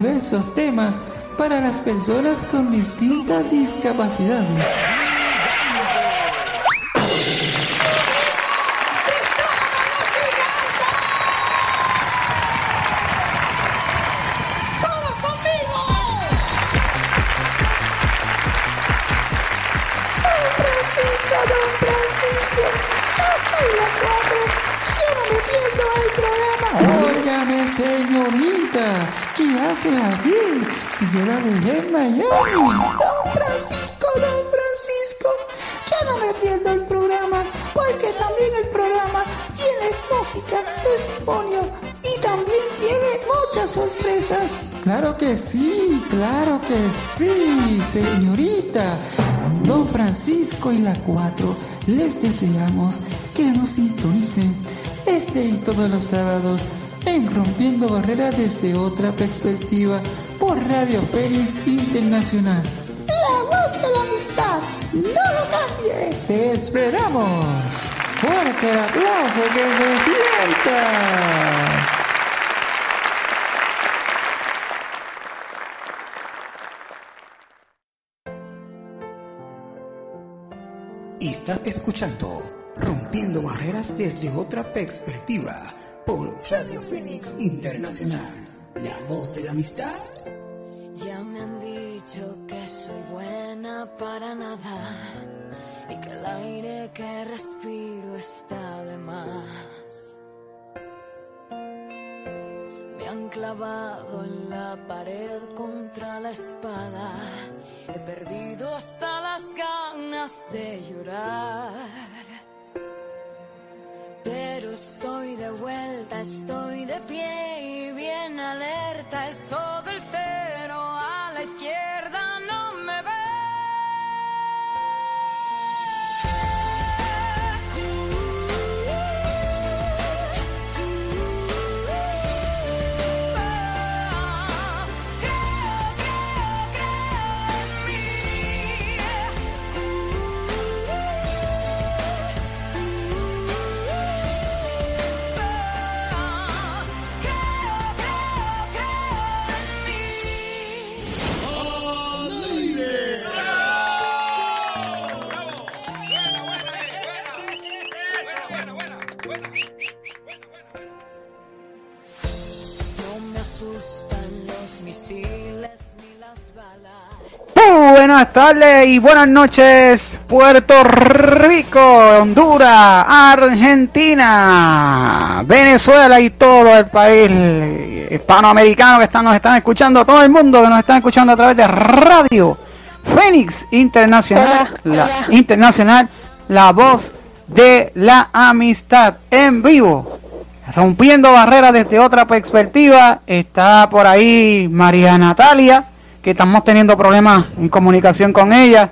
diversos temas para las personas con distintas discapacidades. Hace aquí? Si yo la dejé en Miami. Don Francisco, don Francisco, ya no me pierdo el programa, porque también el programa tiene música, testimonio y también tiene muchas sorpresas. Claro que sí, claro que sí, señorita. Don Francisco y la Cuatro, les deseamos que nos sintonicen este y todos los sábados en Rompiendo Barreras desde otra perspectiva por Radio Fénix Internacional. La voz de la amistad, no lo cambie. Te esperamos. Fuerte el aplauso que se sienta. Estás escuchando Rompiendo Barreras desde otra perspectiva por Radio Fénix Internacional, la voz de la amistad. Ya me han dicho que soy buena para nada y que el aire que respiro está de más. Me han clavado en la pared contra la espada. He perdido hasta las ganas de llorar. Pero estoy de vuelta, estoy de pie y bien alerta. Es todo el cero buenas tardes y buenas noches, Puerto Rico, Honduras, Argentina, Venezuela y todo el país hispanoamericano que están, nos están escuchando, todo el mundo que nos están escuchando a través de Radio Fénix Internacional, la, Internacional, la voz de la amistad en vivo. Rompiendo barreras desde otra perspectiva, está por ahí María Natalia estamos teniendo problemas en comunicación con ella.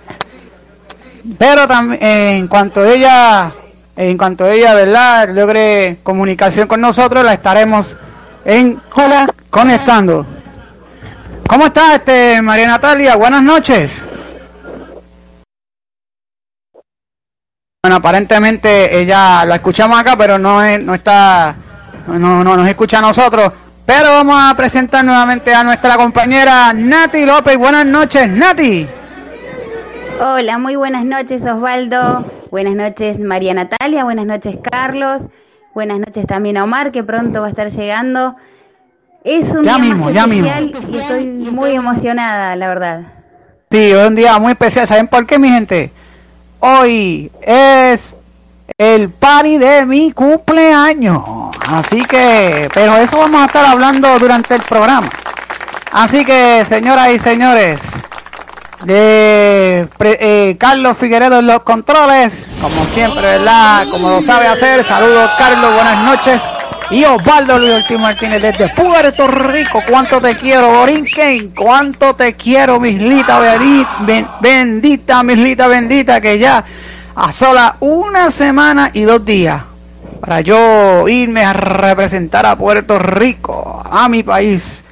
Pero también en cuanto ella, en cuanto ella, ¿verdad? Logre comunicación con nosotros, la estaremos en conectando. ¿Cómo está este María Natalia? Buenas noches. Bueno, aparentemente ella la escuchamos acá, pero no no está no, no nos escucha a nosotros. Pero vamos a presentar nuevamente a nuestra compañera Nati López. Buenas noches, Nati. Hola, muy buenas noches Osvaldo. Buenas noches María Natalia. Buenas noches Carlos. Buenas noches también a Omar, que pronto va a estar llegando. Es un día muy especial y estoy muy emocionada, la verdad. Sí, es un día muy especial. ¿Saben por qué, mi gente? Hoy es el party de mi cumpleaños. Así que, pero eso vamos a estar hablando durante el programa. Así que, señoras y señores, eh, Carlos Figueredo en los controles, como siempre, ¿verdad? Como lo sabe hacer. Saludos, Carlos, buenas noches. Y Osvaldo Luis Ortiz Martínez desde Puerto Rico. ¿Cuánto te quiero, Borinquen? ¿Cuánto te quiero, mislita bendita, mislita bendita, que ya a sola una semana y dos días para yo irme a representar a Puerto Rico, a mi país,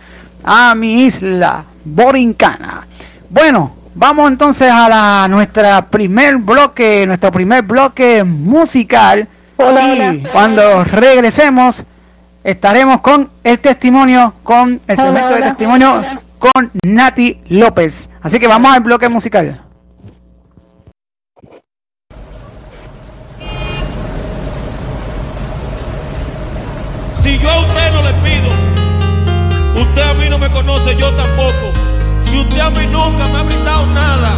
a mi isla borincana. Bueno, vamos entonces a la, nuestra primer bloque, nuestro primer bloque musical. y cuando regresemos, estaremos con el testimonio, con el segmento de testimonio con Nati López. Así que vamos al bloque musical. Usted a mí no me conoce, yo tampoco. Si usted a mí nunca me ha brindado nada,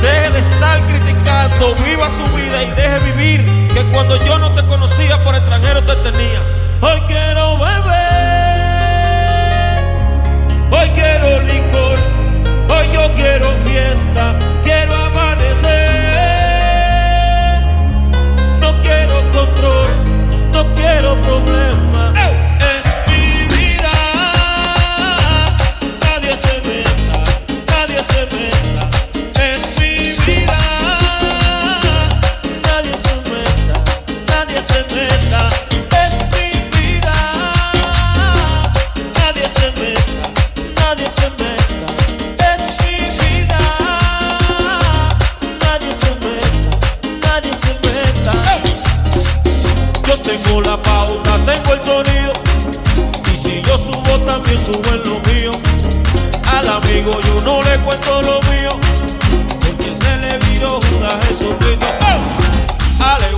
deje de estar criticando, viva su vida y deje vivir, que cuando yo no te conocía por extranjero te tenía. Hoy quiero beber, hoy quiero licor, hoy yo quiero fiesta, quiero amanecer, no quiero control, no quiero problema. También subo en lo mío. Al amigo yo no le cuento lo mío. Porque se le viró Judas Jesucristo. ¡Oh!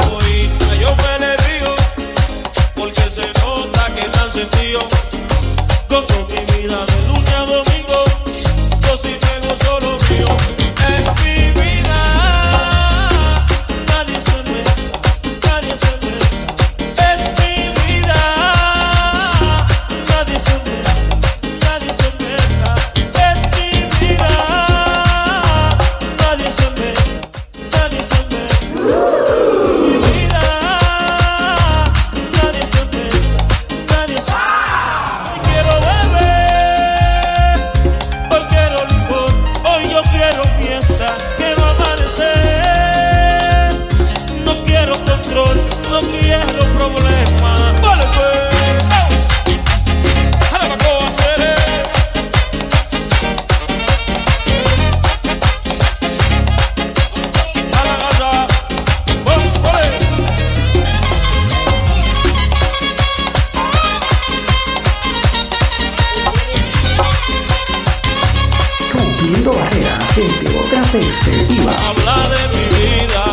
Habla de mi vida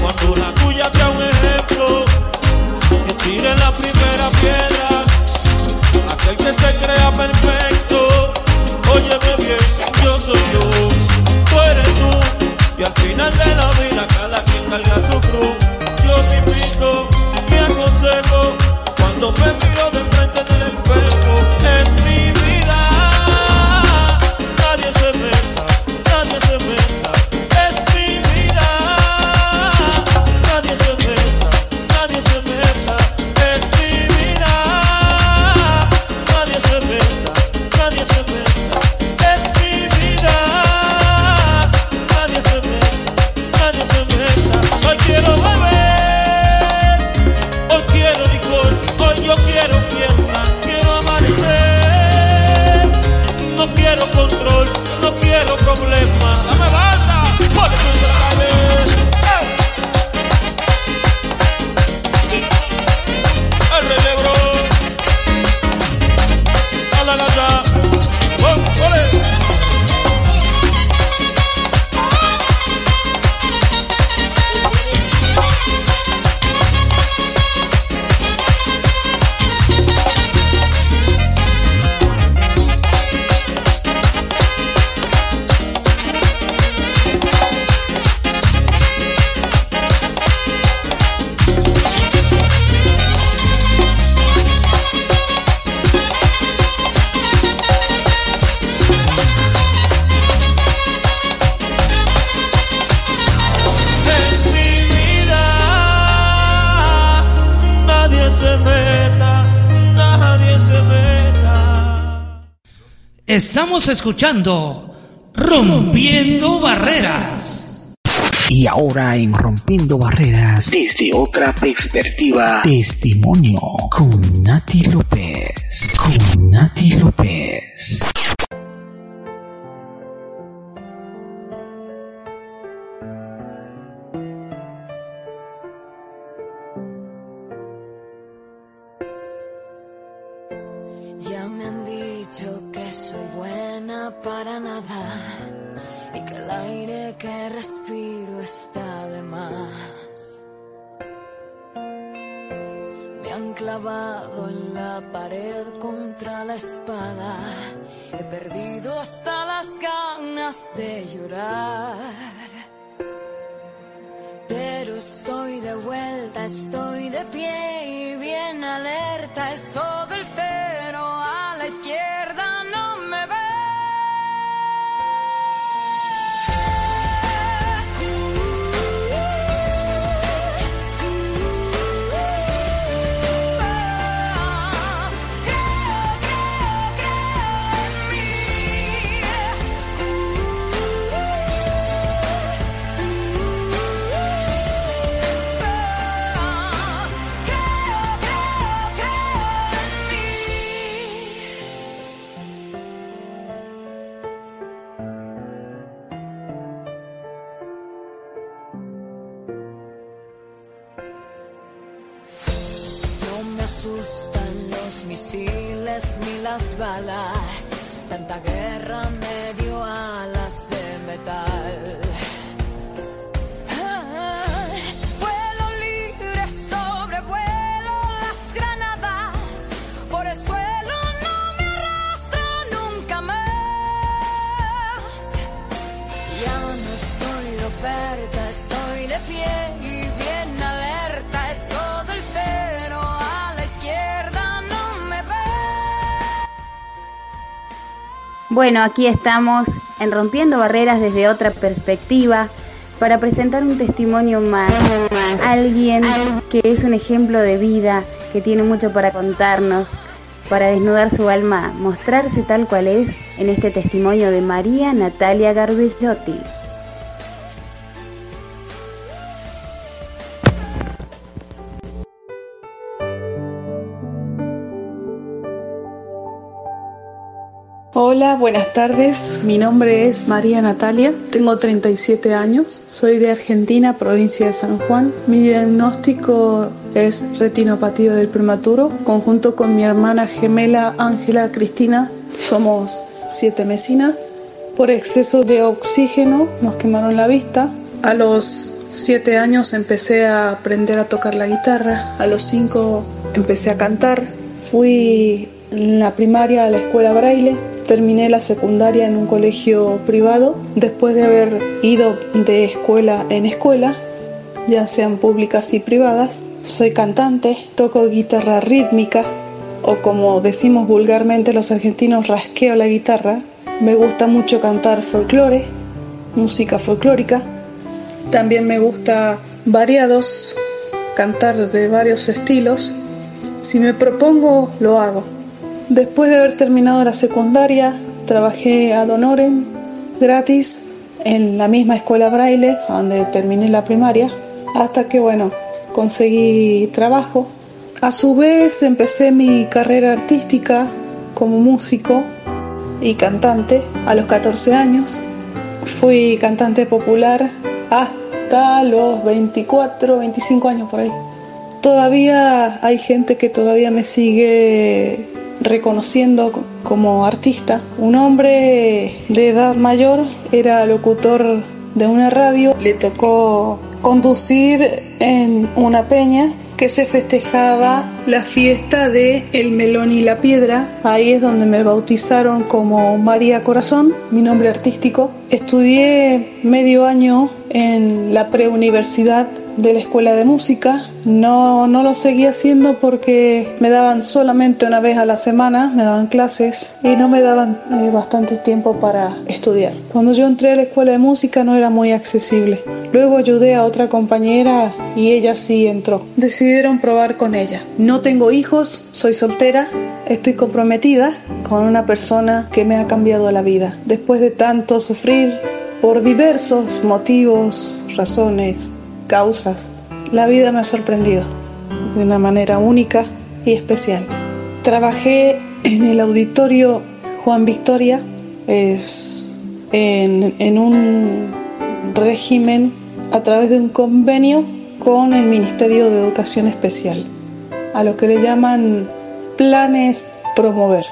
cuando la tuya sea un ejemplo. Que tire la primera piedra. Aquel que se crea perfecto. Óyeme bien, yo soy yo. Tú eres tú. Y al final de la vida cada quien carga Estamos escuchando Rompiendo Barreras. Y ahora en Rompiendo Barreras desde otra perspectiva. Testimonio con Nati López. Con Nati López. Bueno, aquí estamos en Rompiendo Barreras desde otra perspectiva para presentar un testimonio más. Alguien que es un ejemplo de vida, que tiene mucho para contarnos, para desnudar su alma, mostrarse tal cual es en este testimonio de María Natalia Garbellotti. Hola, buenas tardes. Mi nombre es María Natalia, tengo 37 años, soy de Argentina, provincia de San Juan. Mi diagnóstico es retinopatía del prematuro. Conjunto con mi hermana gemela Ángela Cristina, somos siete mesinas. Por exceso de oxígeno nos quemaron la vista. A los 7 años empecé a aprender a tocar la guitarra. A los 5 empecé a cantar. Fui en la primaria a la escuela braille. Terminé la secundaria en un colegio privado. Después de haber ido de escuela en escuela, ya sean públicas y privadas, soy cantante, toco guitarra rítmica o como decimos vulgarmente los argentinos, rasqueo la guitarra. Me gusta mucho cantar folclore, música folclórica. También me gusta variados, cantar de varios estilos. Si me propongo, lo hago. Después de haber terminado la secundaria, trabajé ad honorem, gratis, en la misma escuela braille, donde terminé la primaria, hasta que, bueno, conseguí trabajo. A su vez, empecé mi carrera artística como músico y cantante a los 14 años. Fui cantante popular hasta los 24, 25 años por ahí. Todavía hay gente que todavía me sigue reconociendo como artista. Un hombre de edad mayor era locutor de una radio, le tocó conducir en una peña que se festejaba la fiesta de El Melón y la Piedra. Ahí es donde me bautizaron como María Corazón, mi nombre artístico. Estudié medio año en la preuniversidad de la escuela de música. No, no lo seguí haciendo porque me daban solamente una vez a la semana, me daban clases y no me daban eh, bastante tiempo para estudiar. Cuando yo entré a la escuela de música no era muy accesible. Luego ayudé a otra compañera y ella sí entró. Decidieron probar con ella. No tengo hijos, soy soltera, estoy comprometida con una persona que me ha cambiado la vida. Después de tanto sufrir por diversos motivos, razones, causas, la vida me ha sorprendido de una manera única y especial. Trabajé en el auditorio Juan Victoria, es en, en un régimen a través de un convenio con el Ministerio de Educación Especial, a lo que le llaman planes promover.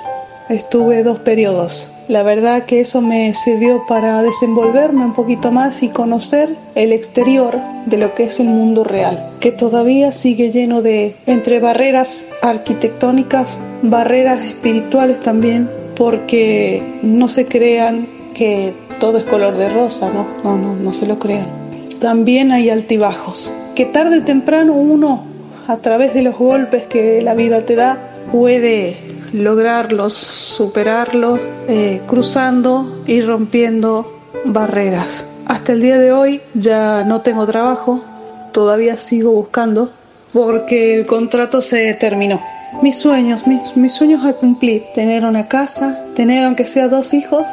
Estuve dos periodos La verdad que eso me sirvió para desenvolverme un poquito más y conocer el exterior de lo que es el mundo real, que todavía sigue lleno de entre barreras arquitectónicas, barreras espirituales también, porque no se crean que todo es color de rosa, no, no, no, no se lo crean. También hay altibajos, que tarde o temprano uno, a través de los golpes que la vida te da, puede lograrlos, superarlos, eh, cruzando y rompiendo barreras. Hasta el día de hoy ya no tengo trabajo, todavía sigo buscando porque el contrato se terminó. Mis sueños, mis, mis sueños a cumplir, tener una casa, tener aunque sea dos hijos,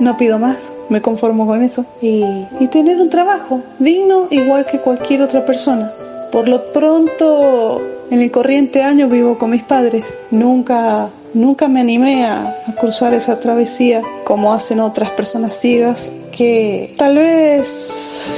no pido más, me conformo con eso, y, y tener un trabajo digno igual que cualquier otra persona. Por lo pronto, en el corriente año vivo con mis padres. Nunca, nunca me animé a, cruzar esa travesía como hacen otras personas ciegas que tal vez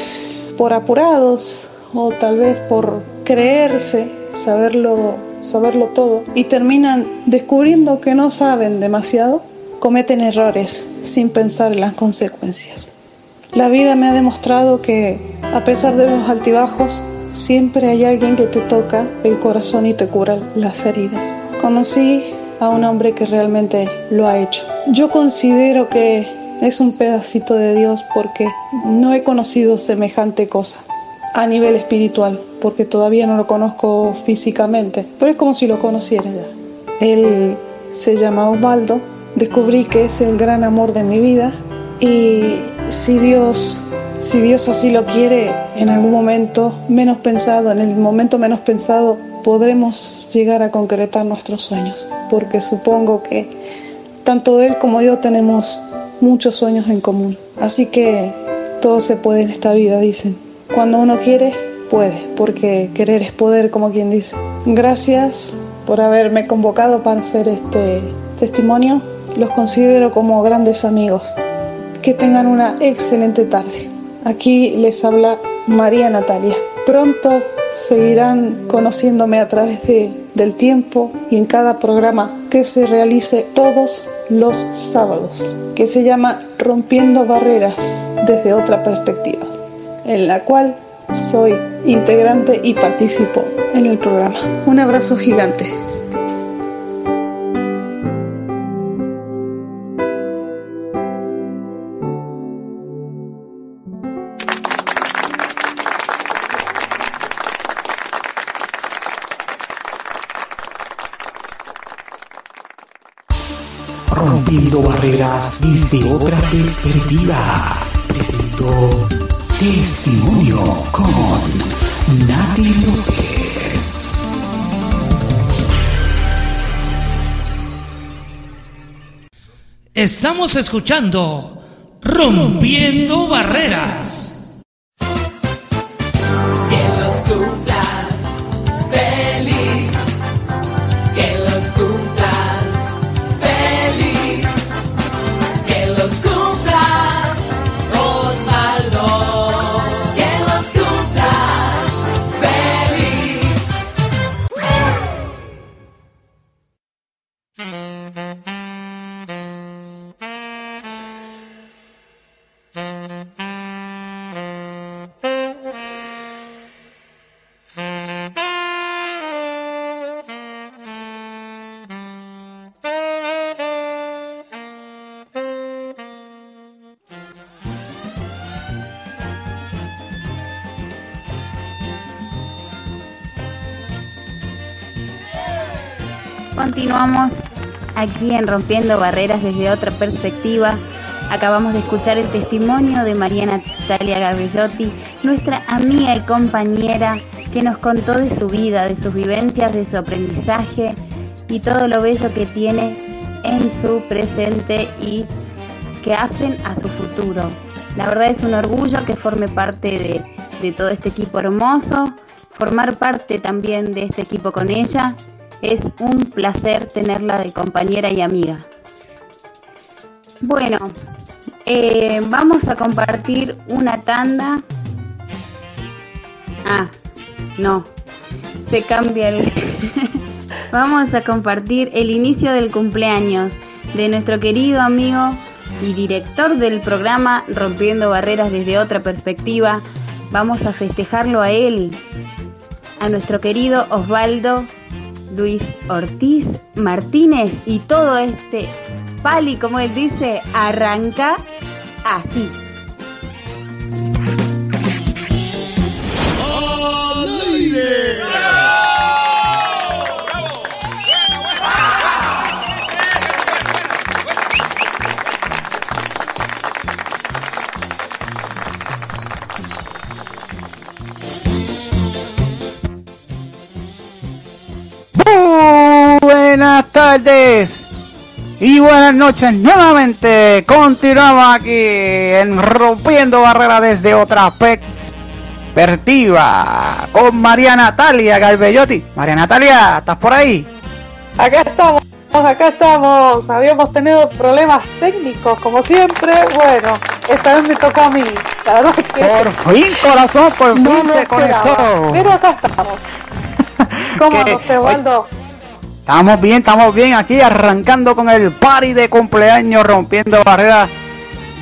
por apurados o tal vez por creerse saberlo, saberlo todo y terminan descubriendo que no saben demasiado, cometen errores sin pensar en las consecuencias. La vida me ha demostrado que a pesar de los altibajos, Siempre hay alguien que te toca el corazón y te cura las heridas. Conocí a un hombre que realmente lo ha hecho. Yo considero que es un pedacito de Dios porque no he conocido semejante cosa a nivel espiritual, porque todavía no lo conozco físicamente, pero es como si lo conociera ya. Él se llama Osvaldo, descubrí que es el gran amor de mi vida y si Dios si Dios así lo quiere, en algún momento menos pensado, en el momento menos pensado, podremos llegar a concretar nuestros sueños, porque supongo que tanto Él como yo tenemos muchos sueños en común. Así que todo se puede en esta vida, dicen. Cuando uno quiere, puede, porque querer es poder, como quien dice. Gracias por haberme convocado para hacer este testimonio. Los considero como grandes amigos. Que tengan una excelente tarde. Aquí les habla María Natalia. Pronto seguirán conociéndome a través del tiempo y en cada programa que se realice todos los sábados, que se llama Rompiendo Barreras desde otra perspectiva, en la cual soy integrante y participo en el programa. Un abrazo gigante. Barreras desde otra perspectiva. Presentó Testimonio con Nati López. Estamos escuchando Rompiendo Barreras. Continuamos aquí en Rompiendo Barreras desde otra perspectiva. Acabamos de escuchar el testimonio de Mariana Natalia Garbellotti, nuestra amiga y compañera que nos contó de su vida, de sus vivencias, de su aprendizaje y todo lo bello que tiene en su presente y que hacen a su futuro. La verdad es un orgullo que forme parte de, de todo este equipo hermoso, formar parte también de este equipo con ella es un placer tenerla de compañera y amiga. Bueno, eh, vamos a compartir una tanda. Ah, no, se cambia el... vamos a compartir el inicio del cumpleaños de nuestro querido amigo y director del programa Rompiendo Barreras desde otra perspectiva. Vamos a festejarlo a él, a nuestro querido Osvaldo Luis Ortiz Martínez y todo este pali, como él dice, arranca así. Buenas tardes y buenas noches nuevamente. Continuamos aquí en Rompiendo Barreras desde otra perspectiva con María Natalia Galbellotti. María Natalia, ¿estás por ahí? Acá estamos, acá estamos. Habíamos tenido problemas técnicos, como siempre. Bueno, esta vez me tocó a mí. La verdad es que Por fin, corazón, por fin se esperaba. conectó. Pero acá estamos. ¿Cómo Que-? Estamos bien, estamos bien aquí arrancando con el party de cumpleaños, rompiendo barreras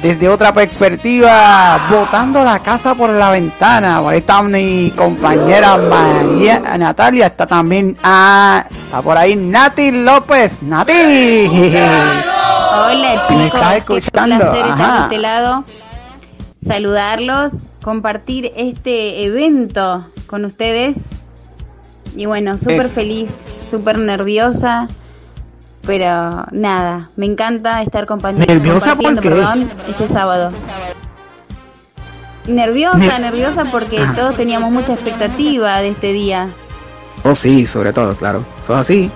desde otra perspectiva, botando la casa por la ventana. Por ahí está mi compañera María Natalia, está también, ah, está por ahí Nati López. Nati. Hola Si me chicos, estás qué escuchando, placer estar de este lado, saludarlos, compartir este evento con ustedes y bueno, súper Eh. feliz, súper nerviosa, pero nada, me encanta estar compañía, ¿Nerviosa por qué? perdón, este sábado. Nerviosa, Ne- nerviosa porque Ah. todos teníamos mucha expectativa de este día. Oh, sí, sobre todo, claro. Eso es así.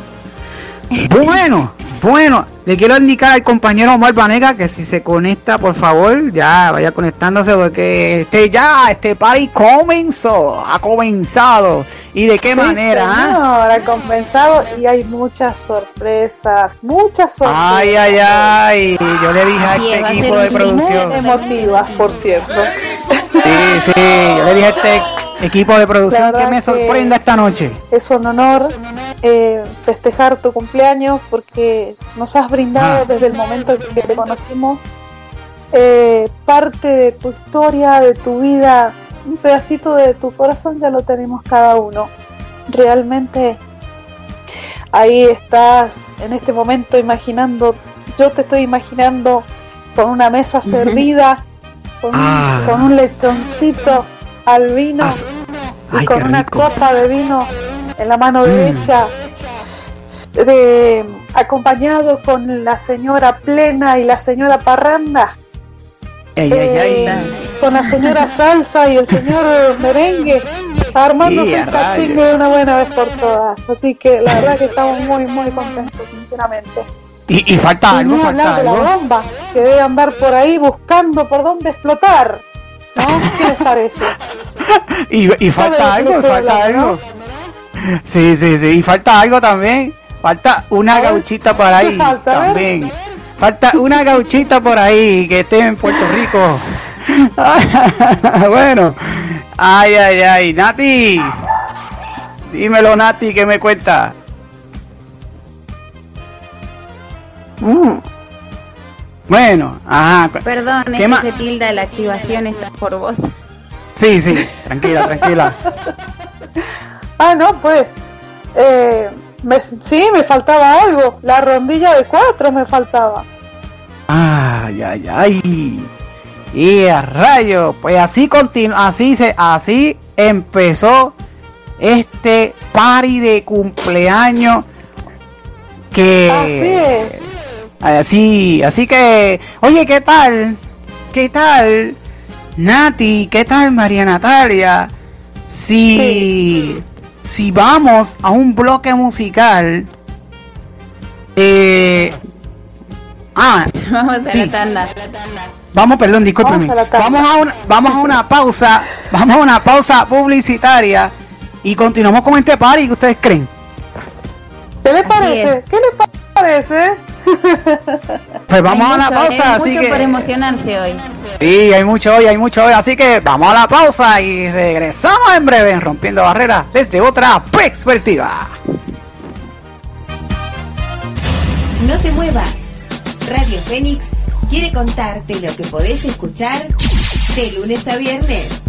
Bueno, bueno, le quiero indicar al compañero Omar Vanega que si se conecta, por favor, ya vaya conectándose porque este ya, este party comenzó, ha comenzado. ¿Y de qué Sí, manera? ah? señor, ha compensado y hay muchas sorpresas, muchas sorpresas. Ay, ay, ay, yo le dije a este equipo de producción. Emotivas, por cierto. Sí, sí, yo le dije a este equipo de producción que me que- sorprenda esta noche. Es un honor eh, festejar tu cumpleaños porque nos has brindado Ah. desde el momento en que te conocimos eh, parte de tu historia, de tu vida, un pedacito de tu corazón ya lo tenemos cada uno. Realmente ahí estás en este momento imaginando, yo te estoy imaginando con una mesa servida, con, un- Ah. con un lechoncito al vino As- y con una copa de vino en la mano Mm. derecha, de, acompañado con la señora Plena y la señora Parranda, Ay, eh, ay. con la señora Salsa y el señor Merengue, armándose Y a el cachingue rayos. de una buena vez por todas. Así que la verdad que estamos muy, muy contentos, sinceramente. Y, y falta Y algo, falta hablar de la algo. bomba, que debe andar por ahí buscando por dónde explotar. ¿No? ¿Qué les parece? Y, y ¿Sabe falta algo, falta algo. Sí, sí, sí. Y falta algo también. Falta una gauchita por ahí ¿qué falta? También. Falta una gauchita por ahí que esté en Puerto Rico. bueno. Ay, ay, ay. Nati. Dímelo, Nati, ¿qué me cuenta? Mm. Bueno, ajá. Perdón, es ¿Qué que ma- se tilda la activación está por vos. Sí, sí, tranquila, tranquila. Ah, no, pues. Eh, me- sí, me faltaba algo. La rondilla de cuatro me faltaba. Ay, ay, ay. Y a rayo, pues así así se así empezó este party de cumpleaños que Así es. Así, así que, oye, ¿qué tal? ¿Qué tal? Nati, ¿qué tal María Natalia? Si si vamos a un bloque musical eh Ah, Vamos a Sí. la tanda. Vamos, perdón, discúlpeme. Vamos a. Vamos a una, vamos a una pausa, vamos a una pausa publicitaria y continuamos con este party que ustedes creen. ¿Qué le Así parece? ¿Qué le parece? Pues vamos Hay a mucho, pausa, hay así mucho que por emocionarse hoy. sí, hay mucho hoy, hay mucho hoy, así que vamos a la pausa y regresamos en breve en rompiendo barreras desde otra perspectiva. No te muevas. Radio Fénix quiere contarte lo que podés escuchar de lunes a viernes.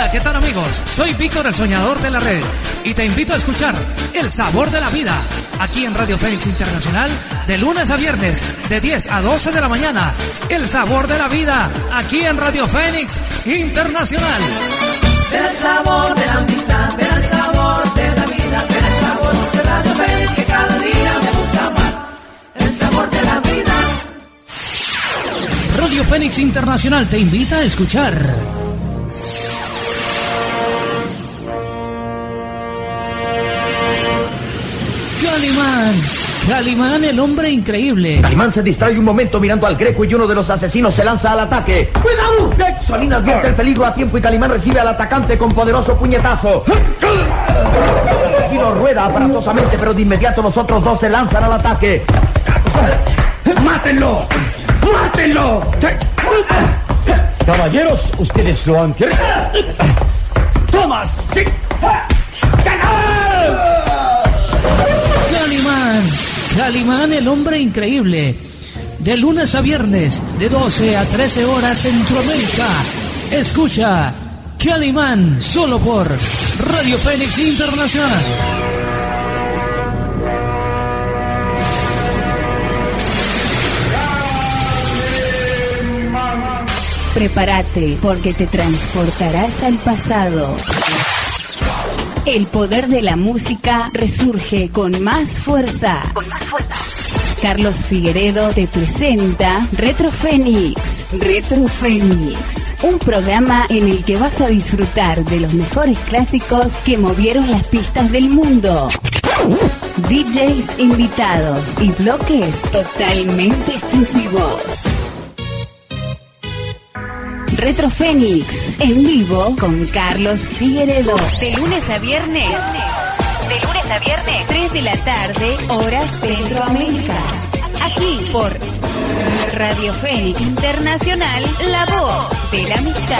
Hola, ¿qué tal amigos? Soy Víctor el Soñador de la Red y te invito a escuchar El Sabor de la Vida aquí en Radio Fénix Internacional de lunes a viernes de 10 a 12 de la mañana. El Sabor de la Vida aquí en Radio Fénix Internacional. El sabor de la amistad, el sabor de la vida, el sabor de Radio Fénix que cada día me gusta más. El sabor de la vida. Radio Fénix Internacional te invita a escuchar Calimán. Calimán, el hombre increíble. Calimán se distrae un momento mirando al Greco y uno de los asesinos se lanza al ataque. ¡Cuidado! Solín advierte el peligro a tiempo y Calimán recibe al atacante con poderoso puñetazo. El asesino rueda aparatosamente, pero de inmediato los otros dos se lanzan al ataque. ¡Mátenlo! ¡Mátenlo! Caballeros, ustedes lo han querido. ¡Tomas! ¡Sí! Calimán. El hombre increíble. De lunes a viernes, de 12 a 13 horas Centroamérica. Escucha Calimán solo por Radio Fénix Internacional. Prepárate porque te transportarás al pasado. El poder de la música resurge con más fuerza. Con más fuerza. Carlos Figueredo te presenta Retro Fénix. Retro Fénix. Un programa en el que vas a disfrutar de los mejores clásicos que movieron las pistas del mundo. DJs invitados y bloques totalmente exclusivos. Retro Fénix, en vivo con Carlos Figueredo. De lunes a viernes. De lunes a viernes. 3 de la tarde, hora Centroamérica. Aquí por Radio Fénix Internacional, la voz de la amistad.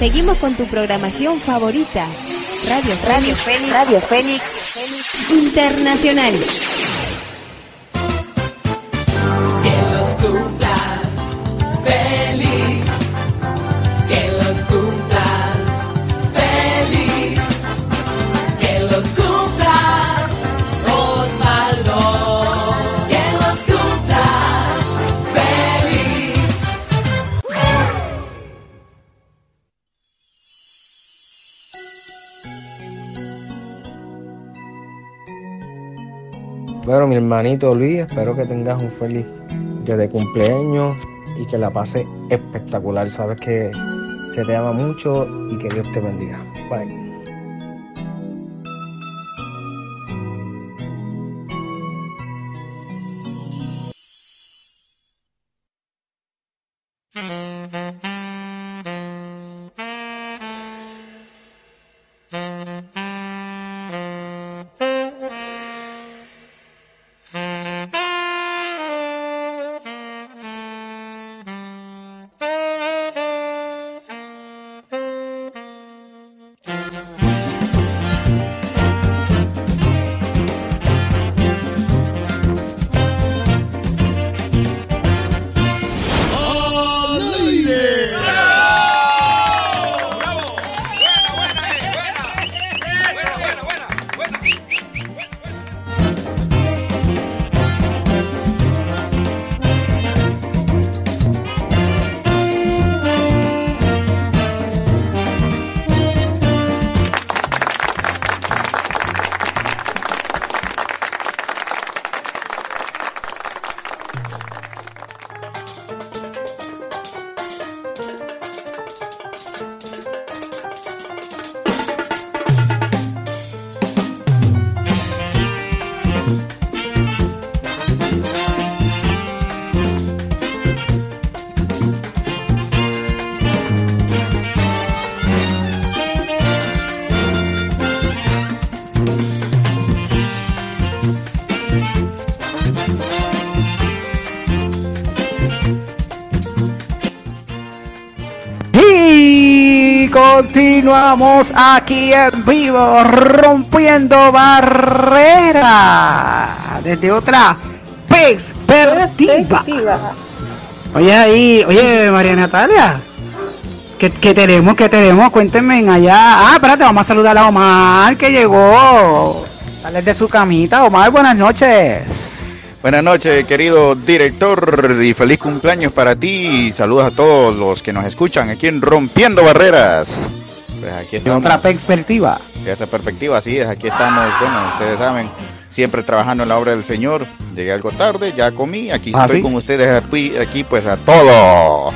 Seguimos con tu programación favorita. Radio, Radio Fénix. Radio Fénix Internacional. Bueno, mi hermanito Luis, espero que tengas un feliz día de cumpleaños y que la pase espectacular. Sabes que se te ama mucho y que Dios te bendiga. Bye. Continuamos aquí en vivo, rompiendo barreras desde otra perspectiva. Oye, ahí, oye, María Natalia. ¿Qué, qué tenemos? ¿Qué tenemos? Cuéntenme allá. Ah, espérate, vamos a saludar a Omar que llegó. Sale de su camita. Omar, buenas noches. Buenas noches, querido director, y feliz cumpleaños para ti. Y saludos a todos los que nos escuchan aquí en Rompiendo Barreras. Pues aquí De estamos. otra perspectiva. De esta perspectiva, así es. Aquí estamos, bueno, ustedes saben, siempre trabajando en la obra del Señor. Llegué algo tarde, ya comí. Aquí ¿Ah, estoy sí? con ustedes, aquí, aquí, pues a todo.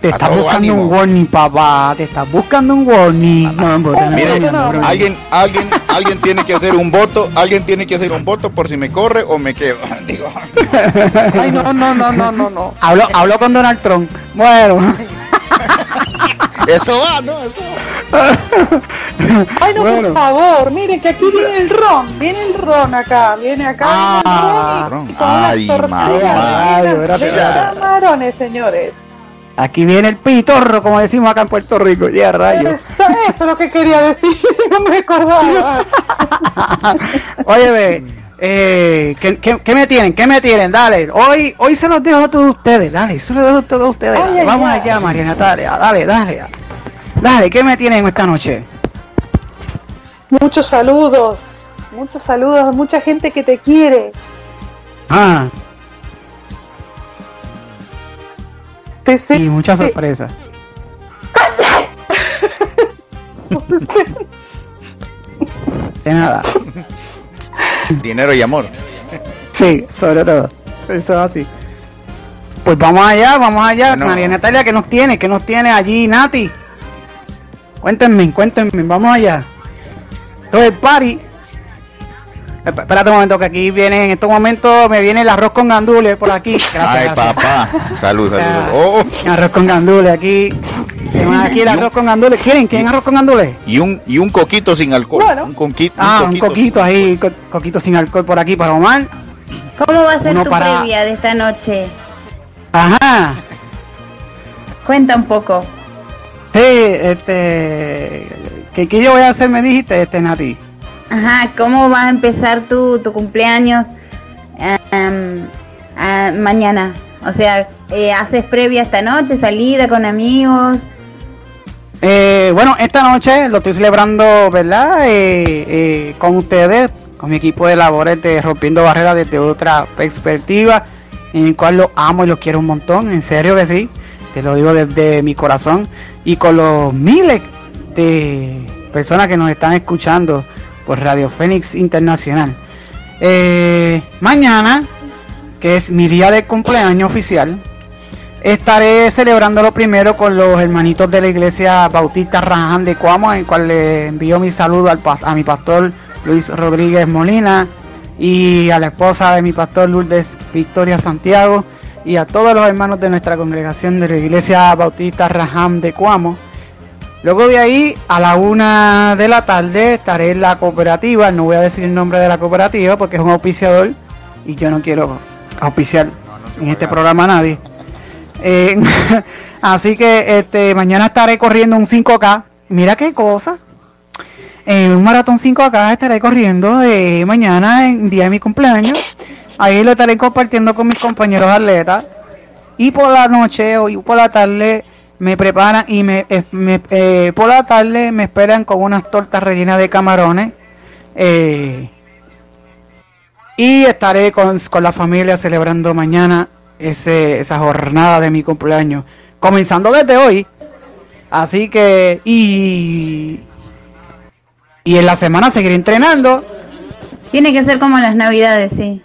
Te estás buscando ánimo. un warning, papá. Te estás buscando un warning. No, no, no, Mire, no, no, no. alguien, alguien, alguien tiene que hacer un voto, alguien tiene que hacer un voto por si me corre o me quedo. Digo, Ay, no, no, no, no, no, no. Hablo, hablo con Donald Trump. Bueno. Eso va, ¿no? Eso Ay, no, Bueno. por favor, miren que aquí viene el ron, viene el ron acá, viene acá. Ah, viene el ron y con Ay, tortillas de espérate. camarones, señores. Aquí viene el pitorro, como decimos acá en Puerto Rico. Ya, rayos. Eso, eso es lo que quería decir, no me acordaba. Oye, ve, eh, ¿qué, qué, qué me tienen? ¿Qué me tienen? Dale, hoy hoy se los dejo a todos ustedes, dale, se los dejo a todos ustedes. Ay, Vamos allá, María Natalia, dale, dale. Dale, ¿qué me tienen esta noche? Muchos saludos, muchos saludos mucha gente que te quiere. Ah, Sí, sí. y muchas sí. sorpresas. De nada. Dinero y amor. Sí, sobre todo. Eso es así. Pues vamos allá, vamos allá. Bueno. María Natalia, ¿qué nos tiene? ¿Qué nos tiene allí, Nati? Cuéntenme, cuéntenme, vamos allá. Entonces, el party. Esp- Espérate un momento, que aquí viene, en estos momentos me viene el arroz con gandules por aquí. Gracias, Ay, gracias. papá. Salud, salud. Oh, Arroz con gandules aquí. Aquí el arroz con gandules. ¿Quieren? ¿Quieren arroz con gandules? y un y un coquito sin alcohol. Bueno. Un, conqui- Ah, un coquito coquito ahí, co- coquito sin alcohol por aquí para Omar. ¿Cómo va a ser Uno tu para- previa de esta noche? Ajá. Cuenta un poco. Sí, este. ¿Qué, qué yo voy a hacer? Me dijiste, este Nati. Ajá, ¿cómo vas a empezar tu, tu cumpleaños em, mañana? O sea, eh, ¿haces previa esta noche, salida con amigos? Eh, bueno, esta noche lo estoy celebrando, ¿verdad? Eh, eh, con ustedes, con mi equipo de labores de Rompiendo Barreras desde otra perspectiva, en el cual los amo y los quiero un montón, en serio que sí, te lo digo desde mi corazón, y con los miles de personas que nos están escuchando Radio Fénix Internacional. Eh, mañana, que es mi día de cumpleaños oficial, Estaré celebrándolo primero con los hermanitos de la iglesia Bautista Raján de Cuamo, en cual le envío mi saludo al, a mi pastor Luis Rodríguez Molina y a la esposa de mi pastor Lourdes Victoria Santiago y a todos los hermanos de nuestra congregación de la iglesia Bautista Raján de Cuamo. Luego de ahí, a la una de la tarde, estaré en la cooperativa. No voy a decir el nombre de la cooperativa porque es un auspiciador y yo no quiero auspiciar en este programa a nadie. Eh, así que este mañana estaré corriendo un 5K. Mira qué cosa. Eh, un maratón 5K estaré corriendo eh, mañana en día de mi cumpleaños. Ahí lo estaré compartiendo con mis compañeros atletas. Y por la noche o por la tarde me preparan y me, eh, me- eh, por la tarde me esperan con unas tortas rellenas de camarones. Eh, y estaré con, con la familia celebrando mañana ese, esa jornada de mi cumpleaños. Comenzando desde hoy. Así que, y, y en la semana seguiré entrenando. Tiene que ser como las navidades, sí.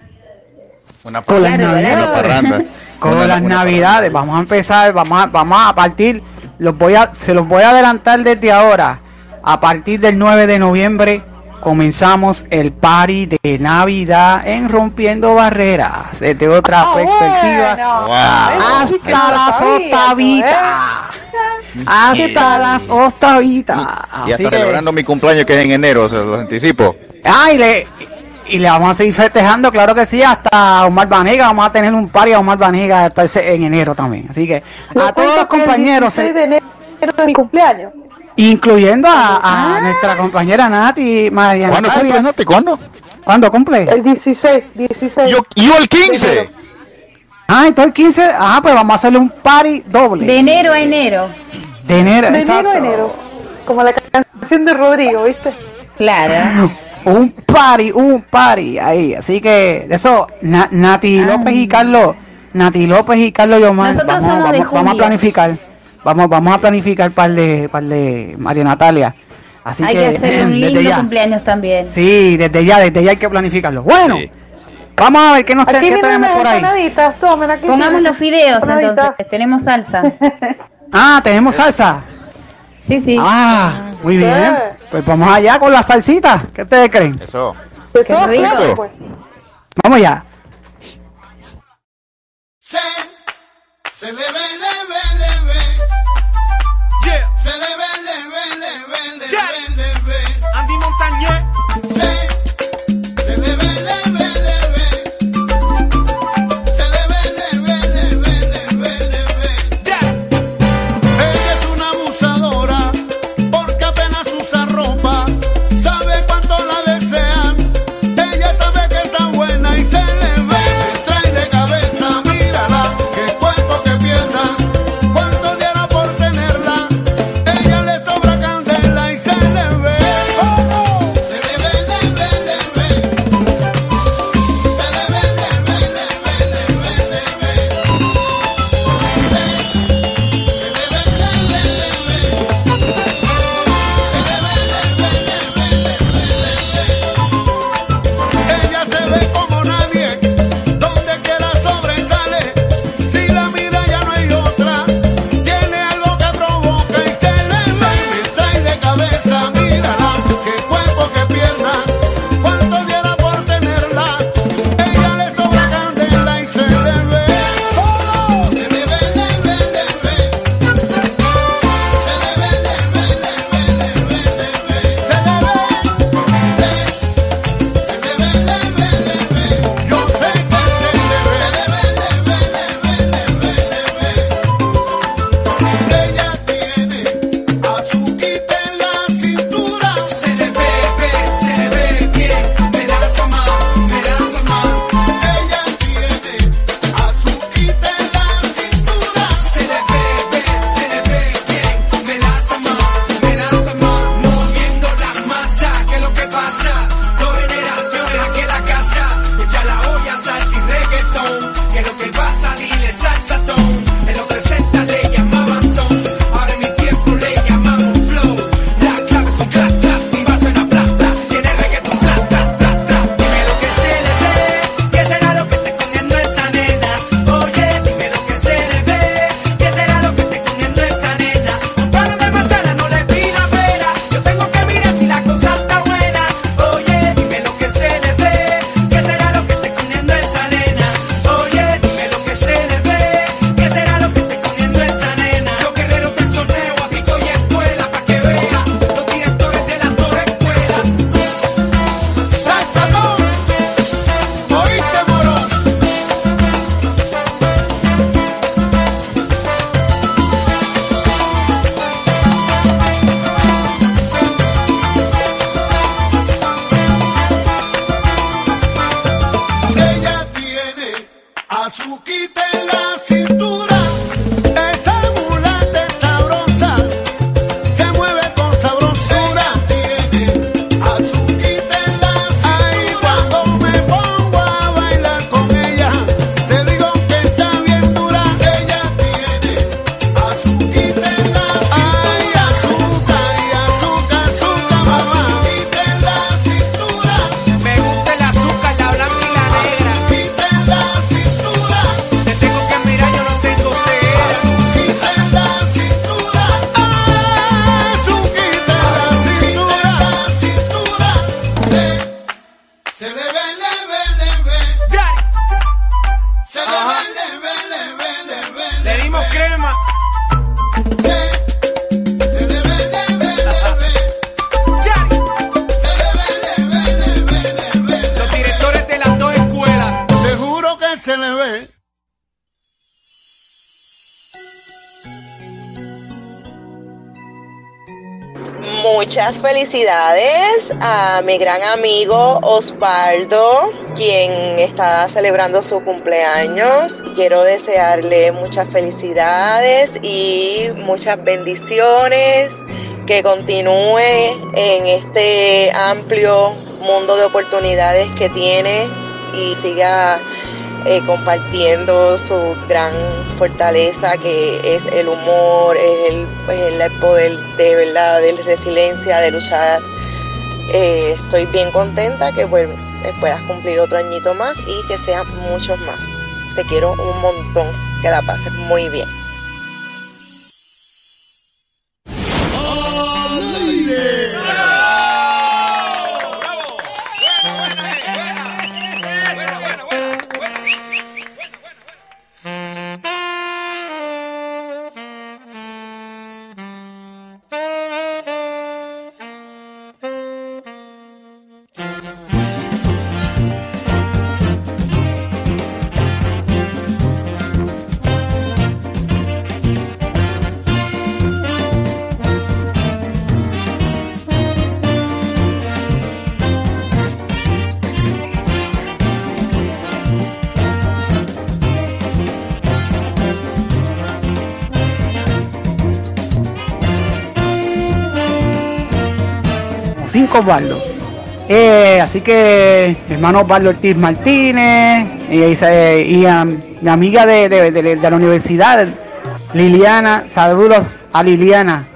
Una navidades. Una parranda. Con Una- las una navidades. Vamos a empezar, vamos a, vamos a partir, los voy a, se los voy a adelantar desde ahora. A partir del 9 de noviembre comenzamos el party de Navidad en Rompiendo Barreras. Desde otra Ah, perspectiva. bueno. Wow. Eso sí que Hasta las sabía, ¿eh? octavitas. Hasta las octavitas. Y hasta que- celebrando mi cumpleaños que es en enero, se los anticipo. Ah, y le, y le vamos a seguir festejando, claro que sí, hasta Omar Vaniga. Vamos a tener un par y a Omar Vaniga hasta ese, en enero también. Así que a todos los compañeros. El 16 de enero es mi cumpleaños. Incluyendo a, ah. nuestra compañera Nati María. ¿Cuándo cumple Nati? ¿Cuándo? ¿Cuándo cumple? El 16. 16. Yo, yo el 15. Ah, entonces el 15. Ah, pues vamos a hacerle un party doble. De enero a enero. De enero, de enero a enero. Como la canción de Rodrigo, ¿viste? Claro. un party, un party ahí. Así que eso, Na Nati López y Carlos, Nati López y Carlos Yomar, vamos, vamos, a planificar, vamos, vamos a planificar par de, par de María Natalia. Así hay que, que hacer un lindo cumpleaños también. Sí, desde ya, desde ya hay que planificarlo. Bueno, vamos a ver qué nos tenemos por ahí. Pongamos los fideos entonces, tenemos salsa. ah, tenemos salsa. Sí, sí. Ah, muy bien. Pues vamos allá con la salsita. ¿Qué ustedes creen? Eso. Qué rico. Vamos ya. Se, se le ve. Felicidades a mi gran amigo Osvaldo, quien está celebrando su cumpleaños. Quiero desearle muchas felicidades y muchas bendiciones, que continúe en este amplio mundo de oportunidades que tiene y siga eh, compartiendo su gran fortaleza que es el humor, es el, es el poder de verdad, de resiliencia, de luchar. Eh, estoy bien contenta que pues, puedas cumplir otro añito más y que sean muchos más. Te quiero un montón, que la pases muy bien. Cinco Osvaldo. Eh, así que hermano Osvaldo Ortiz Martínez y, y, y, mi amiga de, de- la universidad, Liliana, saludos a Liliana.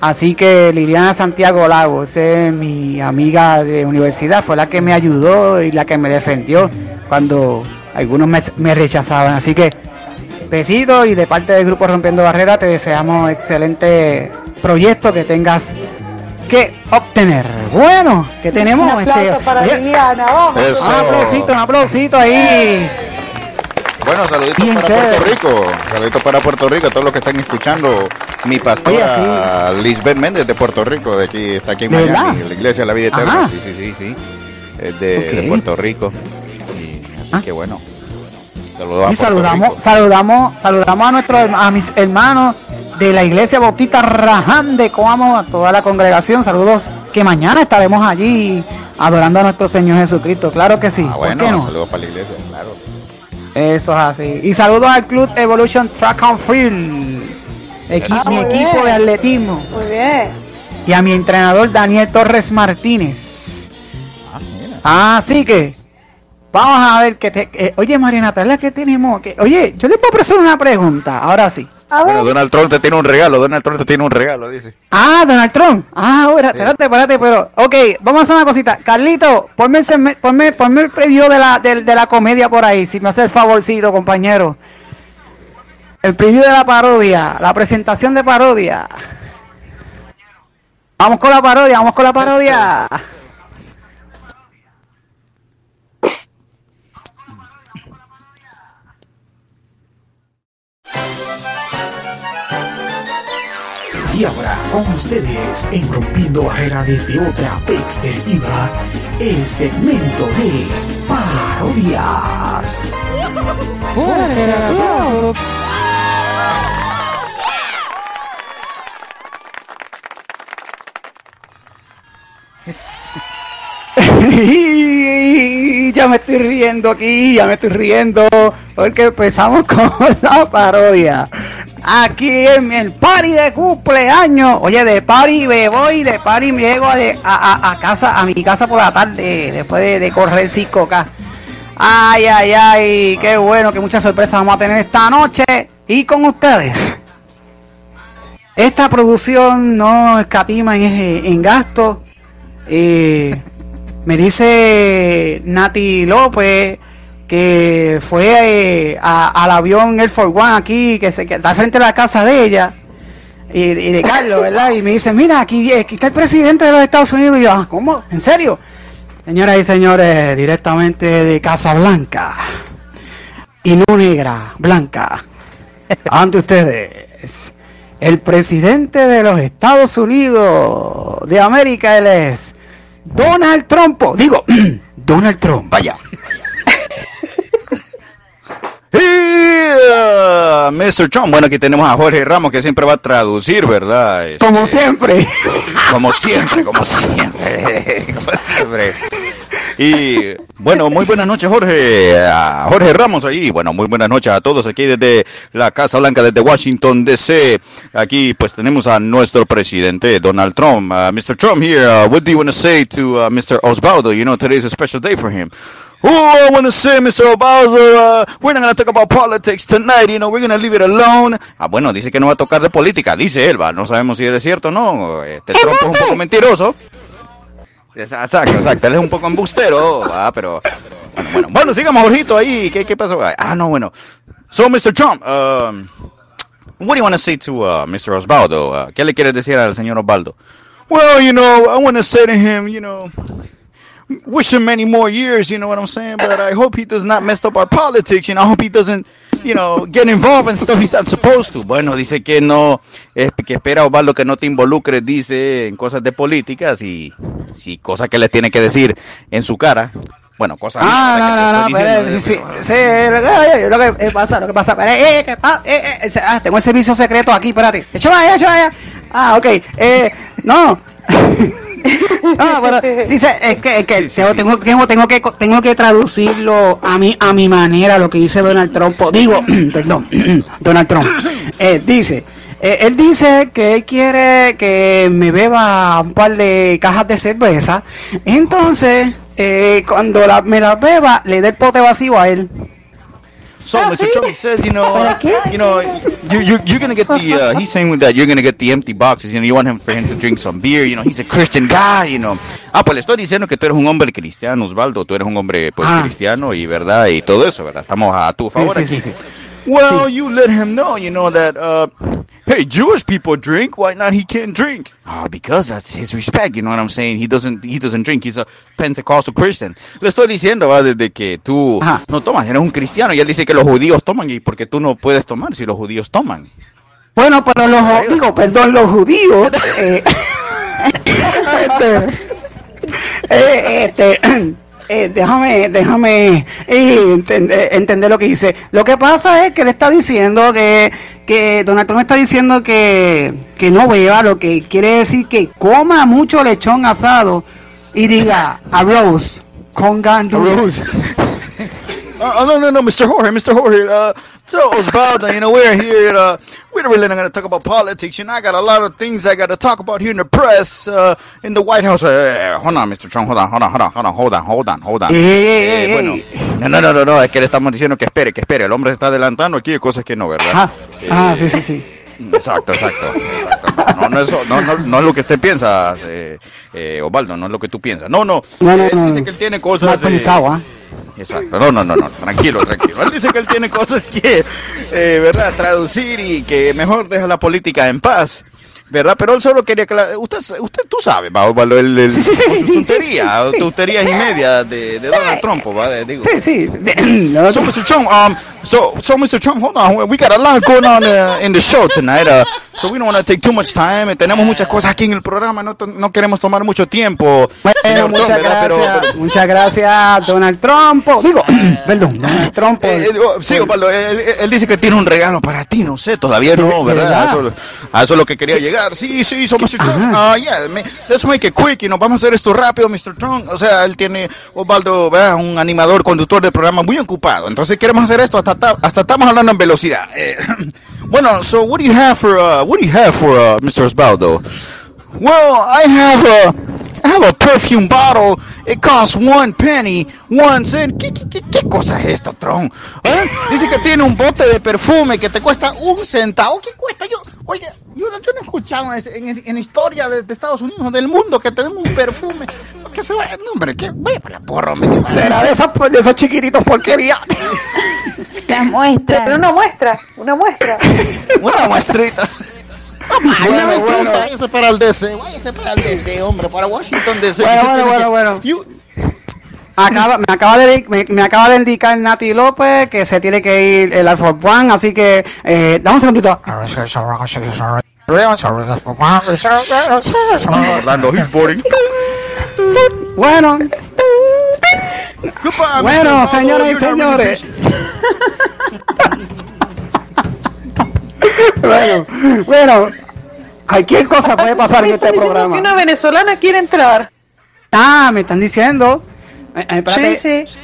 Así que Liliana Santiago Lago, esa es mi amiga de universidad, fue la que me ayudó y la que me defendió cuando algunos me, rechazaban. Así que besitos y de parte del grupo Rompiendo Barreras te deseamos excelente proyecto que tengas que obtener. Bueno, que tenemos Un aplauso este, para oye, Liliana, vamos. Eso. un aplausito, un aplausito ahí. Bueno, saluditos Bien para chévere. Puerto Rico. Saluditos para Puerto Rico, a todos los que están escuchando. Mi pastora Lisbeth Méndez de Puerto Rico, de aquí, está aquí en ¿De Miami, verdad? la iglesia de la vida eterna. Ajá. Sí, sí, sí, sí. Es de. Ah. Puerto Rico. Y así que bueno. Saludos Y saludamos, Rico. saludamos, saludamos a nuestros a mis hermanos de la iglesia Bautista Raján de Coamo, a toda la congregación. Saludos que mañana estaremos allí adorando a nuestro Señor Jesucristo. Claro que sí. Ah, ¿Por bueno, qué no? saludos para la iglesia, claro. Eso es así. Y saludos al Club Evolution Track and Field, equi- Ah, mi equipo bien. de atletismo. Muy bien. Y a mi entrenador Daniel Torres Martínez. Así que vamos a ver que te... eh, oye, María Natalia, ¿qué tenemos? que Oye, yo le puedo hacer una pregunta. Ahora sí. Bueno, Donald Trump te tiene un regalo, Donald Trump te tiene un regalo, dice. Ah, Donald Trump. Ah, ahora, espérate, espérate, pero. Ok, vamos a hacer una cosita. Carlito, ponme, el ponme, ponme el preview de la, de, de la comedia por ahí, si me hace el favorcito, compañero. El preview de la parodia, la presentación de parodia. Vamos con la parodia, vamos con la parodia. Y ahora con ustedes, en Rompiendo Barrera desde otra perspectiva, el segmento de parodias. Fuerte el aplauso. ya me estoy riendo aquí, ya me estoy riendo, porque empezamos con la parodia. Aquí en el party de cumpleaños. Oye, de party me voy, de party me llego a, casa, a mi casa por la tarde, después de, de correr 5K. Ay, ay, ay, qué bueno, que muchas sorpresas vamos a tener esta noche. Y con ustedes. Esta producción no escatima en, en gastos. Eh, me dice Nati López que fue eh, al avión Air Force One aquí, que se que está frente a la casa de ella y, de Carlos, ¿verdad? Y me dice, mira, aquí, aquí está el presidente de los Estados Unidos. Y yo, "Ah, ¿cómo? ¿En serio? Señoras y señores, directamente de Casa Blanca y no negra, blanca, ante ustedes, el presidente de los Estados Unidos de América, él es Donald Trump. Digo, Donald Trump, vaya. Uh, Mr. Trump. Bueno, aquí tenemos a Jorge Ramos que siempre va a traducir, ¿verdad? Este, Como siempre. Como siempre, como siempre, como siempre. Y bueno, muy buenas noches, Jorge. A Jorge Ramos ahí. Bueno, muy buenas noches a todos aquí desde la Casa Blanca, desde Washington, D.C. Aquí pues tenemos a nuestro presidente, Donald Trump. Uh, Mr. Trump here, uh, what do you want to say to uh, Mr. Osvaldo? You know, today's a special day for him. Oh, I want to say, Mr. Obauzo, uh, we're not going to talk about politics tonight, you know, we're going to leave it alone. Ah, bueno, dice que no va a tocar de política, dice él, va, no sabemos si es cierto o no. Este Trump es un poco mentiroso. Exacto, exacto, él es un poco embustero, va, pero... Bueno, bueno, bueno, sigamos, Jorgito, ahí, ¿qué, qué pasó? Ah, no, bueno. So, Mr. Trump, um, what do you want to say to uh, Mr. Osvaldo? Uh, ¿Qué le quieres decir al señor Osvaldo? Well, you know, I want to say to him, you know, wish him many more years, you know what I'm saying? But I hope he does not mess up our politics, you know, I hope he doesn't, you know, get involved in stuff he's not supposed to. Bueno, dice que no, eh, que espera Osvaldo que no te involucres, dice, en cosas de políticas y, si cosas que le tiene que decir en su cara. Bueno, cosas Ah, no, no, no, te estoy pero, sí, sí, sí, lo que eh, pasa, lo que pasa, eh, eh, eh, ah, tengo el servicio secreto aquí, espérate, echa vaya, echa vaya, ah, ok, eh, no, no, pero dice, es que, es que tengo, tengo, tengo, tengo que, tengo que traducirlo a mi, a mi manera, lo que dice Donald Trump, digo, perdón, Donald Trump, eh, dice, eh, él dice que él quiere que me beba un par de cajas de cerveza. Entonces, eh, cuando la- me las beba, le dé el pote vacío a él. So Mr. Trump says, you know, you know, you, you, you're gonna get the. Uh, he's saying that you're gonna get the empty boxes. You know, you want him for him to drink some beer. You know, he's a Christian guy. You know. Ah, pues le estoy diciendo que tú eres un hombre cristiano, Osvaldo. Tú eres un hombre pues Ah. cristiano y verdad y todo eso, verdad. Estamos a tu favor Sí, aquí. sí, sí, sí. Well, you let him know, you know that. Uh, hey, Jewish people drink. Why not? He can't drink. Ah, because that's his respect. You know what I'm saying? He doesn't. He doesn't drink. He's a Pentecostal Christian. Le estoy diciendo, va, desde que tú no tomas, eres un cristiano y él dice que los judíos toman y porque tú no puedes tomar si los judíos toman. Bueno, pero los digo, perdón, los judíos. eh, este, eh, este, eh, déjame, déjame eh, entender, entender lo que dice. Lo que pasa es que le está diciendo que, que Donald Trump está diciendo que, que no beba, lo que quiere decir que coma mucho lechón asado y diga arroz con gandules. Uh, oh, no, no, no, Mr. Jorge, Mr. Jorge. Uh, so, Osvaldo, you know, we're here. Uh, we're really not going to talk about politics. You know, I got a lot of things I got to talk about here in the press, uh, in the White House. Uh, hold on, Mr. Trump, hold on, hold on, hold on, hold on, hold on, hold on, hold on. Eh, bueno, no, no, no, no, no, es que le estamos diciendo que espere, que espere. El hombre se está adelantando aquí de cosas que no, ¿verdad? Ah, ah, sí, sí, sí. Exacto, exacto. exacto. No, no, es, no, no, no es lo que usted piensa, eh, eh, Osvaldo, no es lo que tú piensas. No, no. No, no, no. dice que él tiene cosas. Mal pensado, ¿ah? Exacto. No, no, no, no. Tranquilo, tranquilo. Él dice que él tiene cosas que, eh, ¿verdad? Traducir y que mejor deja la política en paz. ¿Verdad? Pero él solo quería que la- usted, usted, tú sabes, va, Osvaldo, el, el, Sí, sí, sí, sí, tonterías, y media de, de Donald Trump, ¿va? De- digo. Sí, sí. So, Mr. Trump, um, so, so, Mr. Trump, hold on. We got a lot going on uh, in the show tonight, uh, so we don't want to take too much time. Eh, Tenemos muchas cosas aquí en el programa, no, no queremos tomar mucho tiempo. Bueno, señor muchas gracias, Pero- pero- muchas gracias, Donald Trump. Digo, perdón, Donald Trump. por- Eh, eh, oh, sí, Osvaldo, él, él- él dice que tiene un regalo para ti, no sé, todavía no, ¿verdad? ¿verdad? A eso, a eso es lo que quería llegar. Sí, sí, so, Mr. Trump, ah, yeah, me- let's make it quick y nos vamos a hacer esto rápido, Mr. Trump. O sea, él tiene, Osvaldo, ¿verdad? un animador, conductor del programa muy ocupado. Entonces queremos hacer esto, hasta, ta- hasta estamos hablando en velocidad. Eh, bueno, so what do you have for, uh, what do you have for uh, Mr. Osvaldo? Well, I have a, I have a perfume bottle. It costs one penny, one cent. ¿Qué, qué, qué, qué cosa es esto, Tron? ¿Eh? Dice que tiene un bote de perfume que te cuesta un centavo. ¿Qué cuesta? Yo, oye, yo, no- yo no he escuchado en, en, en historia de, de Estados Unidos, del mundo, que tenemos un perfume. Que se va, no, hombre, que vaya para la porra, hombre. ¿qué Será de esos, de esos chiquititos porquería. La muestra. Pero una muestra, una muestra. Una muestrita. Bueno, Váyase, bueno. váyase para el DC, váyase para el DC, hombre, para Washington DC. Bueno, bueno, bueno, bueno. Acaba, me, acaba de, me, me acaba de indicar Nati López que se tiene que ir el Alpha One, así que eh, dame un segundito. Bueno, Goodbye, bueno, señoras y señores. bueno, bueno, cualquier cosa puede pasar en este programa. que una venezolana quiere entrar. Ah, me están diciendo. Eh, eh, espérate. Sí, sí.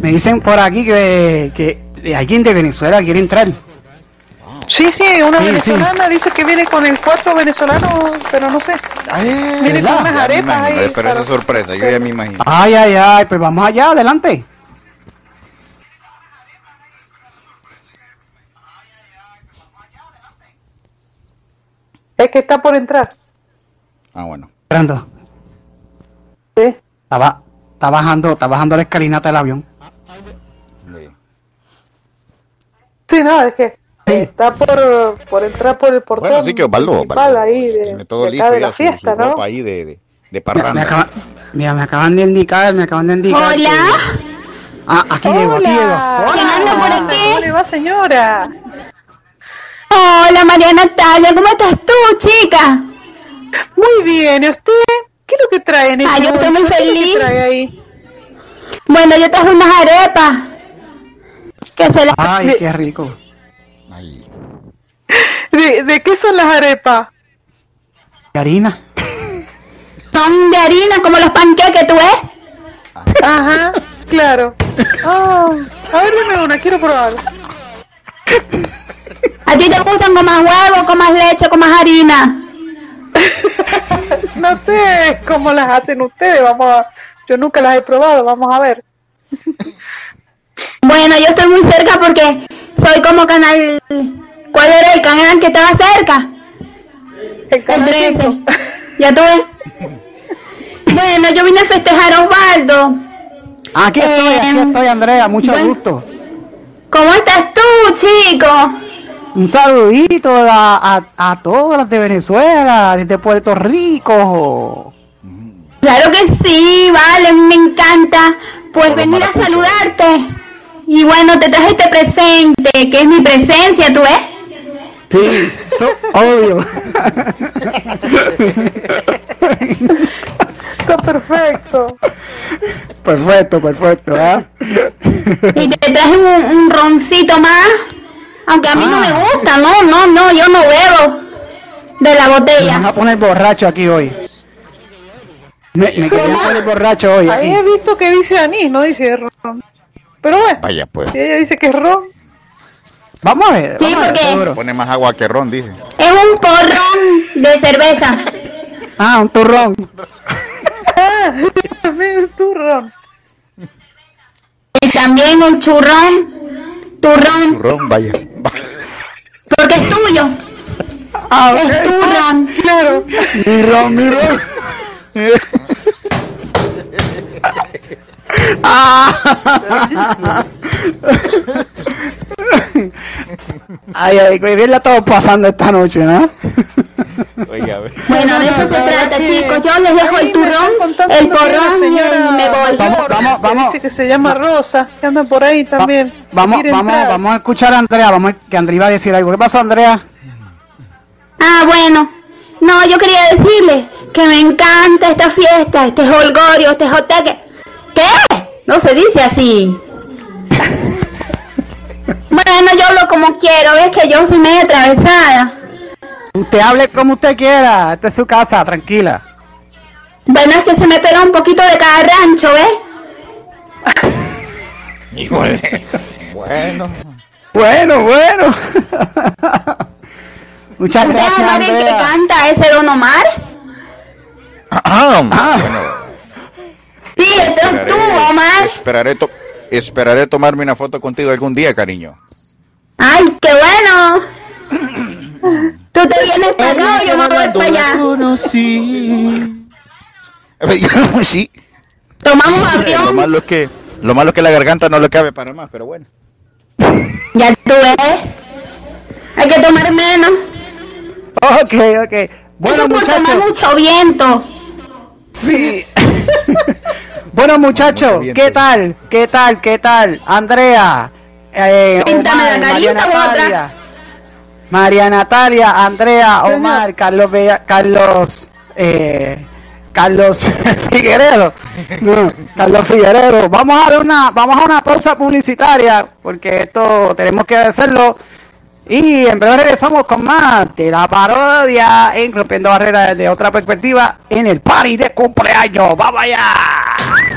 Me dicen por aquí que, que alguien de Venezuela quiere entrar. Sí, sí, una Sí, venezolana dice que viene con el cuatro venezolano, pero no sé. viene ¿verdad? con unas arepas ahí. pero esa es sorpresa, yo ya me imagino. Ay, ay, ay, pues vamos allá, adelante. Es que está por entrar. Ah, bueno. Entrando. Sí. Está, ba- está bajando, está bajando la escalinata del avión. Sí, no, es que está por, por entrar por el portón. Bueno, sí que Osvaldo, Osvaldo ahí de, tiene todo de listo de la su, fiesta, su ¿no? ropa ahí de, de, de Me, me parranda. acaba- mira, me acaban de indicar, me acaban de indicar. Hola. que- Ah, aquí llego, aquí llego. ¿Quién anda por aquí? ¿Cómo le va, señora? Hola María Natalia, ¿cómo estás tú, chica? Muy bien, ¿y usted? ¿Qué es lo que trae en Ah, yo estoy muy feliz. trae ahí? Bueno, yo traje unas arepas. Que se las... Ay, qué rico. ¿De, de qué son las arepas? Karina. Son de harina, como los panqueques, ¿tú ves? Ajá, claro. Ah, a ver, dime una, quiero probar. ¿A ti te gustan con más huevo, con más leche, con más harina? No sé cómo las hacen ustedes, vamos a... Yo nunca las he probado, vamos a ver. Bueno, yo estoy muy cerca porque soy como canal... ¿Cuál era el canal que estaba cerca? El canal 13. Ya tuve. Bueno, yo vine a festejar a Osvaldo. Aquí estoy, aquí Em, estoy, Andrea, mucho bueno. gusto. ¿Cómo estás tú, chico? Un saludito a, a, a todos los de Venezuela, desde Puerto Rico. Claro que sí, vale, me encanta. Pues venir a saludarte. Y bueno, te traje este presente, que es mi presencia, ¿tú ves? Sí, so, obvio. Está perfecto. Perfecto, perfecto, ¿ah? Y te traje un, un roncito más. Aunque a mí no me Ah. gusta, no, no, no, yo no bebo de la Me botella. van a poner borracho aquí hoy. Me, me poner borracho hoy Ahí aquí. he visto que dice anís, no dice ron. Pero bueno, Vaya pues. si ella dice que es ron. Vamos a ver, Sí, vamos a ver, porque-. Pone más agua que ron, dice. Es un porrón de cerveza. Ah, un turrón. También es tu ron. Y también un churrón. Turrón, Ron, vaya. porque es tuyo. Ah, Es turrón. Claro. Mi ron, mi ron. Ay, ay, qué bien la estamos pasando esta noche, ¿no? Oiga. Bueno, de eso se trata, chicos. Yo les dejo el turrón, el porrón y me voy. Vamos, vamos, vamos. Dice que se llama Rosa, que anda por ahí también. Vamos, vamos, entrar. vamos a escuchar a Andrea, vamos a- que Andrea iba a decir algo. ¿Qué pasó, Andrea? Ah, bueno. No, yo quería decirle que me encanta esta fiesta, este holgorio, este joteque. ¿Qué? No se dice así. Bueno, yo hablo como quiero, ves que yo soy medio atravesada. Usted hable como usted quiera, esta es su casa, tranquila. Bueno, es que se me pega un poquito de cada rancho, ¿ves? Híjole. Bueno. Bueno, bueno. Muchas ¿Usted gracias, sabe que Andrea. canta ese Don Omar? Ah, bueno. Sí, ese es tú, Omar. esperaré, to- esperaré tomarme una foto contigo algún día, cariño. ¡Ay, qué bueno! Tú te vienes para acá o yo me voy para allá. sí. Tomamos Lo avión. malo es que lo malo es que la garganta no le cabe para más, pero bueno. Ya tú ves. Hay que tomar menos. Ok, ok. Bueno, Eso por tomar muchachos. mucho viento. Sí. Bueno, muchachos, ¿qué tal? ¿Qué tal? ¿Qué tal? Andrea, eh, María Natalia, Andrea, Omar, Carlos, Carlos, eh, Carlos Figueredo. Carlos Figueredo. Vamos a dar una, vamos a una pausa publicitaria, porque esto tenemos que hacerlo. Y en breve regresamos con más de la parodia en Rompiendo Barreras desde otra perspectiva en el party de cumpleaños. ¡Vamos allá!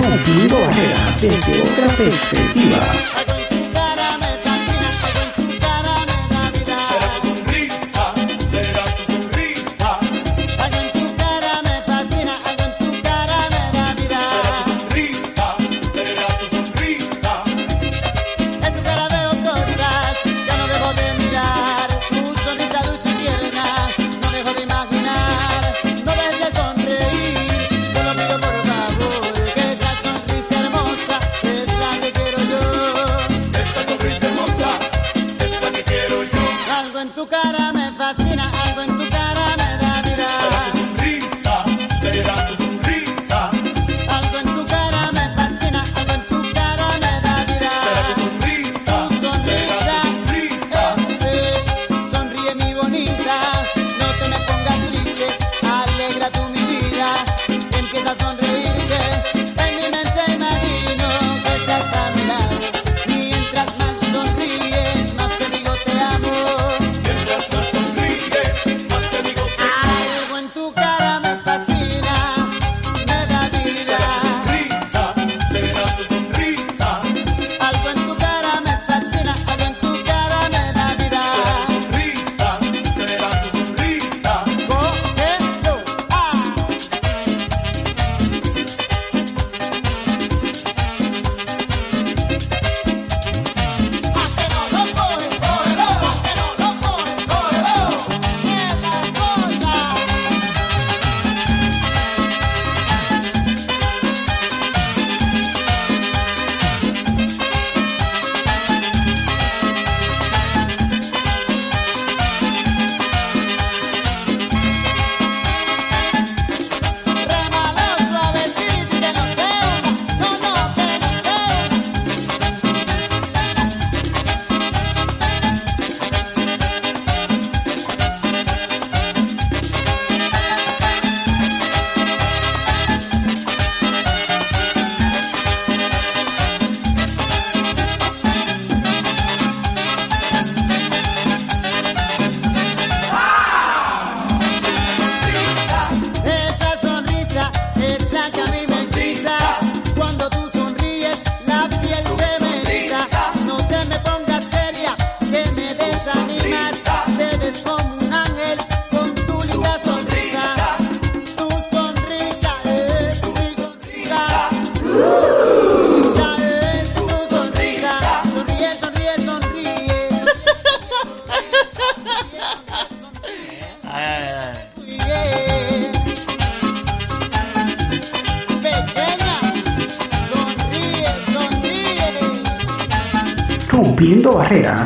Cautivo Barreras desde otra perspectiva. lugar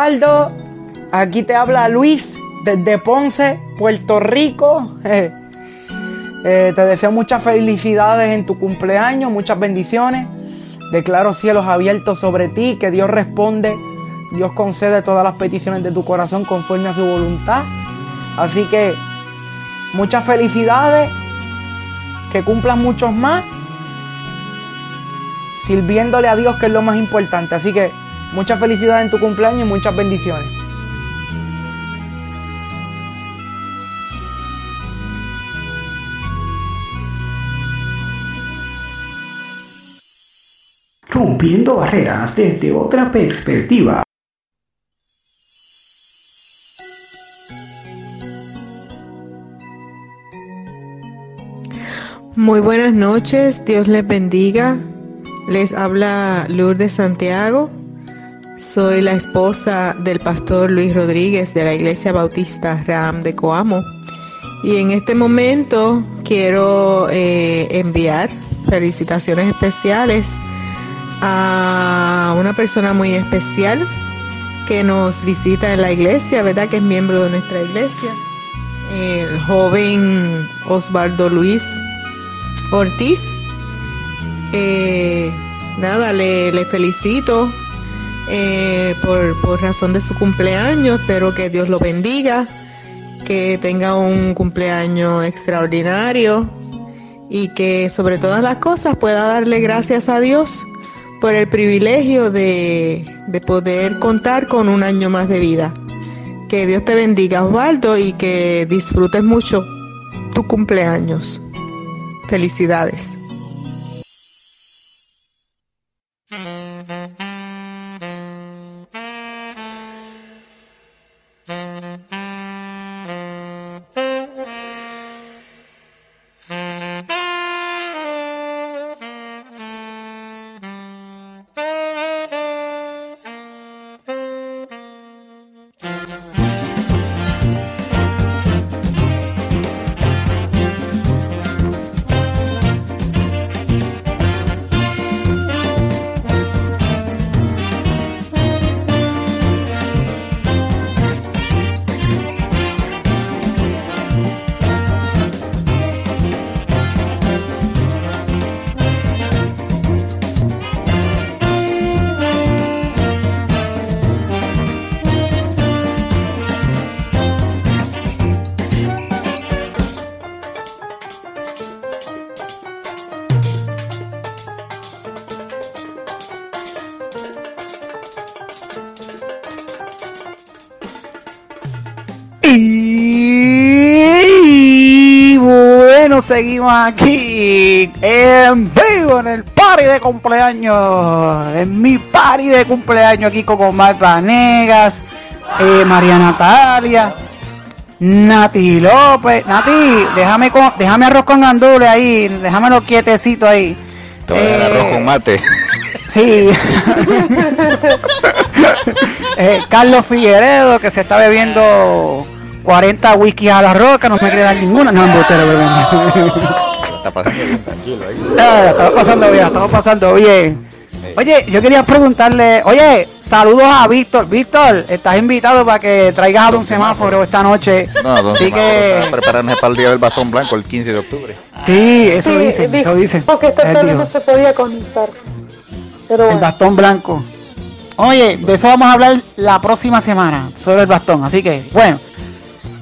Osvaldo. Aquí te habla Luis desde Ponce, Puerto Rico. Eh, te deseo muchas felicidades en tu cumpleaños, muchas bendiciones. Declaro cielos abiertos sobre ti, que Dios responde, Dios concede todas las peticiones de tu corazón conforme a su voluntad. Así que muchas felicidades, que cumplas muchos más, sirviéndole a Dios que es lo más importante. Así que muchas felicidades en tu cumpleaños y muchas bendiciones. Rompiendo barreras desde otra perspectiva. Muy buenas noches, Dios les bendiga. Les habla Lourdes Santiago. Soy la esposa del pastor Luis Rodríguez de la Iglesia Bautista Ram de Coamo. Y en este momento quiero eh, enviar felicitaciones especiales a una persona muy especial que nos visita en la iglesia, ¿verdad? Que es miembro de nuestra iglesia. El joven Osvaldo Luis Ortiz. Eh, nada, le, le felicito eh, por, por razón de su cumpleaños. Espero que Dios lo bendiga, que tenga un cumpleaños extraordinario y que sobre todas las cosas pueda darle gracias a Dios por el privilegio de, de poder contar con un año más de vida. Que Dios te bendiga, Osvaldo, y que disfrutes mucho tu cumpleaños. Felicidades. Y bueno, seguimos aquí en vivo en el party de cumpleaños. En mi party de cumpleaños aquí con Omar Vanegas, eh, María Natalia, Nati López. Nati, déjame, con, déjame arroz con gandules ahí, déjamelo quietecito ahí. Te voy a dar Eh, arroz con mate. Sí. Eh, Carlos Figueredo, que se está bebiendo 40 whisky a la roca, no me quiere dar ninguna. No, embustero, bebiendo. Está pasando bien, tranquilo ahí. Ah, estamos pasando bien, estamos pasando bien. Oye, yo quería preguntarle, oye, saludos a Víctor. Víctor, estás invitado para que traigas a un semáforo esta noche. No, don Así Semáforo que, está preparándose para el día del bastón blanco el 15 de octubre. sí, eso Sí, dice, dijo eso dice. que esta Él tarde dijo. no se podía conectar. Pero El bastón blanco. Oye, de eso vamos a hablar la próxima semana, sobre el bastón. Así que, bueno.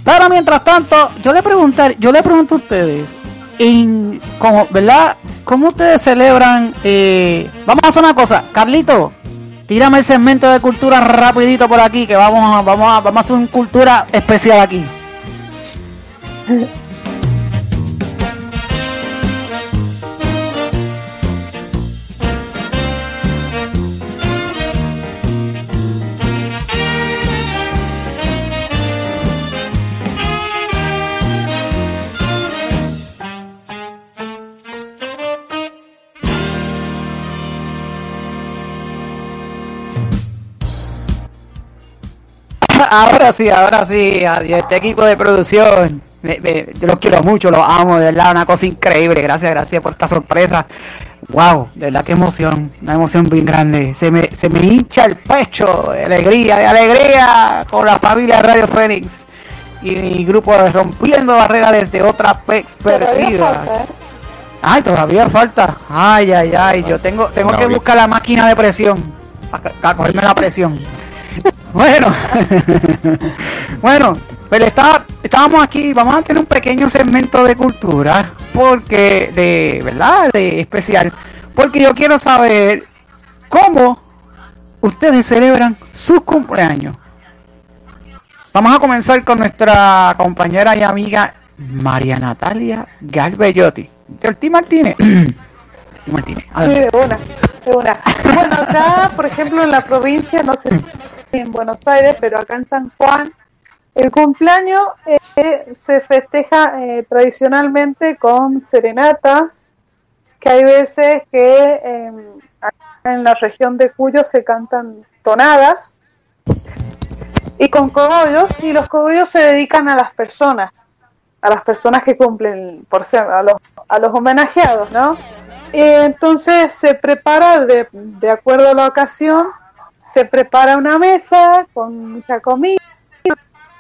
Pero mientras tanto, yo le preguntar, yo le pregunto a ustedes, en, como, ¿verdad? ¿Cómo ustedes celebran? eh, vamos a hacer una cosa, Carlito, tírame el segmento de cultura rapidito por aquí, que vamos a, vamos a, vamos a hacer una cultura especial aquí. Ahora sí, ahora sí, adiós, este equipo de producción, me- me- yo los quiero mucho, los amo, de verdad, una cosa increíble, gracias, gracias por esta sorpresa, wow, de verdad qué emoción, una emoción bien grande, se me, se me hincha el pecho de alegría, de alegría con la familia Radio Fénix y mi grupo de Rompiendo Barreras desde otra perspectiva. Ay, todavía falta. Ay, ay, ay. Yo tengo, tengo que buscar la máquina de presión. Para cogerme la presión. Bueno. bueno, pero está, estábamos aquí. Vamos a tener un pequeño segmento de cultura. Porque, de verdad, de especial. Porque yo quiero saber cómo ustedes celebran sus cumpleaños. Vamos a comenzar con nuestra compañera y amiga María Natalia Galvellotti. Ortiz Martínez. Martínez. Sí, de una, de una. Bueno, acá, por ejemplo, en la provincia, no sé si en Buenos Aires, pero acá en San Juan, el cumpleaños eh, se festeja eh, tradicionalmente con serenatas, que hay veces que eh, acá en la región de Cuyo se cantan tonadas, y con cogollos, y los cogollos se dedican a las personas, a las personas que cumplen, por ser, a los, a los homenajeados, ¿no? Eh, entonces se prepara de, de acuerdo a la ocasión, se prepara una mesa con mucha comida,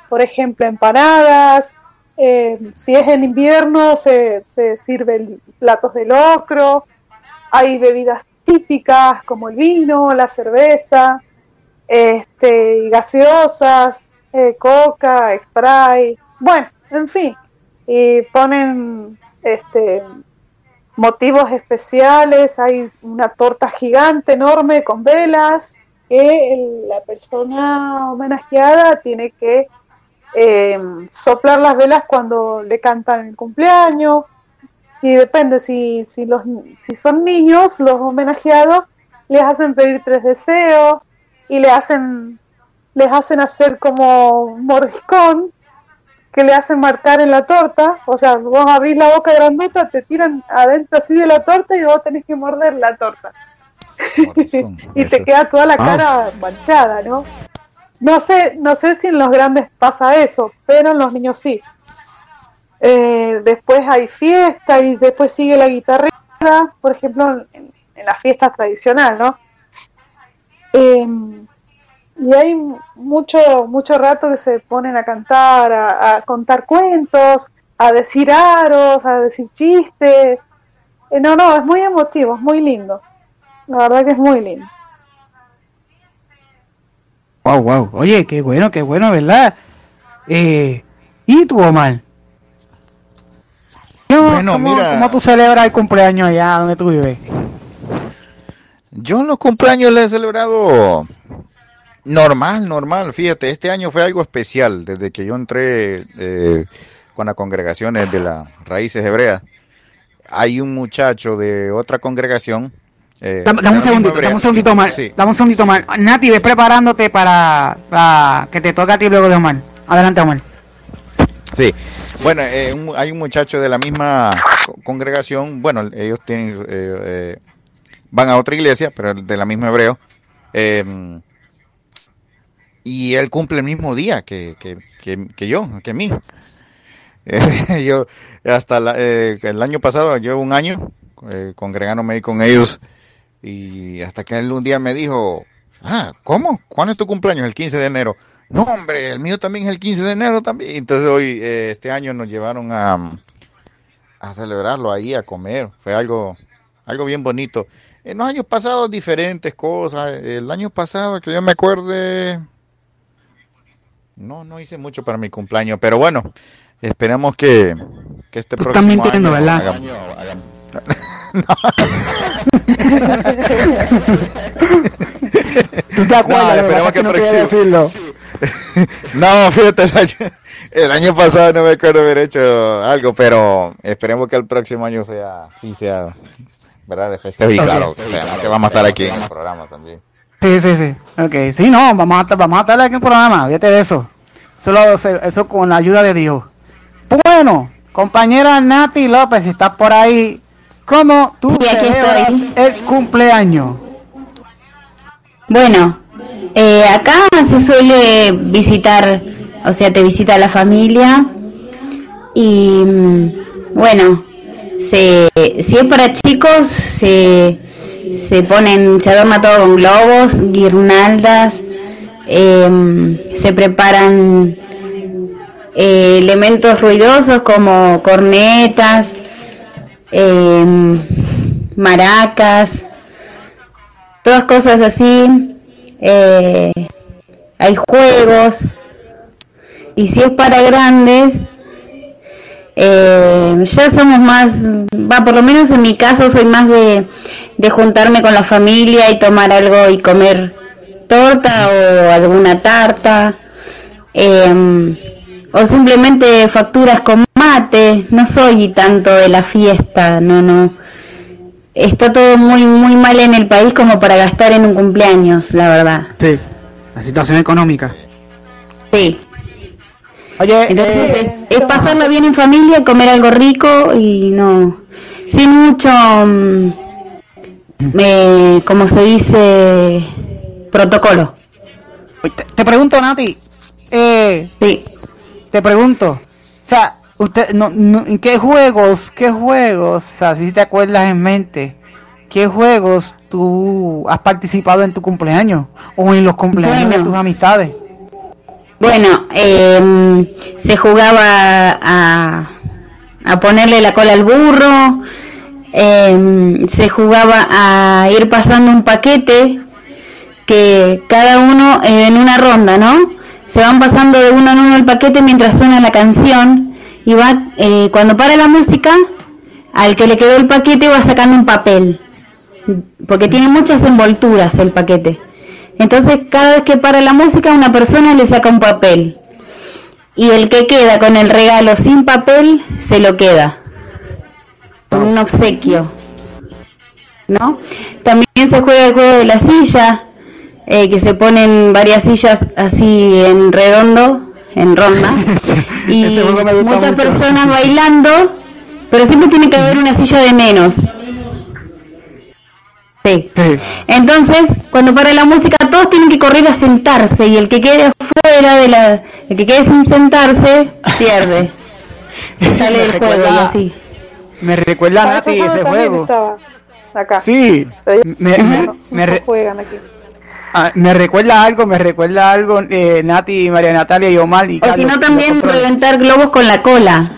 por ejemplo empanadas, eh, si es en invierno se, se sirven platos de locro, hay bebidas típicas como el vino, la cerveza, este, gaseosas, eh, coca, spray, bueno, en fin, y ponen este motivos especiales, hay una torta gigante enorme con velas que la persona homenajeada tiene que eh, soplar las velas cuando le cantan el cumpleaños. Y depende si, si, los, si son niños los homenajeados les hacen pedir tres deseos y le hacen les hacen hacer como un mordiscón que le hacen marcar en la torta, o sea, vos abrís la boca grandota, te tiran adentro así de la torta y vos tenés que morder la torta. y te queda toda la Ah. cara manchada, ¿no? No sé, no sé si en los grandes pasa eso, pero en los niños sí. Eh, después hay fiesta y después sigue la guitarrita, por ejemplo, en, en las fiestas tradicional, ¿no? Em, y hay mucho mucho rato que se ponen a cantar, a, a contar cuentos, a decir aros, a decir chistes. Eh, no, no, es muy emotivo, es muy lindo. La verdad que es muy lindo. Wow, wow. Oye, qué bueno, qué bueno, ¿verdad? Eh, ¿Y tú, Omar? ¿Cómo, Bueno, cómo- mira. cómo tú celebras el cumpleaños allá donde tú vives? Yo en los cumpleaños le he celebrado normal, normal. Fíjate, este año fue algo especial desde que yo entré eh, con las congregaciones de las raíces hebreas. Hay un muchacho de otra congregación. eh, Dame, un segundito, hebrea. dame un segundito, Omar. Sí. Dame un segundito, Omar. Nati, ve preparándote para, para que te toque a ti luego de Omar. Adelante, Omar. Sí, bueno, eh, un- hay un muchacho de la misma co- congregación, bueno, ellos tienen, eh, eh, van a otra iglesia, pero de la misma hebreo, eh, y él cumple el mismo día que, que, que, yo, que mí. Yo hasta eh, el año pasado, yo un año eh, congregándome ahí con ellos, y hasta que él un día me dijo, ah, ¿cómo? ¿Cuándo es tu cumpleaños? El 15 de enero. No, hombre, el mío también es el 15 de enero también. Entonces hoy, eh, este año nos llevaron a, a celebrarlo ahí, a comer. Fue algo, algo bien bonito. En los años pasados diferentes cosas. El año pasado, que yo me acuerde, no, no hice mucho para mi cumpleaños, pero bueno, esperemos que, que este Tú próximo mintiendo, año ¿verdad? hagamos- ¿Tú te acuerdas? No, Lo que que no decirlo. No, fíjate, el año, el año pasado no me acuerdo haber hecho algo, pero esperemos que el próximo año sea, sí sea, ¿verdad? De Ok. claro, sabemos que vamos a estar aquí en el programa también. Sí, sí, sí. Ok, sí, no, vamos a, estar- vamos a estar aquí en el programa, fíjate de eso. Solo se- eso con la ayuda de Dios. Bueno, compañera Nati López, si estás por ahí, ¿cómo tú Sí, aquí celebras estoy. el cumpleaños? Bueno, eh, acá se suele visitar, o sea, te visita la familia y mm, bueno, se, si es para chicos, se, se ponen, se adorna todo con globos, guirnaldas, em, se preparan eh, elementos ruidosos como cornetas, em, maracas, todas cosas así. eh, hay juegos. Y si es para grandes, eh, ya somos más, va, por lo menos en mi caso soy más de, de juntarme con la familia y tomar algo y comer torta o alguna tarta. em, o simplemente facturas con mate, no soy tanto de la fiesta, no, no. Está todo muy, muy mal en el país como para gastar en un cumpleaños, la verdad. Sí, la situación económica. Sí. Oye, Entonces eh, es, es pasarla bien en familia, comer algo rico y no, sin mucho, mm, me, como se dice, protocolo. te, te pregunto, Nati. Eh, Te pregunto. O sea, usted, no, no, ¿en qué juegos, qué juegos, o sea, si te acuerdas en mente, qué juegos tú has participado en tu cumpleaños o en los cumpleaños de tus amistades? Bueno, em, se jugaba a, a ponerle la cola al burro, em, se jugaba a ir pasando un paquete que cada uno en una ronda, ¿no? Se van pasando de uno en uno el paquete mientras suena la canción y va, eh, cuando para la música, al que le quedó el paquete va sacando un papel, porque tiene muchas envolturas el paquete. Entonces, cada vez que para la música, una persona le saca un papel. Y el que queda con el regalo sin papel, se lo queda. Con un obsequio. ¿No? También se juega el juego de la silla, eh, que se ponen varias sillas así en redondo, en ronda. y muchas mucho. personas bailando, pero siempre tiene que haber una silla de menos. Sí. Entonces, cuando para la música, todos tienen que correr a sentarse y el que quede afuera de la, el que quede sin sentarse pierde. Sale del juego y así. Me recuerda a Nati ese juego. acá. Sí, me, me- No, me no re- juegan aquí. ah, me recuerda algo, me recuerda algo eh, Nati, María Natalia y Omar y O si no, también reventar globos con la cola.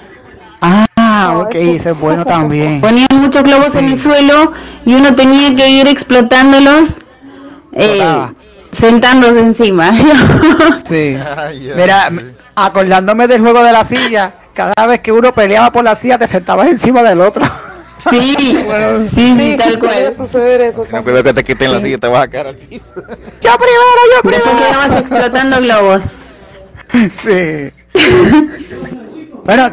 Ah, ok, eso es bueno también. Ponían muchos globos en el suelo y uno tenía que ir explotándolos eh, sentándose encima. Sí. Mira, acordándome del juego de la silla, cada vez que uno peleaba por la silla te sentabas encima del otro. Sí, sí, sí, tal cual. suceder eso. Ten cuidado que te quiten la silla te vas a caer al piso. Yo primero, yo Después quedabas explotando globos. Sí. bueno,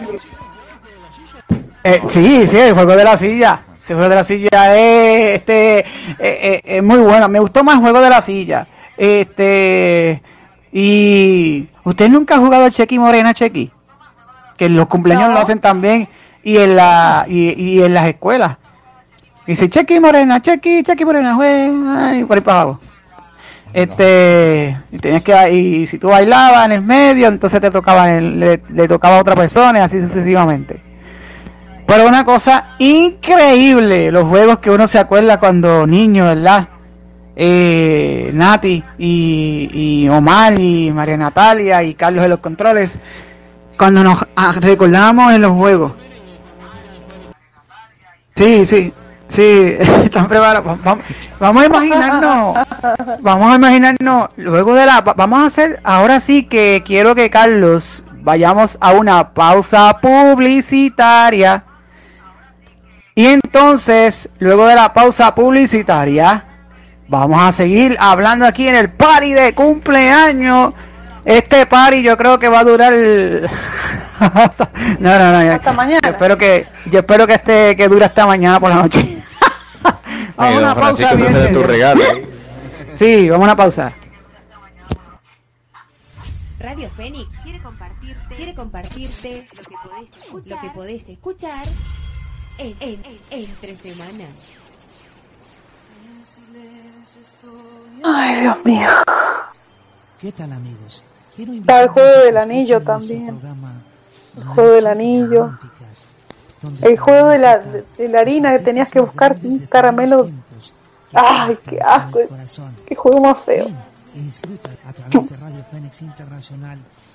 eh, sí, sí, el juego de la silla. Ese juego de la silla es, este, eh, eh, es muy bueno. Me gustó más el juego de la silla. Este, y ¿usted nunca ha jugado Chequi Morena Chequi? Que en los cumpleaños lo hacen también y en la y, y en las escuelas. Y dice Chequi Morena, Chequi, Chequi Morena, juega, y por ahí para abajo. Este, y tenías que y si tú bailabas en el medio, entonces te tocaba en- le, le tocaba a otra persona y así sucesivamente. Pero una cosa increíble, los juegos que uno se acuerda cuando niño, ¿verdad? Eh, Nati y, y Omar y María Natalia y Carlos de los controles, cuando nos recordamos en los juegos. Sí, sí, sí, están preparados. Vamos, vamos a imaginarnos, vamos a imaginarnos, luego de la, va- vamos a hacer, ahora sí que quiero que Carlos vayamos a una pausa publicitaria. Y entonces, luego de la pausa publicitaria, vamos a seguir hablando aquí en el party de cumpleaños. Este party yo creo que va a durar... no, no, no. ya. Hasta mañana. Yo espero que, yo espero que este que dure hasta mañana por la noche. vamos a una Francisco, pausa. bien, tu regalo ahí. Sí, vamos a una pausa. Radio Fénix quiere compartirte, quiere compartirte lo que podés escuchar, lo que podés escuchar en, en, entre semana. Ay, Dios mío. ¿Qué tal amigos? Está el juego del anillo también. El juego del anillo. El juego de la, de la harina que tenías que buscar un caramelo. Ay, qué asco. Qué juego más feo.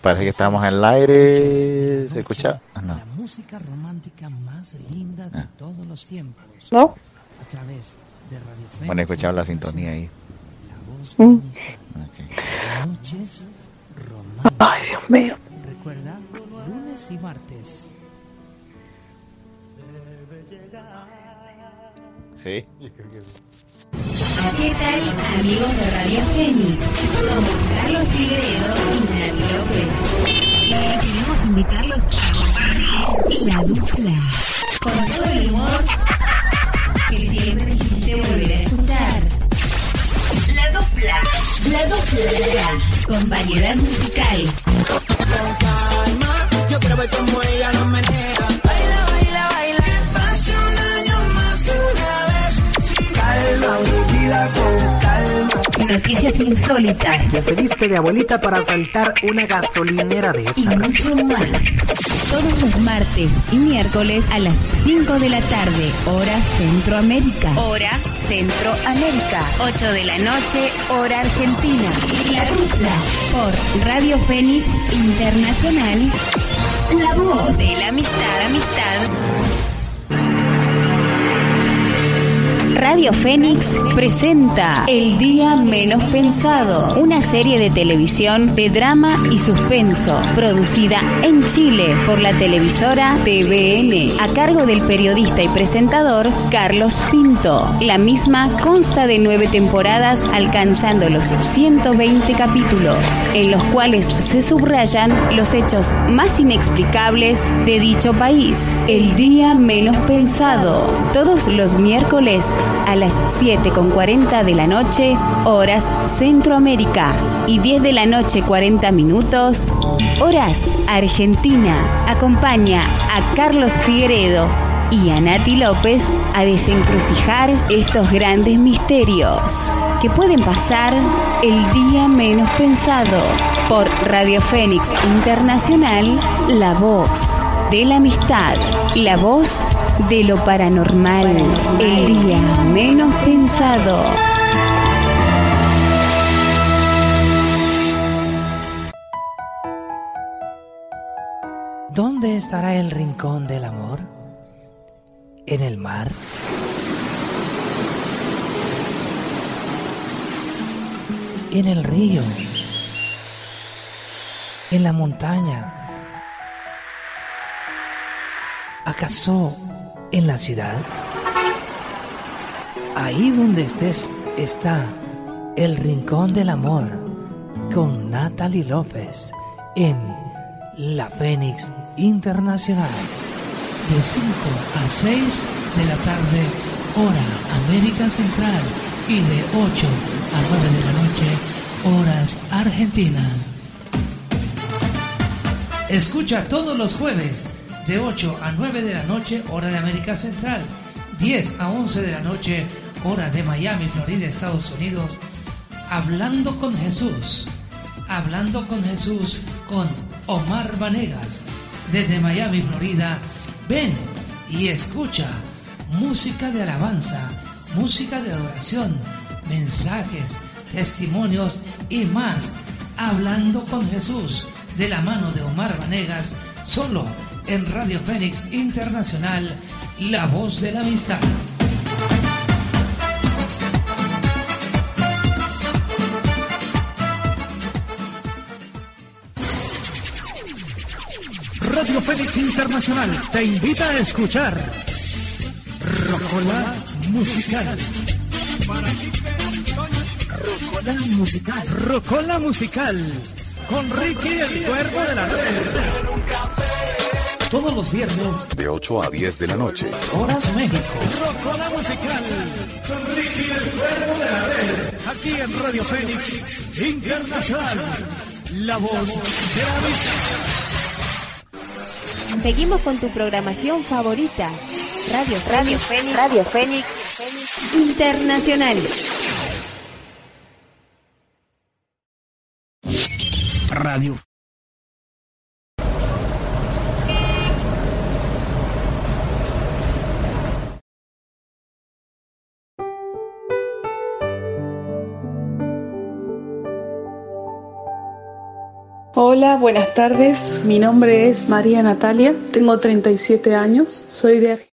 Parece que estamos en el aire. ¿Se escucha? Ah, no. la música romántica más linda de todos los tiempos. ¿No? A través de Radio Fénix. Bueno, he escuchado la sintonía ahí. Mm. Noches Ay, Dios mío. Recuerda, lunes y martes. Sí. ¿Qué tal, amigos de Radio Fénix? Somos Carlos Figueredo y Nati López. Y queremos invitarlos a la dupla. Con todo el humor que siempre quisiste volver a escuchar. La dupla. La dupla. Con variedad musical. Yo quiero ver cómo ella lo menea. Noticias insólitas. Ya se viste de abuelita para saltar una gasolinera de y esa. mucho más. Todos los martes y miércoles a las 5 de la tarde, hora Centroamérica. Hora Centroamérica. 8 de la noche, hora Argentina. La dupla por Radio Fénix Internacional. La voz de la amistad, amistad. Radio Fénix presenta El Día Menos Pensado, una serie de televisión de drama y suspenso, producida en Chile por la televisora TVN, a cargo del periodista y presentador Carlos Pinto. La misma consta de nueve temporadas, alcanzando los 120 capítulos, en los cuales se subrayan los hechos más inexplicables de dicho país. El Día Menos Pensado, todos los miércoles a las 7.40 de la noche, horas Centroamérica, y 10 de la noche 40 minutos, horas Argentina. Acompaña a Carlos Figueredo y a Nati López a desencrucijar estos grandes misterios que pueden pasar el día menos pensado por Radio Fénix Internacional, la voz de la amistad, la voz de lo paranormal, el día menos pensado. ¿Dónde estará el rincón del amor? ¿En el mar? ¿En el río? ¿En la montaña? ¿Acaso en la ciudad? Ahí donde estés está el rincón del amor con Natalie López en La Fénix Internacional. De 5 a 6 de la tarde, hora América Central, y de 8 a 9 de la noche, horas Argentina. Escucha todos los jueves de 8 a 9 de la noche, hora de América Central, 10 a 11 de la noche, hora de Miami, Florida, Estados Unidos, Hablando con Jesús. Hablando con Jesús con Omar Vanegas, desde Miami, Florida. Ven y escucha música de alabanza, música de adoración, mensajes, testimonios y más. Hablando con Jesús, de la mano de Omar Vanegas, solo en Radio Fénix Internacional, la voz de la amistad. Radio Fénix Internacional te invita a escuchar Rocola Musical. Rocola Musical. Rocola Musical. Con Ricky el Cuervo de la Red. Todos los viernes, De 8 a 10 de la noche. Horas México. Rocola Musical. Con Ricky el Cuervo de la Red. Aquí en Radio Fénix Internacional. La voz de la amistad. Seguimos con tu programación favorita. Radio Radio Fénix. Radio Fénix Internacional. Radio. Hola, buenas tardes. Mi nombre es María Natalia. Tengo 37 años. Soy de Argentina.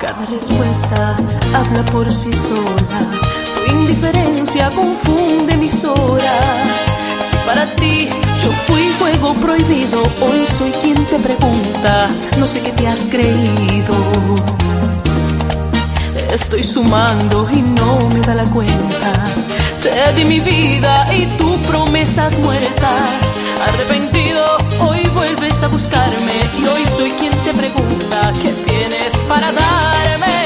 Cada respuesta habla por sí sola Indiferencia confunde mis horas. Si para ti yo fui juego prohibido, hoy soy quien te pregunta, no sé qué te has creído. Estoy sumando y no me da la cuenta. Te di mi vida y tu promesas muertas. Arrepentido, hoy vuelves a buscarme y hoy soy quien te pregunta qué tienes para darme.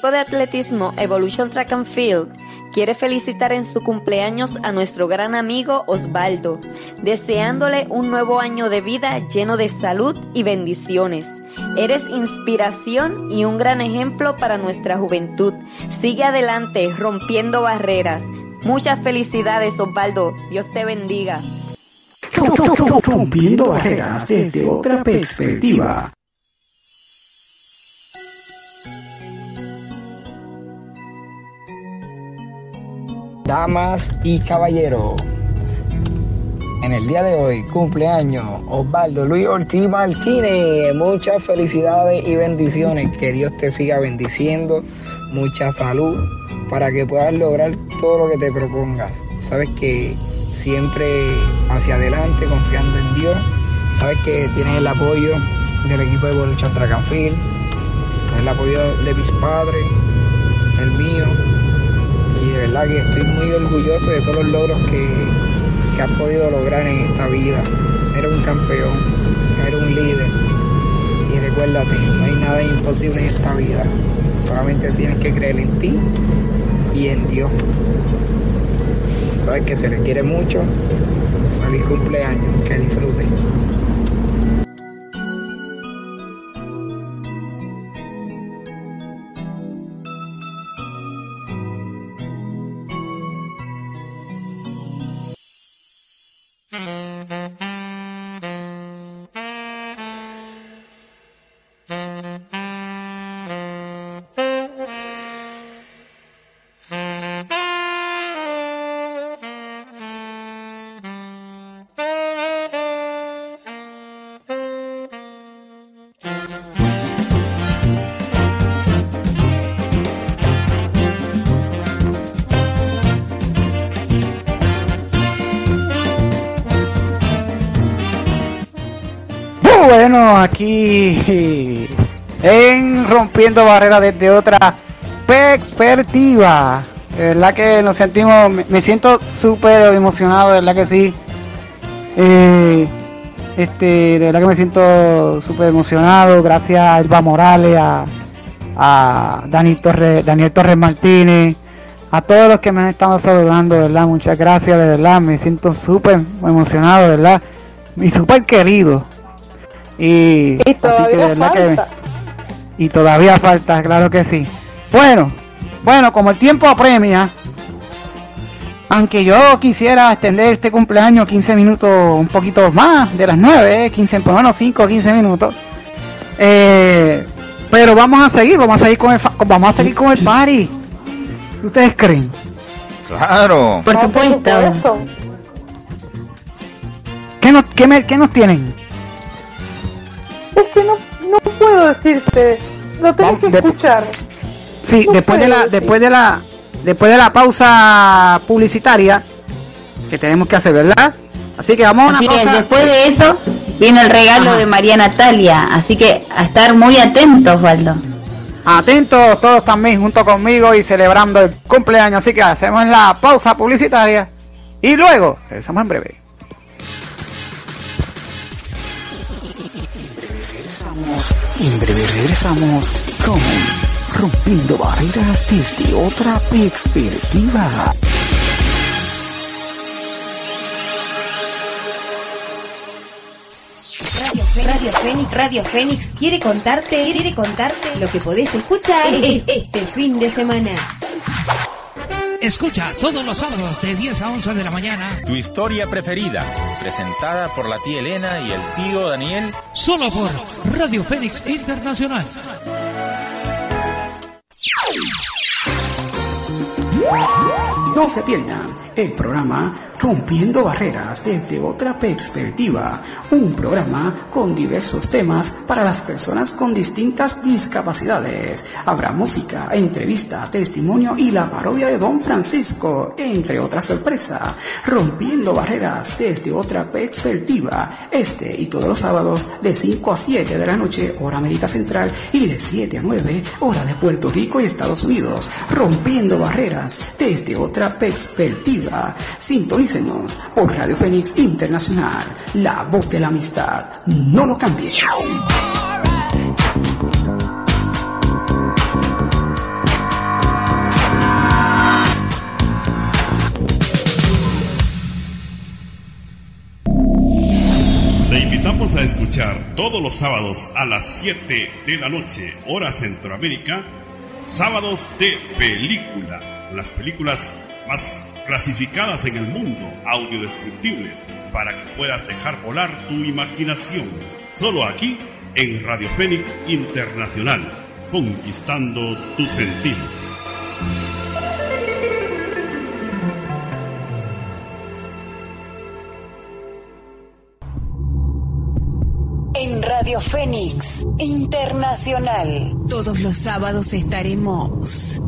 equipo de atletismo Evolution Track and Field quiere felicitar en su cumpleaños a nuestro gran amigo Osvaldo, deseándole un nuevo año de vida lleno de salud y bendiciones. Eres inspiración y un gran ejemplo para nuestra juventud. Sigue adelante, rompiendo barreras. Muchas felicidades, Osvaldo. Dios te bendiga. Rompiendo barreras desde otra perspectiva. Y caballeros, en el día de hoy, cumpleaños Osvaldo Luis Ortiz Martínez. Muchas felicidades y bendiciones. Que Dios te siga bendiciendo. Mucha salud para que puedas lograr todo lo que te propongas. Sabes que siempre hacia adelante, confiando en Dios. Sabes que tienes el apoyo del equipo de and Field, el apoyo de mis padres, el mío. Verdad que estoy muy orgulloso de todos los logros que, que has podido lograr en esta vida. Eres un campeón, eres un líder. Y recuérdate, no hay nada imposible en esta vida. Solamente tienes que creer en ti y en Dios. Sabes que se le quiere mucho. Feliz cumpleaños, que disfruten. en Rompiendo Barreras desde otra perspectiva. De verdad que nos sentimos, me, siento súper emocionado, de verdad que sí. Eh, este, de verdad que me siento súper emocionado, gracias a Elba Morales, a, a Daniel Torres Martínez, a todos los que me han estado saludando, verdad, muchas gracias, de verdad, me siento súper emocionado, verdad, y súper querido. Y, así que de todavía que- falta. y todavía falta, claro que sí. Bueno, bueno, como el tiempo apremia, aunque yo quisiera extender este cumpleaños 15 minutos, un poquito más de las 9, eh, 15, por lo menos 5 o 15 minutos. eh, pero vamos a seguir, vamos a seguir con el, fa- vamos a seguir con el party. ¿Qué ¿Ustedes creen? Claro. Por supuesto. ¿Qué nos, qué me- qué nos tienen? Que no, no puedo decirte. Lo tengo que escuchar. Sí, No después de la, decir. después de la, después de la pausa publicitaria que tenemos que hacer, ¿verdad? Así que vamos a una Así es, pausa. después de eso viene el regalo de María Natalia, así que a estar muy atentos, Waldo. Atentos todos también junto conmigo y celebrando el cumpleaños. Así que hacemos la pausa publicitaria y luego regresamos en breve. En breve regresamos con Rompiendo Barreras desde otra perspectiva. Radio, Fénix, Radio Fénix quiere contarte, quiere contarte lo que podés escuchar este fin de semana. Escucha todos los sábados de 10 a 11 de la mañana. Tu historia preferida, presentada por la tía Elena y el tío Daniel. Solo por Radio Fénix Internacional. No se pierdan el programa Rompiendo Barreras desde otra perspectiva, un programa con diversos temas para las personas con distintas discapacidades. Habrá música, entrevista, testimonio y la parodia de Don Francisco, entre otras sorpresas. Rompiendo Barreras desde otra perspectiva, este y todos los sábados de 5 a 7 de la noche, hora América Central, y de 7 a 9, hora de Puerto Rico y Estados Unidos. Rompiendo Barreras desde otra perspectiva. Por Radio Fénix Internacional, la voz de la amistad. No lo cambies. Te invitamos a escuchar todos los sábados a las 7 de la noche, hora Centroamérica, sábados de película, las películas más clasificadas en el mundo, audiodescriptibles, para que puedas dejar volar tu imaginación. Solo aquí en Radio Fénix Internacional, conquistando tus sentidos. En Radio Fénix Internacional, todos los sábados estaremos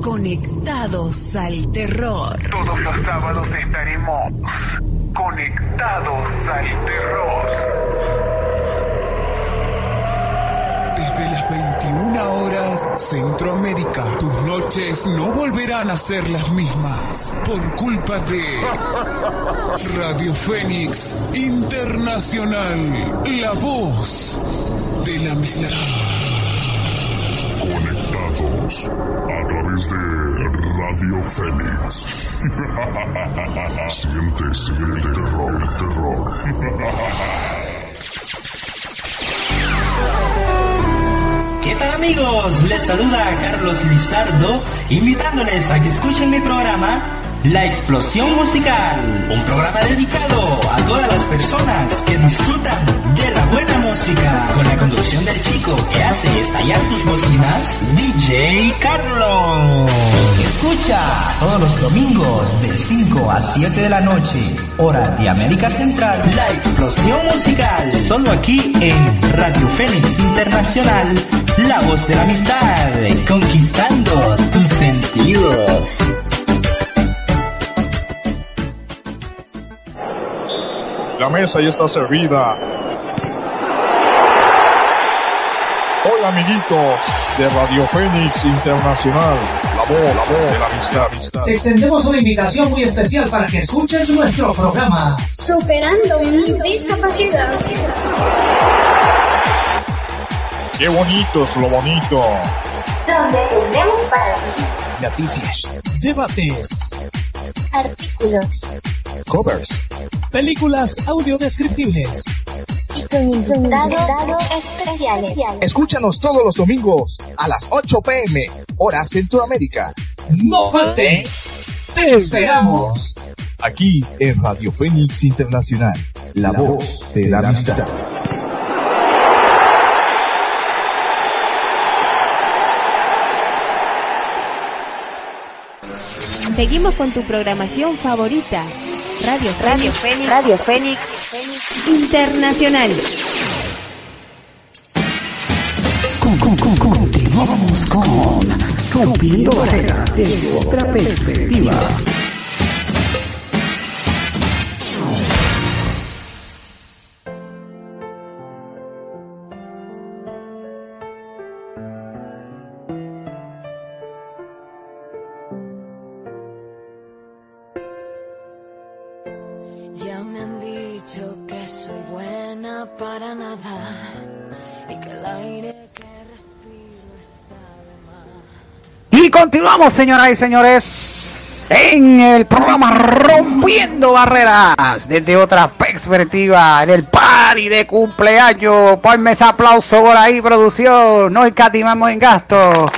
conectados al terror. Todos los sábados estaremos conectados al terror. Desde las 21 horas Centroamérica, tus noches no volverán a ser las mismas por culpa de Radio Fénix Internacional, la voz de la amistad. A través de Radio Fénix. Siente, siente terror, terror. ¿Qué tal amigos? Les saluda Carlos Lizardo, invitándoles a que escuchen mi programa La Explosión Musical, un programa dedicado a todas las personas que disfrutan de la buena música, con la conducción del chico que hace estallar tus bocinas, DJ Carlos. Escucha todos los domingos de 5 a 7 de la noche, hora de América Central, La Explosión Musical, solo aquí en Radio Fénix Internacional, la voz de la amistad, conquistando tus sentidos. La mesa ya está servida. Hola amiguitos de Radio Fénix Internacional, la voz, la voz de la amistad. Te extendemos una invitación muy especial para que escuches nuestro programa. Superando mi discapacidad. Qué bonito es lo bonito. Donde tendremos para ti Noticias, Debates, artículos covers, películas audiodescriptibles. y con invitados especiales. Escúchanos todos los domingos a las 8 pm, hora Centroamérica. No faltes. Te esperamos. Aquí en Radio Fénix Internacional, la voz de la amistad. Seguimos con tu programación favorita. Radio Radio Fénix, Radio Fénix Internacional. Con- con- con- Continuamos con Rompiendo Barreras desde otra perspectiva. Continuamos, señoras y señores, en el programa Rompiendo Barreras, desde otra perspectiva, en el party de cumpleaños. Ponme ese aplauso por ahí, producción. No escatimamos en gasto.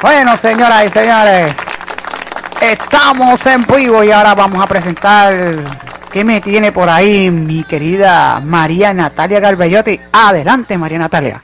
Bueno, señoras y señores, estamos en vivo y ahora vamos a presentar qué me tiene por ahí mi querida María Natalia Garbellotti. Adelante, María Natalia.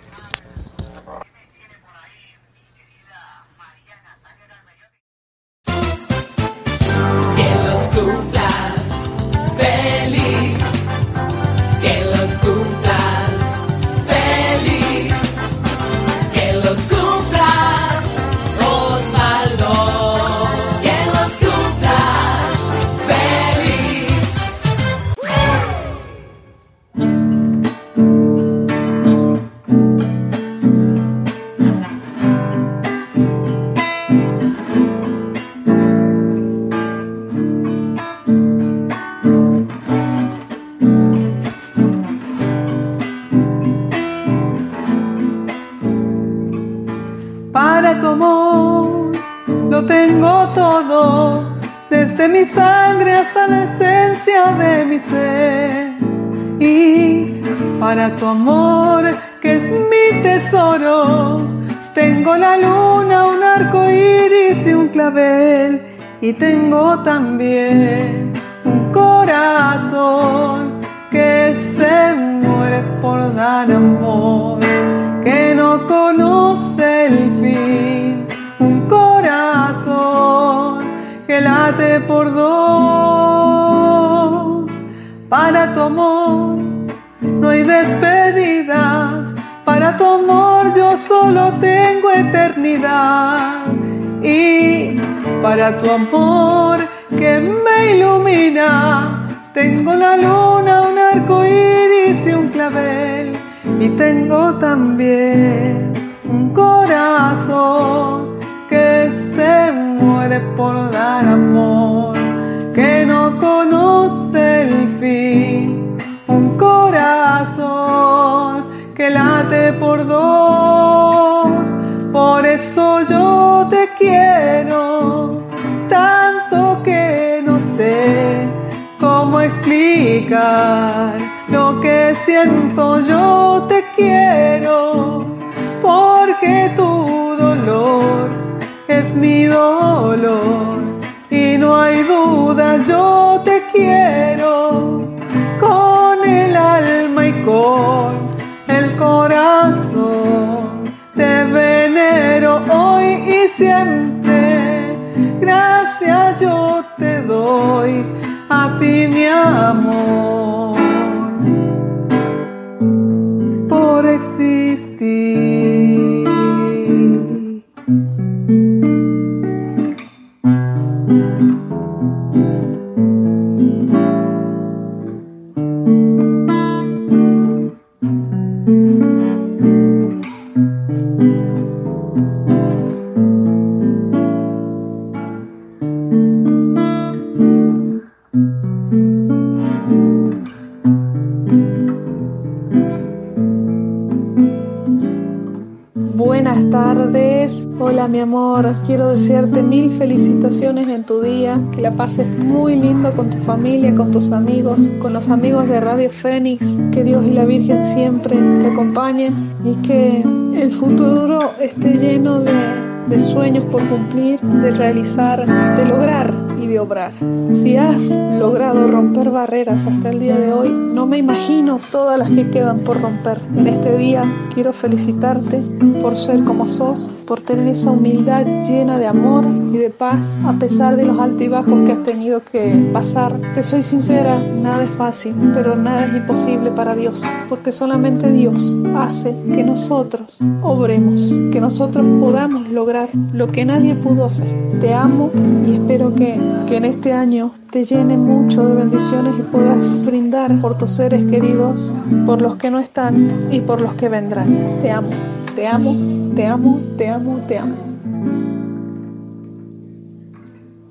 Tu amor que es mi tesoro. Tengo la luna, un arco iris y un clavel. Y tengo también un corazón que se muere por dar amor, que no conoce el fin. Un corazón que late por dos. Para tu amor no hay despedidas. Para tu amor yo solo tengo eternidad. Y para tu amor que me ilumina, tengo la luna, un arco iris y un clavel. Y tengo también un corazón que se muere por dar amor, que no conoce el fin. Que late por dos. Por eso yo te quiero tanto que no sé cómo explicar lo que siento. Yo te quiero porque tu dolor es mi dolor y no hay duda. Yo te quiero con el corazón. Te venero hoy y siempre. Gracias yo te doy a ti mi amor por existir. Hola mi amor, quiero desearte mil felicitaciones en tu día, que la pases muy lindo con tu familia, con tus amigos, con los amigos de Radio Fénix, que Dios y la Virgen siempre te acompañen y que el futuro esté lleno de, sueños por cumplir, de realizar, de lograr obrar. Si has logrado romper barreras hasta el día de hoy, no me imagino todas las que quedan por romper. En este día quiero felicitarte por ser como sos, por tener esa humildad llena de amor y de paz a pesar de los altibajos que has tenido que pasar. Te soy sincera, nada es fácil, pero nada es imposible para Dios, porque solamente Dios hace que nosotros obremos, que nosotros podamos lograr lo que nadie pudo hacer. Te amo y espero que, que en este año te llene mucho de bendiciones y puedas brindar por tus seres queridos, por los que no están y por los que vendrán. Te amo, te amo, te amo, te amo, te amo.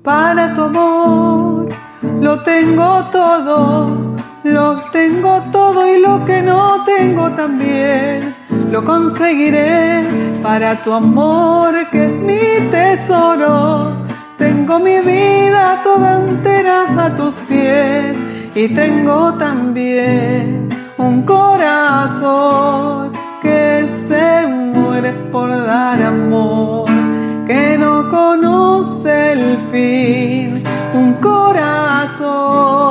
Para tu amor lo tengo todo, lo tengo todo y lo que no tengo también. Lo conseguiré para tu amor que es mi tesoro. Tengo mi vida toda entera a tus pies y tengo también un corazón que se muere por dar amor, que no conoce el fin, un corazón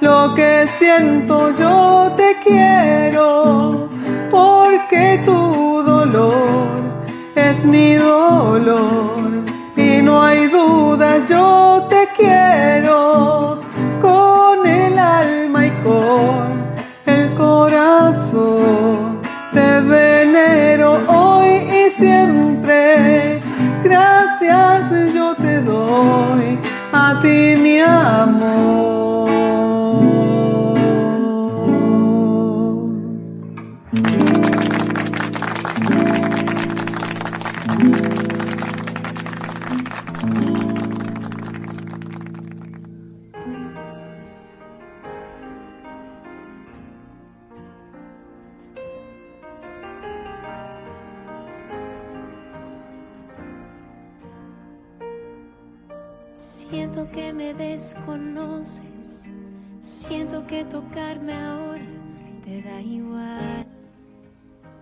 lo que siento, yo te quiero porque tu dolor es mi dolor y no hay duda, yo te quiero con el alma y con el corazón. Te venero hoy y siempre, gracias yo te doy a ti mi amor.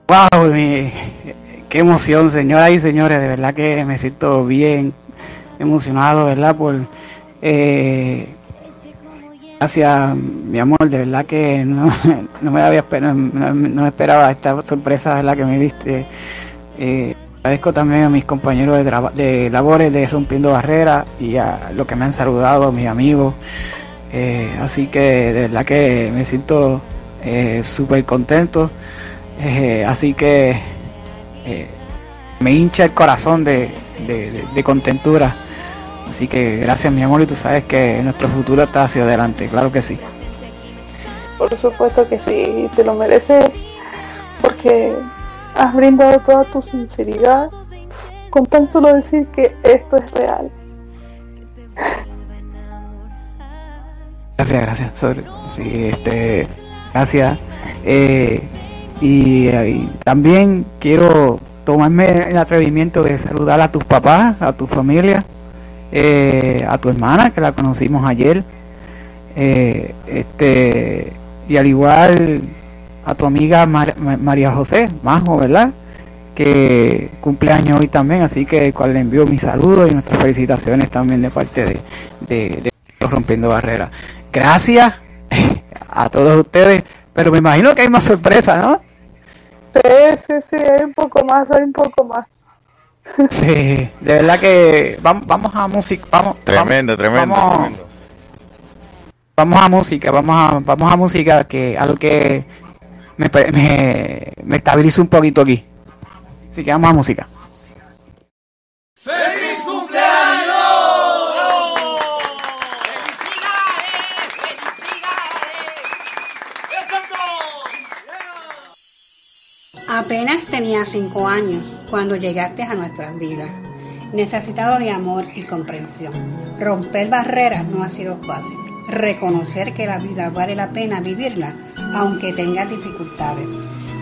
Wow, qué emoción, señoras y señores, de verdad que me siento bien emocionado, ¿verdad? Por eh, gracias, mi amor, de verdad que no, me había no, no esperaba esta sorpresa, ¿verdad? Que me diste. Eh, agradezco también a mis compañeros de, de labores de Rompiendo Barreras y a los que me han saludado, mis amigos. Eh, así que de verdad que me siento eh, súper contento. Eh, así que eh, me hincha el corazón de, de- de- de contentura. Así que gracias mi amor y tú sabes que nuestro futuro está hacia adelante, claro que sí. Por supuesto que sí, te lo mereces porque has brindado toda tu sinceridad con tan solo decir que esto es real. Gracias, gracias. Sobre- sí, este, gracias. Eh, y, eh, y también quiero tomarme el atrevimiento de saludar a tus papás, a tu familia, eh, a tu hermana que la conocimos ayer, eh, este, y al igual a tu amiga Mar- Ma- María José, Majo, ¿verdad? Que cumple años hoy también, así que cual le envío mis saludos y nuestras felicitaciones también de parte de, de Rompiendo Barreras. Gracias a todos ustedes, pero me imagino que hay más sorpresas, ¿no? Sí, sí, sí, hay un poco más, hay un poco más. Sí, de verdad que vamos, vamos a música, vamos, Tremendo, tremendo, vamos, tremendo. vamos a música, vamos a, vamos a música que algo que me, me, me estabiliza un poquito aquí. Así que vamos a música. ¡Feliz cumpleaños! Apenas tenía cinco años cuando llegaste a nuestras vidas, necesitado de amor y comprensión. Romper barreras no ha sido fácil. Reconocer que la vida vale la pena vivirla, aunque tengas dificultades.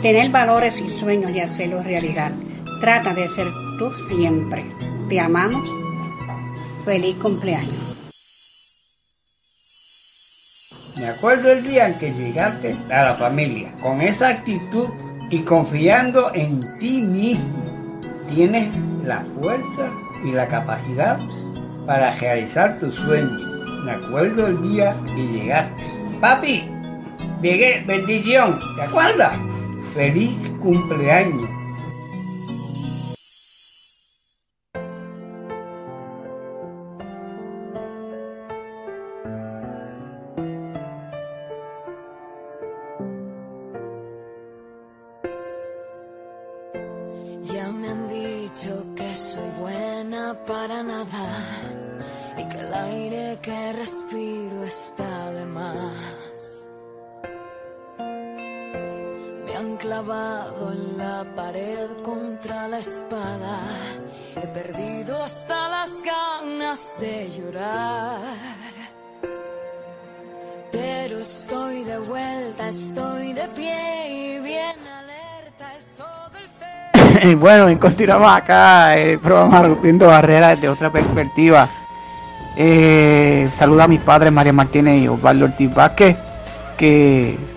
Tener valores y sueños y hacerlos realidad. Trata de ser tú siempre. Te amamos. Feliz cumpleaños. Me acuerdo el día en que llegaste a la familia, con esa actitud y confiando en ti mismo. Tienes la fuerza y la capacidad para realizar tus sueños. Me acuerdo el día que llegaste. Papi, llegué, bendición, ¿te acuerdas? Feliz cumpleaños. Han clavado en la pared contra la espada. He perdido hasta las ganas de llorar. Pero estoy de vuelta, estoy de pie y bien alerta. Es todo el bueno, y continuamos acá el programa Rompiendo Barreras desde otra perspectiva. Eh, saluda a mis padres María Martínez y Osvaldo Ortiz que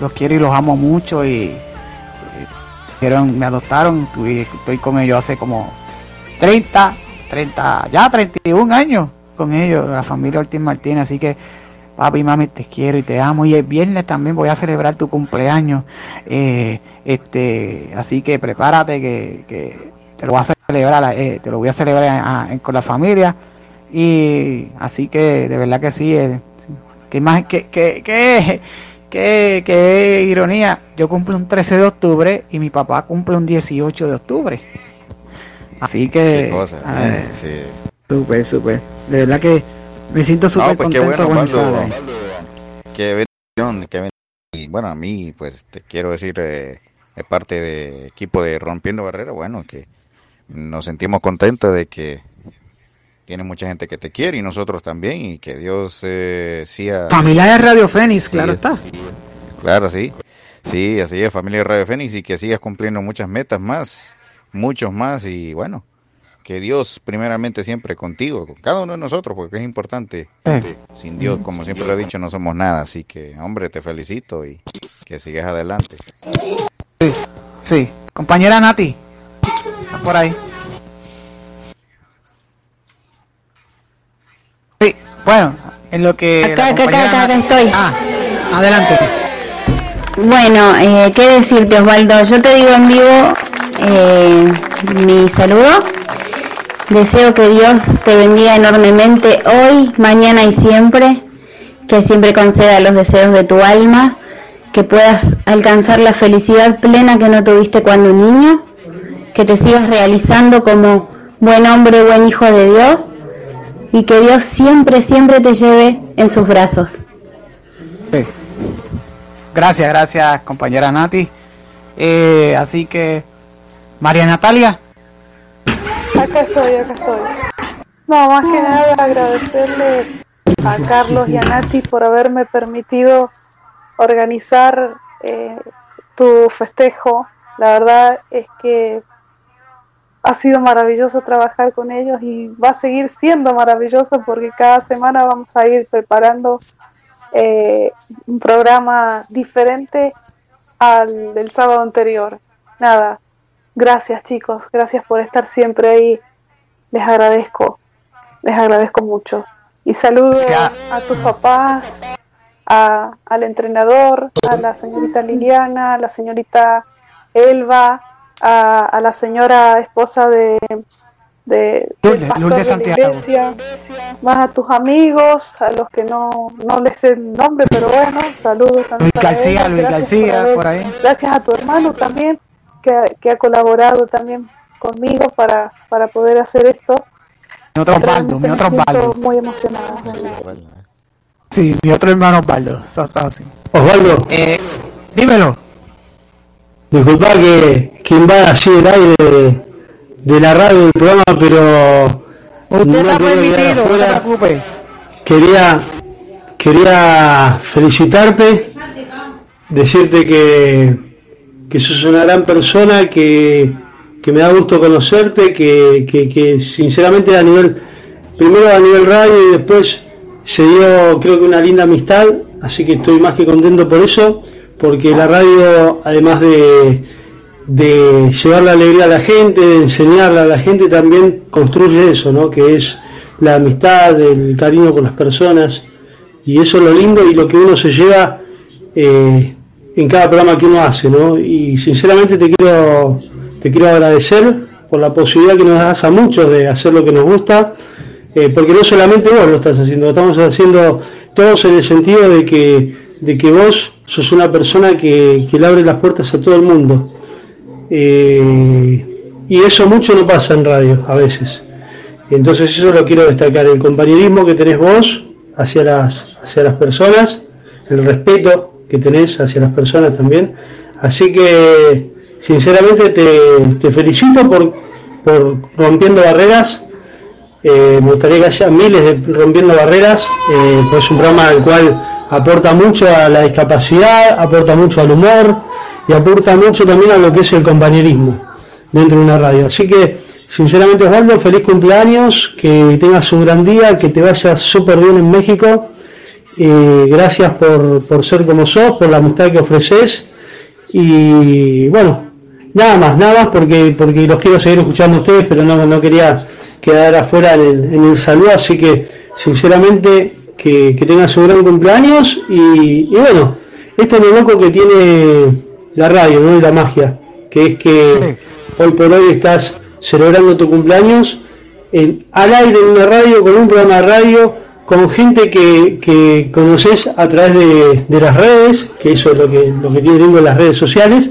los quiero y los amo mucho y me adoptaron, tuve- estoy con ellos hace como 30, 30, ya 31 años con ellos, la familia Ortiz Martínez, así que papi y mami te quiero y te amo. Y el viernes también voy a celebrar tu cumpleaños, eh, este, así que prepárate que, que te lo voy a celebrar, eh, te lo voy a celebrar ah, con la familia. Y así que de verdad que sí, eh, que más que, que, que, que, que ironía, yo cumplo un 13 de octubre y mi papá cumple un 18 de octubre. Así que Qué cosa, eh, sí. súper, súper. De verdad que me siento súper No, pues qué contento bueno, con mi Osvaldo. padre. Qué bendición, qué bendición. Y bueno, a mí, pues te quiero decir, eh, de parte de equipo de Rompiendo Barreras, bueno, que nos sentimos contentos de que tiene mucha gente que te quiere y nosotros también, y que Dios eh. Familia de Radio Fénix, claro está. sí, claro, sí. Sí, así es, familia de Radio Fénix, y que sigas cumpliendo muchas metas más, muchos más, y bueno, que Dios primeramente siempre contigo, con cada uno de nosotros, porque es importante. Sin Dios, como siempre lo he dicho, no somos nada. Así que, hombre, te felicito y que sigas adelante. Sí, sí. Compañera Nati. Está por ahí. Sí, bueno, en lo que. Acá, acá, acá, acá estoy. Ah, adelante. Bueno, eh, qué decirte Osvaldo, yo te digo en vivo eh, mi saludo. Deseo que Dios te bendiga enormemente hoy, mañana y siempre, que siempre conceda los deseos de tu alma, que puedas alcanzar la felicidad plena que no tuviste cuando niño, que te sigas realizando como buen hombre, buen hijo de Dios y que Dios siempre, siempre te lleve en sus brazos. Sí. Gracias, gracias, compañera Nati. Eh, así que, María Natalia. Acá estoy, acá estoy. No, más que nada agradecerle a Carlos y a Nati por haberme permitido organizar eh, tu festejo. La verdad es que ha sido maravilloso trabajar con ellos y va a seguir siendo maravilloso porque cada semana vamos a ir preparando eh, un programa diferente al del sábado anterior. Nada, gracias chicos, gracias por estar siempre ahí. Les agradezco, les agradezco mucho. Y saludo a tus papás, a, al entrenador, a la señorita Liliana, a la señorita Elba, a, a la señora esposa de, de del Lourdes, pastor Lourdes de la Santiago. iglesia, más a tus amigos, a los que no, no les sé el nombre, pero bueno, saludos también. Luis García, ellos. Luis Gracias García, por ahí. Gracias a tu hermano también, que, ha- que ha colaborado también conmigo para, para poder hacer esto. Mi otro Osvaldo, mi otro Osvaldo. muy emocionada. Sí, mi otro hermano Osvaldo. Eso está así. Osvaldo, dímelo. Disculpa que, que invada así el aire de, de la radio del programa, pero Usted no está permitido, no se preocupe. Quería, quería felicitarte, decirte que, que sos una gran persona, que, que me da gusto conocerte, que, que, que sinceramente a nivel, primero a nivel radio y después se dio creo que una linda amistad, así que estoy más que contento por eso, porque la radio, además de, de llevar la alegría a la gente, de enseñarle a la gente, también construye eso, ¿no? Que es la amistad, el cariño con las personas, y eso es lo lindo y lo que uno se lleva eh, en cada programa que uno hace, ¿no? Y sinceramente te quiero, te quiero agradecer por la posibilidad que nos das a muchos de hacer lo que nos gusta, eh, porque no solamente vos lo estás haciendo, lo estamos haciendo todos en el sentido de que, de que vos sos una persona que, que le abre las puertas a todo el mundo. Eh, y eso mucho no pasa en radio a veces. Entonces eso lo quiero destacar, el compañerismo que tenés vos hacia las, hacia las personas, el respeto que tenés hacia las personas también. Así que sinceramente te, felicito por, por rompiendo barreras. Eh, me gustaría que haya miles de rompiendo barreras, eh, pues es un programa al cual aporta mucho a la discapacidad, aporta mucho al humor y aporta mucho también a lo que es el compañerismo dentro de una radio. Así que, sinceramente, Osvaldo, feliz cumpleaños, que tengas un gran día, que te vaya súper bien en México. Eh, gracias por, por ser como sos, por la amistad que ofreces. Y bueno, nada más, nada más, porque, porque los quiero seguir escuchando a ustedes, pero no, no quería quedar afuera en el saludo. Así que, sinceramente, que, que tengas un gran cumpleaños. Y, y bueno, esto es lo loco que tiene la radio, ¿no? Y la magia, que es que hoy por hoy estás celebrando tu cumpleaños en, al aire en una radio, con un programa de radio, con gente que, que conoces a través de, de las redes, que eso es lo que, lo que tiene lindo las redes sociales,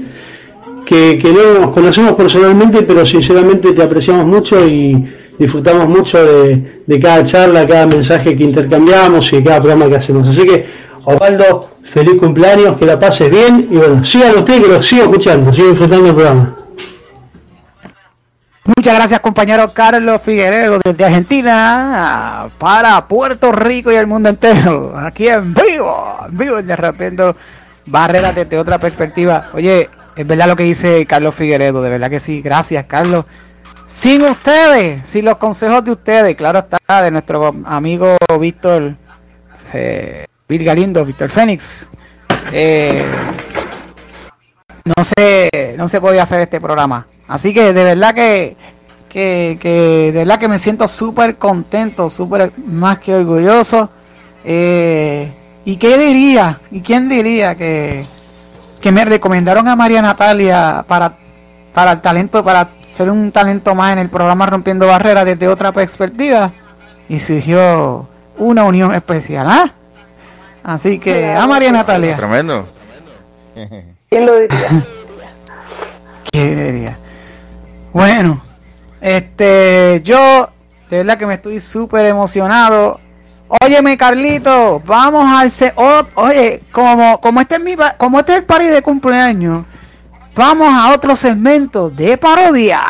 que, que no nos conocemos personalmente, pero sinceramente te apreciamos mucho y disfrutamos mucho de, cada charla, cada mensaje que intercambiamos y de cada programa que hacemos. Así que, Osvaldo, feliz cumpleaños, que la pases bien y bueno, sigan ustedes que lo sigo escuchando, sigo disfrutando el programa. Muchas gracias, compañero Carlos Figueredo, desde Argentina para Puerto Rico y el mundo entero. Aquí en vivo, en vivo, de repente barreras desde otra perspectiva. Oye, es verdad lo que dice Carlos Figueredo, de verdad que sí. Gracias, Carlos. Sin ustedes, sin los consejos de ustedes, claro está, de nuestro amigo Víctor eh, Bill Galindo, Víctor Fénix, eh, no se, no se podía hacer este programa. Así que de verdad que, que, que de verdad que me siento súper contento, súper más que orgulloso. Eh, ¿Y qué diría? ¿Y quién diría que, que me recomendaron a María Natalia para, para el talento, para ser un talento más en el programa Rompiendo Barreras desde otra perspectiva? Y surgió una unión especial, ¿ah? Así que a María Natalia. Tremendo. ¿Quién lo diría? ¿Qué diría? Bueno, este, yo de verdad que me estoy súper emocionado. Óyeme, Carlito, vamos al se o- oye, como, como este es mi como este es el party de cumpleaños, vamos a otro segmento de parodia.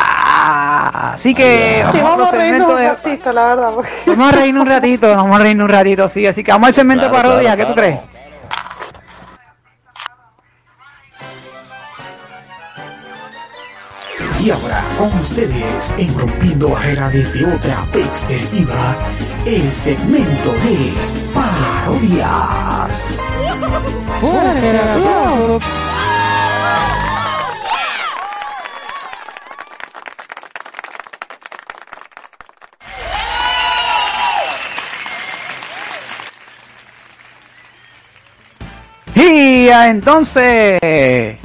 Así que Sí, vamos a otro segmento un de ratito, la verdad. porque- Vamos a reírnos un ratito, vamos a reírnos un ratito, sí, así que vamos al segmento de parodia, claro, ¿qué tú crees? Y ahora con ustedes, en Rompiendo Barrera desde otra perspectiva, el segmento de parodias. Entonces.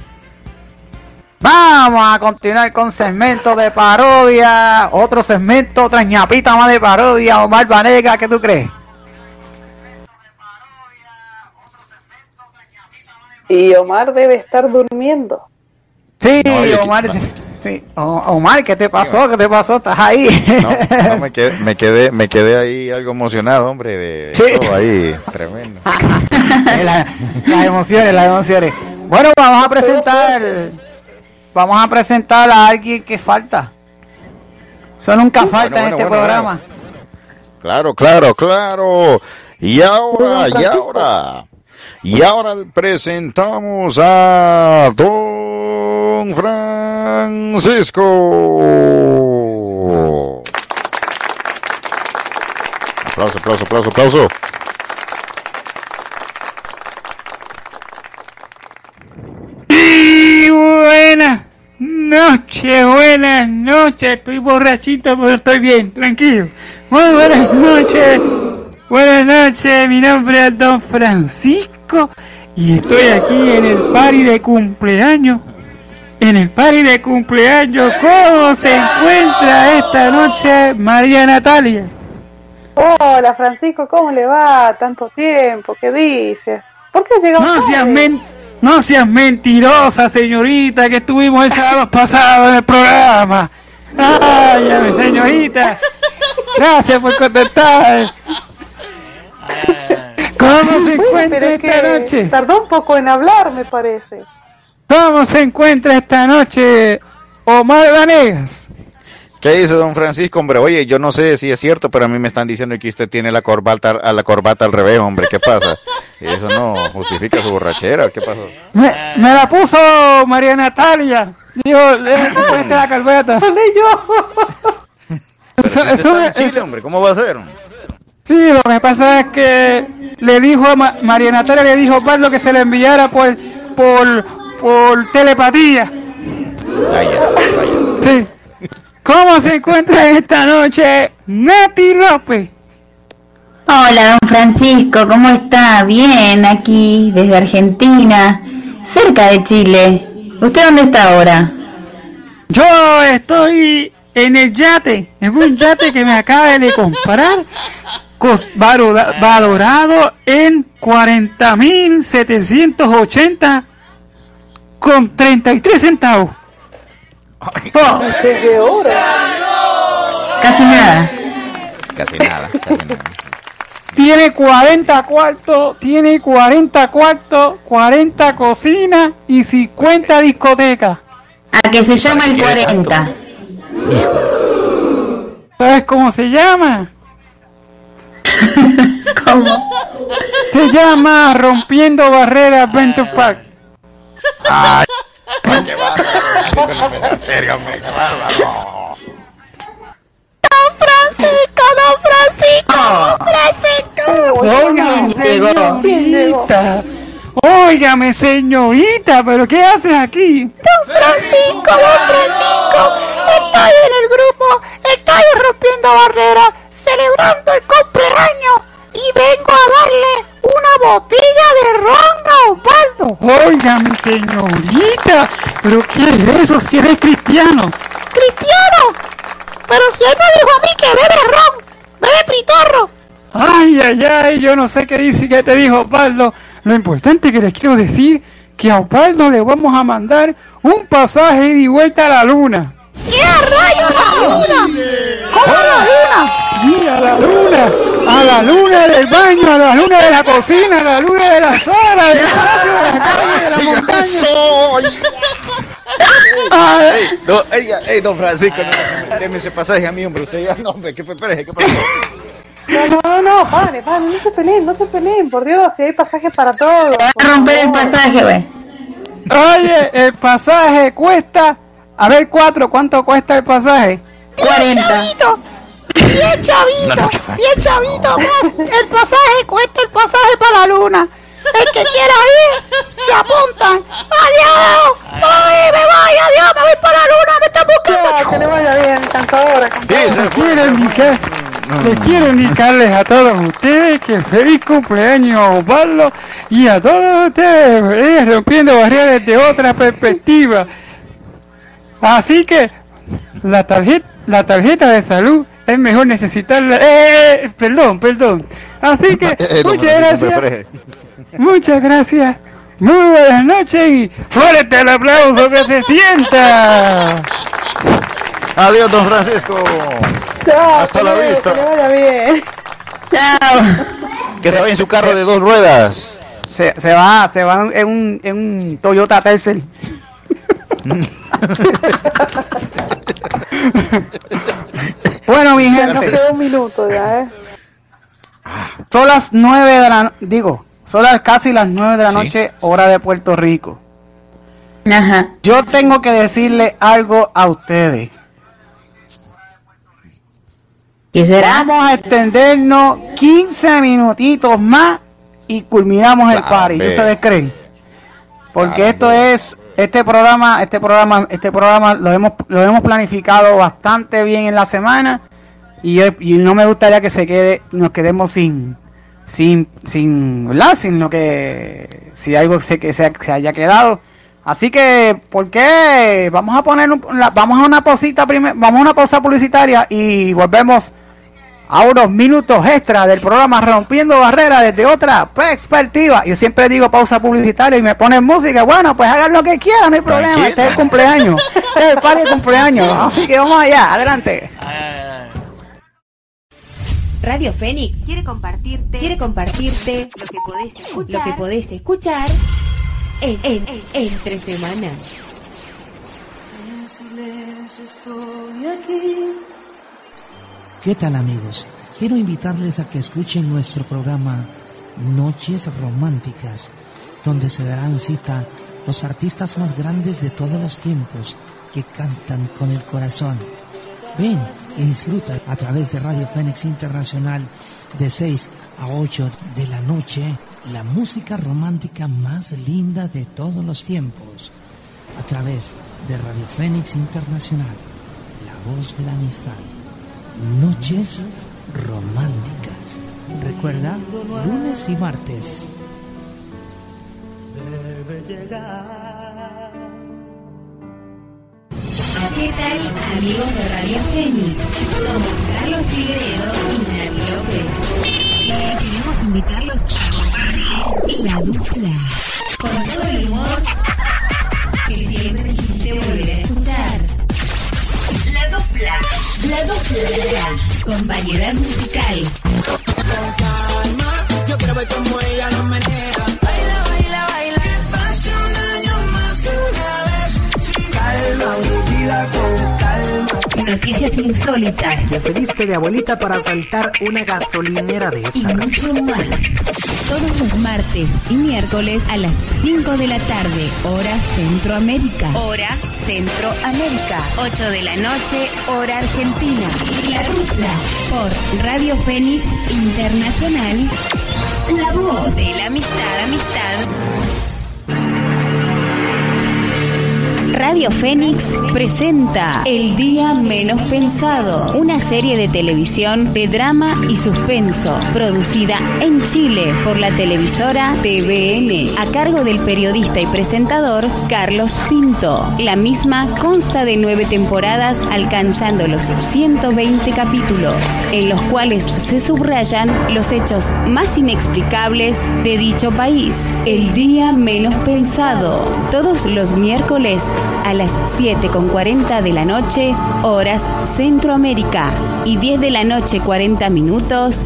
Vamos a continuar con segmento de parodia, otro segmento, otra ñapita más de parodia, Omar Vanega, ¿qué tú crees? Y Omar debe estar durmiendo. Sí, No, Omar, sí, O- Omar, ¿qué te pasó? ¿Qué te pasó? ¿Estás ahí? No, me quedé, me quedé, me quedé ahí algo emocionado, hombre, de Sí. todo ahí, tremendo. La- las emociones, las emociones. Bueno, vamos a presentar, vamos a presentar a alguien que falta. Eso nunca falta en bueno, este bueno, programa. Claro, claro, claro. Y ahora, y ahora, y ahora presentamos a Don Francisco. Aplauso, aplauso, aplauso, aplauso. Y buenas noches, buenas noches. Estoy borrachito, pero estoy bien, tranquilo. Muy buenas noches. Buenas noches, mi nombre es Don Francisco y estoy aquí en el party de cumpleaños. En el party de cumpleaños, ¿cómo se encuentra esta noche María Natalia? Hola Francisco, ¿cómo le va? Tanto tiempo, ¿qué dices? ¿Por qué llegamos No seas, men- no seas mentirosa, señorita, que estuvimos el sábado pasado en el programa. Ay, señorita. Gracias por contestar. ¿Cómo se encuentra esta que noche? Tardó un poco en hablar, me parece. ¿Cómo se encuentra esta noche Omar Vanegas? ¿Qué dice don Francisco, hombre? Oye, yo no sé si es cierto, pero a mí me están diciendo que usted tiene la corbata, a la corbata al revés, hombre. ¿Qué pasa? Eso no justifica su borrachera. ¿Qué pasó? Me, me la puso María Natalia. Dijo, le pusiste la corbata. Pero Eso- si usted eso está en me- Chile, hombre, ¿cómo va a ser? Sí, lo que pasa es que le dijo a Ma- María Natalia, le dijo a Pablo que se le enviara por, por, por telepatía. Sí. ¿Cómo se encuentra esta noche Nati López? Hola, don Francisco, ¿cómo está? Bien, aquí, desde Argentina, cerca de Chile. ¿Usted dónde está ahora? Yo estoy en el yate, en un yate que me acaba de comprar, valorado en 40.780 con 33 centavos. Casi nada. Casi nada, casi nada. Tiene 40 cuartos, tiene 40 cuartos, 40 cocinas y 50 discotecas. A que se llama el 40. ¿Sabes cómo se llama? ¿Cómo? Se llama Rompiendo Barreras Adventure Park. Ay, qué bárbaro. En serio, hombre, qué bárbaro. Francisco, don Francisco, don Francisco. Óigame, señorita. Óigame, señorita, pero ¿qué haces aquí? Don Francisco, don Francisco, estoy en el grupo, estoy rompiendo barreras, celebrando el cumpleaños y vengo a darle una botella de ron a Osvaldo. Óigame, señorita, pero ¿qué es eso si eres cristiano? ¡Cristiano! Pero si él me dijo a mí que bebe ron, bebe pitorro. Ay, ay, ay, yo no sé qué dice que te dijo Osvaldo. Lo importante que les quiero decir que a Osvaldo le vamos a mandar un pasaje y vuelta a la luna. ¡Qué rayo luna! ¿Cómo a la luna? Sí, a la luna. A la luna del baño, a la luna de la cocina, a la luna de la sala, del patio, de la calle, de la montaña. Ey, don, ey, ey, don Francisco, no, deme ese pasaje a mí, hombre. Usted ya, no, hombre, ¿qué, espérese, ¿qué pasó? No, no, no, pare, pare, no se peleen, no se peleen, por Dios, si hay pasajes para todos. a romper el pasaje, güey. Oye, el pasaje cuesta. A ver, cuatro, ¿cuánto cuesta el pasaje? 40. Chavito, 10 chavitos, 10 chavitos más. El pasaje cuesta el pasaje para la luna. El que quiera ir, se apuntan. ¡Adiós! ¡Voy, me voy! ¡Adiós! ¡Me voy para la luna! ¡Me está buscando! que le vaya bien, encantadora. Les quiero indicar, les quiero indicarles a todos ustedes que feliz cumpleaños a Osvaldo y a todos ustedes, feliz rompiendo barreras desde otra perspectiva. Así que la tarjeta, la tarjeta de salud es mejor necesitarla. Eh, perdón, perdón. Así que Eh, muchas gracias. Muchas gracias. Muy buenas noches y fuerte el aplauso que se sienta. Adiós, don Francisco. Chao, Hasta que la le- vista. Que vaya bien. Que se vaya en su carro de dos ruedas. Se, se va, se va en un, en un Toyota Tercel. bueno, mi Ya nos gente. queda un minuto ya, ¿eh? Son las nueve de la digo, son las casi las nueve de la Sí. noche, hora de Puerto Rico. Ajá. Yo tengo que decirle algo a ustedes. ¿Qué será? Vamos a extendernos 15 minutitos más y culminamos el party. ¿Ustedes creen? Porque esto es este programa, este programa, este programa lo hemos lo hemos planificado bastante bien en la semana y, y no me gustaría que se quede nos quedemos sin sin sin ¿verdad? sin lo que si algo se que se, se haya quedado. Así que, ¿por qué? Vamos a poner un- la- vamos a una pausita primero, vamos a una pausa publicitaria y volvemos a unos minutos extra del programa Rompiendo Barreras desde otra perspectiva. Yo siempre digo pausa publicitaria y me ponen música. Bueno, pues hagan lo que quieran, no hay problema. Este es el cumpleaños. Este es el party de cumpleaños. Así que vamos allá, adelante. Radio Fénix quiere compartirte, quiere compartirte lo que podés escuchar, lo que podés escuchar en, en, en, entre semana. En silencio estoy aquí. ¿Qué tal amigos? Quiero invitarles a que escuchen nuestro programa Noches Románticas, donde se darán cita los artistas más grandes de todos los tiempos que cantan con el corazón. Ven y disfruta a través de Radio Fénix Internacional de 6 a 8 de la noche la música romántica más linda de todos los tiempos a través de Radio Fénix Internacional, la voz de la amistad. Noches románticas. Recuerda, lunes y martes. ¿Qué tal amigos de Radio Fénix? Somos Carlos Figueredo y Nadie López. Y queremos invitarlos a La Dupla. Con todo el humor que siempre quisiste volver a escuchar. La Dupla. La Dupla. Con variedad musical. Yo quiero ver cómo ella lo menea. Noticias insólitas Ya se viste de abuelita para asaltar una gasolinera de y esa. mucho más. Todos los martes y miércoles a las 5 de la tarde, hora Centroamérica. Hora Centroamérica. 8 de la noche, hora Argentina. La dupla por Radio Fénix Internacional. La voz de la amistad, amistad. Radio Fénix presenta El Día Menos Pensado, una serie de televisión de drama y suspenso, producida en Chile por la televisora TVN, a cargo del periodista y presentador Carlos Pinto. La misma consta de nueve temporadas, alcanzando los 120 capítulos, en los cuales se subrayan los hechos más inexplicables de dicho país. El Día Menos Pensado, todos los miércoles a las 7.40 de la noche, horas Centroamérica, y 10 de la noche 40 minutos,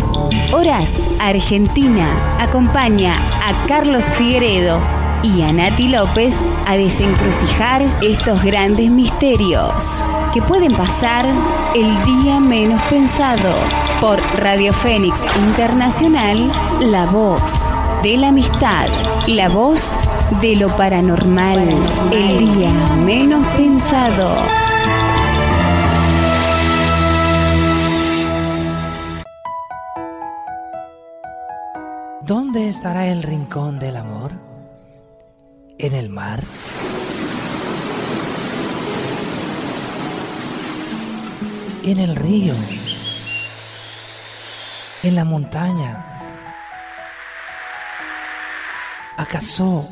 horas Argentina. Acompaña a Carlos Figueredo y a Nati López a desencrucijar estos grandes misterios que pueden pasar el día menos pensado por Radio Fénix Internacional, la voz de la amistad, la voz de lo paranormal, el día menos pensado. ¿Dónde estará el rincón del amor? ¿En el mar? ¿En el río? ¿En la montaña? ¿Acaso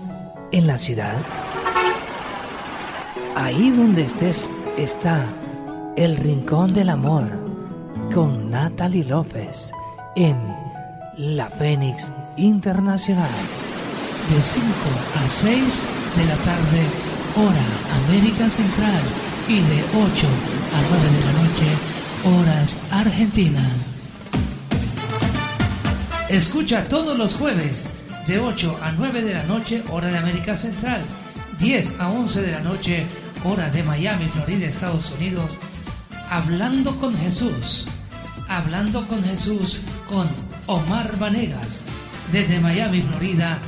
en la ciudad? Ahí donde estés está el rincón del amor con Natalie López en La Fénix Internacional. De 5 a 6 de la tarde, hora América Central. Y de 8 a 9 de la noche, horas Argentina. Escucha todos los jueves de 8 a 9 de la noche, hora de América Central. 10 a 11 de la noche, hora de Miami, Florida, Estados Unidos. Hablando con Jesús. Hablando con Jesús con Omar Vanegas. Desde Miami, Florida.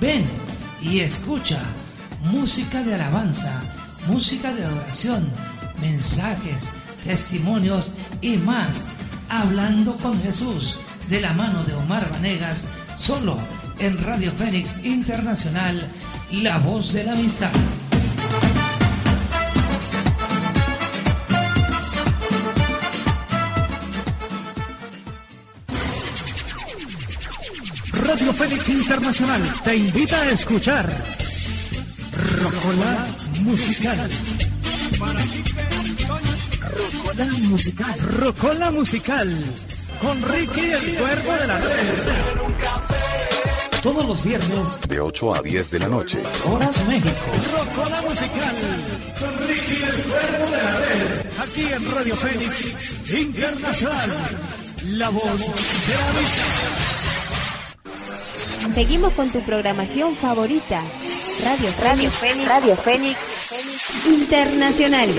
Ven y escucha música de alabanza, música de adoración, mensajes, testimonios y más. Hablando con Jesús de la mano de Omar Vanegas, solo en Radio Fénix Internacional, la voz de la amistad. Radio Fénix Internacional te invita a escuchar Rocola Musical. Rocola Musical. Rocola Musical. Con Ricky el Cuervo de la Red. Todos los viernes, De 8 a 10 de la noche. Horas México. Rocola Musical. Con Ricky el Cuervo de la Red. Aquí en Radio Fénix Internacional. La voz de la amistad. Seguimos con tu programación favorita. Radio Radio Fénix, Radio Fénix Internacional.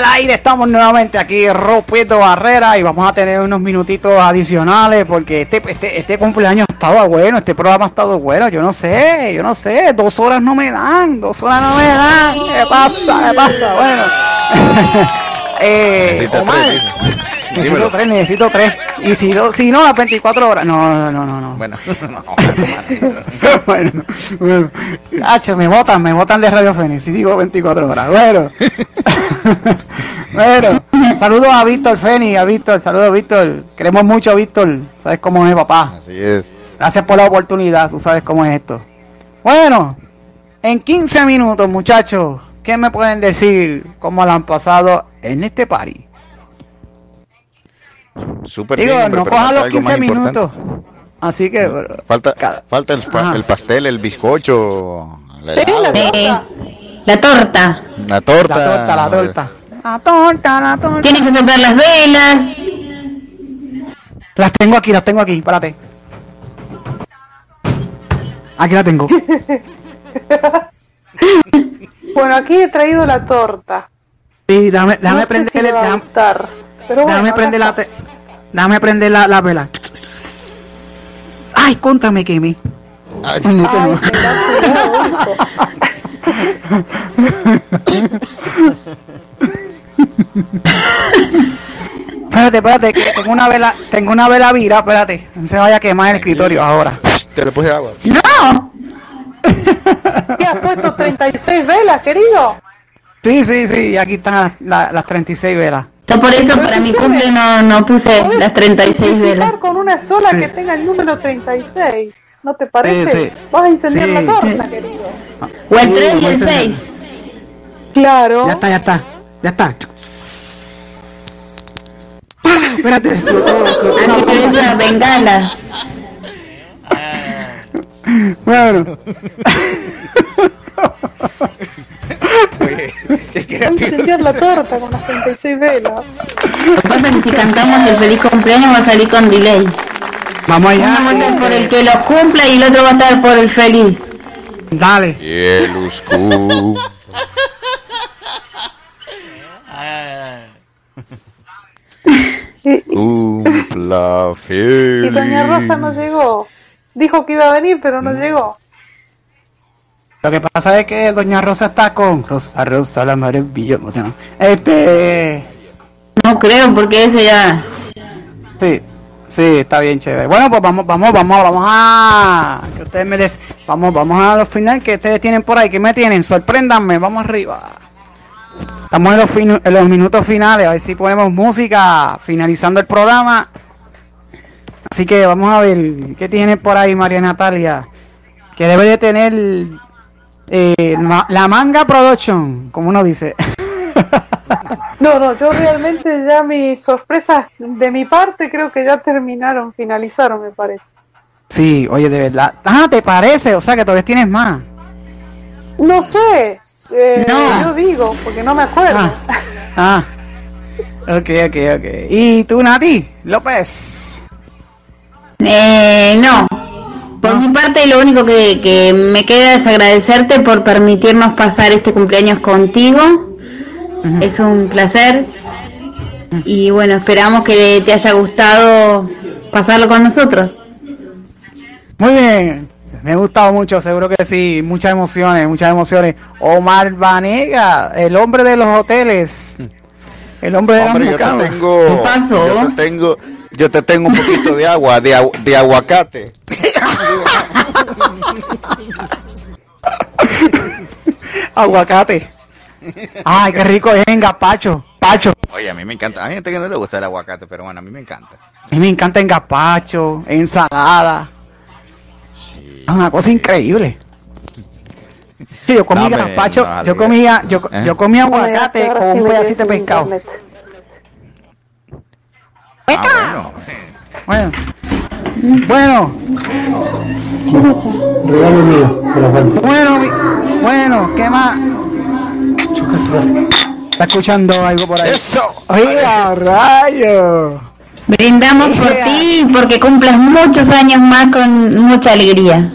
Al aire estamos nuevamente aquí rompiendo barreras y vamos a tener unos minutitos adicionales porque este, este, este cumpleaños ha estado bueno, este programa ha estado bueno, yo no sé, yo no sé, dos horas no me dan, dos horas no me dan, ¿qué pasa? ¿Qué pasa? Bueno. eh, necesito tres, necesito tres. Y si no, si no, las 24 horas. No, no, no, no. Bueno, no. bueno, bueno. Hacho, me votan, me votan de Radio Fénix. Si digo 24 horas. Bueno. bueno. Saludos a Víctor Fénix, a Víctor. Saludos a Víctor. Queremos mucho a Víctor. Sabes cómo es, papá. Así es. Gracias por la oportunidad. Tú sabes cómo es esto. Bueno, en 15 minutos, muchachos, ¿qué me pueden decir cómo lo han pasado en este party? Súper Digo, bien, hombre, no coja los algo 15 más importante. minutos. Así que, Falta, falta el, pastel, el bizcocho, la, la torta. la torta. La torta, la torta. La torta, la torta. Tienes que soplar las velas. Las tengo aquí, las tengo aquí, espérate. Aquí la tengo. Bueno, aquí he traído la torta. Sí, déjame, déjame no prender, si le va a déjame, gustar, pero déjame bueno, prender la, te- déjame prender la, la vela. Ay, contame, Kimi. Ay, No Ay. Espérate, espérate, que tengo una vela, tengo una vela vira, espérate. No se vaya a quemar el escritorio ahora. Te le puse agua. ¡No! ¿Qué has puesto 36 velas, querido? Sí, sí, sí, aquí están la- las 36 velas. Yo por eso para mi cumple no, no puse las 36 velas. Con una sola que tenga el número 36. ¿No te parece? Sí, sí. Vas a incendiar Sí, la torta, sí. querido. O el Sí, 3 y el encender. 6. Claro. Ya está, ya está, ya está. Ah, Espérate. Una bengala. Bueno. Vas a incendiar la torta con las 36 velas. Lo que pasa es que si cantamos el feliz cumpleaños va a salir con delay. Vamos allá. Uno va a estar por el que lo cumpla y el otro va a estar por el feliz. Dale. Yieluscu. Cumpla Y Doña feliz. Rosa no llegó. Dijo que iba a venir, pero no llegó. Lo que pasa es que Doña Rosa está con Rosa Rosa la maravillosa. ¿no? Este. No creo, porque ese ya. Sí, sí, está bien chévere. Bueno, pues vamos, vamos, vamos, vamos a. Que ustedes me des. Vamos, vamos a los final que ustedes tienen por ahí. que me tienen? Sorpréndanme, vamos arriba. Estamos en los, finu- en los minutos finales, a ver si ponemos música finalizando el programa. Así que vamos a ver qué tiene por ahí María Natalia. Que debe de tener eh, la manga production, como uno dice. No, no, yo realmente ya mis sorpresas de mi parte creo que ya terminaron, finalizaron, me parece. Sí, oye, de verdad. Ah, ¿te parece? O sea que todavía tienes más. No sé, eh, No. yo digo, porque no me acuerdo. Ah. Ok, ok, ok. ¿Y tú, Nati? López. Eh, no. Por mi parte, lo único que, que me queda es agradecerte por permitirnos pasar este cumpleaños contigo. Es un placer. Y bueno, esperamos que te haya gustado pasarlo con nosotros. Muy bien. Me ha gustado mucho, seguro que sí. Muchas emociones, muchas emociones. Omar Vanega, el hombre de los hoteles. El hombre de Hombre, yo te mucamas. tengo, ¿Qué pasó? yo te tengo, yo te tengo un poquito de agua, de, agu- de aguacate. Aguacate. Ay, qué rico es en gazpacho. Pacho. Oye, a mí me encanta. Hay gente que no le gusta el aguacate, pero bueno, a mí me encanta. A mí me encanta en gazpacho, ensalada. Es una cosa increíble. Sí, yo comí Dame gazpacho, una yo comía, yo, ¿Eh? yo comía aguacate con sí un pedacito de pescado. internet. Ah, bueno. Bueno, Regalo mío, bueno, mi- bueno, ¿qué más? ¿Está escuchando algo por ahí? Eso. Oye, a rayo. Brindamos por ti porque cumplas muchos años más con mucha alegría.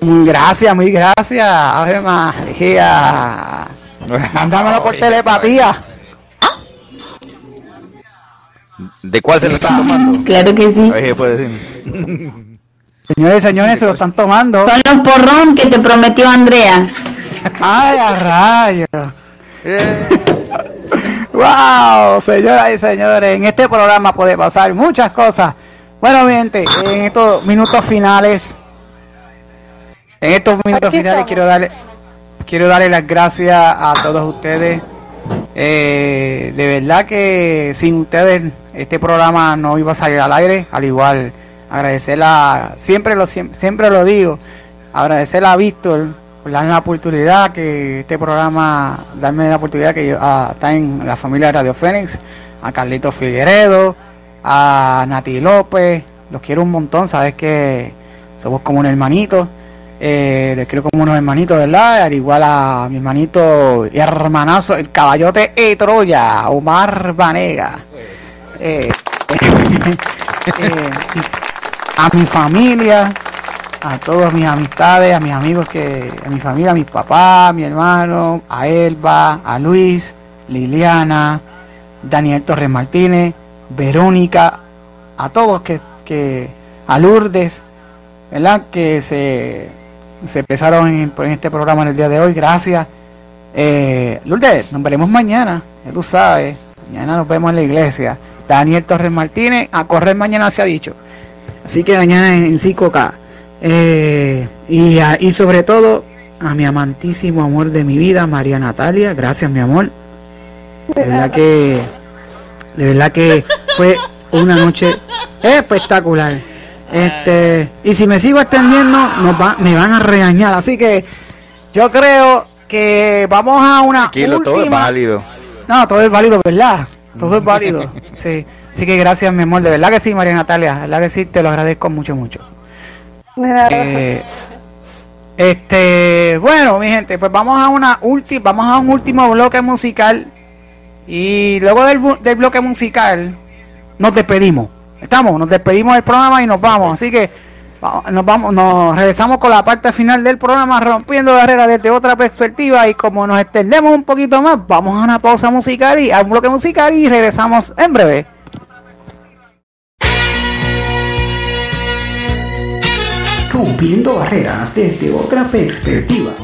Gracias, muy gracias. Ave María. Mándamelo por telepatía. ¿De cuál se lo están tomando? Claro que sí. Se puede decir. Señores, señores, se lo están tomando. Son los porrón que te prometió Andrea. Ay, a rayos. wow, señoras y señores, en este programa puede pasar muchas cosas. Bueno, gente, en estos minutos finales, en estos minutos finales quiero darle, quiero darle las gracias a todos ustedes. Eh, de verdad que sin ustedes este programa no iba a salir al aire. Al igual, agradecer a, siempre lo, siempre, siempre lo digo, agradecer a Víctor por darme la oportunidad que este programa, darme la oportunidad que yo, a estar en la familia de Radio Fénix, a Carlito Figueredo, a Nati López, los quiero un montón, sabes que somos como un hermanito. Eh, les quiero como unos hermanitos, ¿verdad? Al igual a mi hermanito y hermanazo, el caballote de Troya, Omar Vanega. Eh, eh, a mi familia, a todas mis amistades, a mis amigos que, a mi familia, a mis papás, a mi hermano, a Elba, a Luis, Liliana, Daniel Torres Martínez, Verónica, a todos que, que a Lourdes, ¿verdad? Que se, se expresaron en, en este programa en el día de hoy. Gracias. Eh, Lourdes, nos veremos mañana, ya tú sabes. Mañana nos vemos en la iglesia. Daniel Torres Martínez, a correr mañana se ha dicho. Así que mañana en 5K. Eh, y, a- y sobre todo a mi amantísimo amor de mi vida, María Natalia. Gracias, mi amor. De verdad que, de verdad que fue una noche espectacular. Este, y si me sigo extendiendo, nos va- me van a regañar. Así que yo creo que vamos a una Tranquilo, todo es última- válido. no, todo es válido, ¿verdad? Todo es válido. Sí. Así que gracias, mi amor. De verdad que sí, María Natalia. De verdad que sí, te lo agradezco mucho, mucho. Eh, este, bueno, mi gente, pues vamos a una última, vamos a un último bloque musical. Y luego del, del bloque musical, nos despedimos. Estamos, nos despedimos del programa y nos vamos. Así que nos vamos, nos regresamos con la parte final del programa, rompiendo barreras desde otra perspectiva. Y como nos extendemos un poquito más, vamos a una pausa musical y a un bloque musical y regresamos en breve. Rompiendo barreras desde otra perspectiva.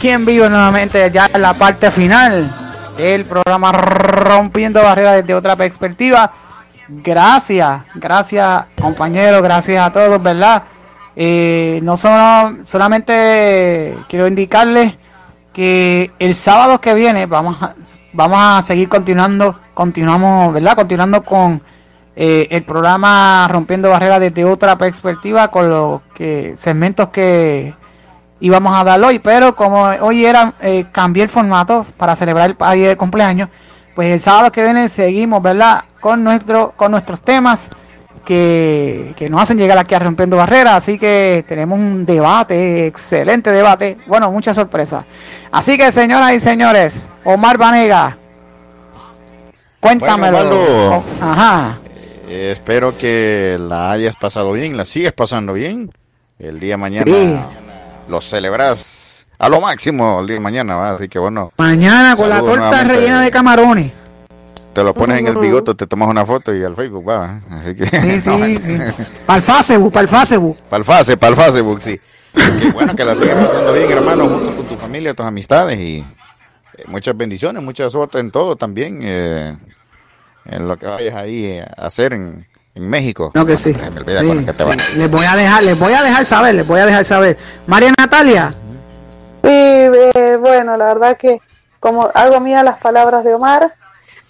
Aquí en vivo nuevamente ya en la parte final del programa Rompiendo Barreras desde otra perspectiva. Gracias, gracias compañeros, gracias a todos, ¿verdad? Eh, no solo, solamente quiero indicarles que el sábado que viene vamos a, vamos a seguir continuando, continuamos, ¿verdad? Continuando con eh, el programa Rompiendo Barreras desde otra perspectiva con los que segmentos que íbamos a dar hoy, pero como hoy era eh, cambié el formato para celebrar el día de cumpleaños, pues el sábado que viene seguimos, ¿verdad? Con nuestro con nuestros temas que, que nos hacen llegar aquí a Rompiendo Barreras, así que tenemos un debate, excelente debate, bueno, muchas sorpresas. Así que señoras y señores, Omar Vanega, cuéntamelo. Bueno, Osvaldo, Ajá. eh, espero que la hayas pasado bien, la sigues pasando bien. El día de mañana Sí. Lo celebras a lo máximo el día de mañana, ¿va? así que bueno, Mañana con la torta nuevamente. rellena de camarones. te lo pones en el bigote, te tomas una foto y al Facebook va. Así que Sí, sí, sí. Para el Facebook, para el Facebook. Para el face, para el Facebook, sí. Que bueno que la sigas pasando bien, hermano, junto con tu familia, tus amistades y eh, muchas bendiciones, mucha suerte en todo también, eh, en lo que vayas ahí eh, a hacer en, en México. No que sí. Me olvida Sí, con el que te va. sí. Les voy a dejar, les voy a dejar saber, les voy a dejar saber. María Natalia, Sí, eh, bueno, la verdad que como hago mía las palabras de Omar,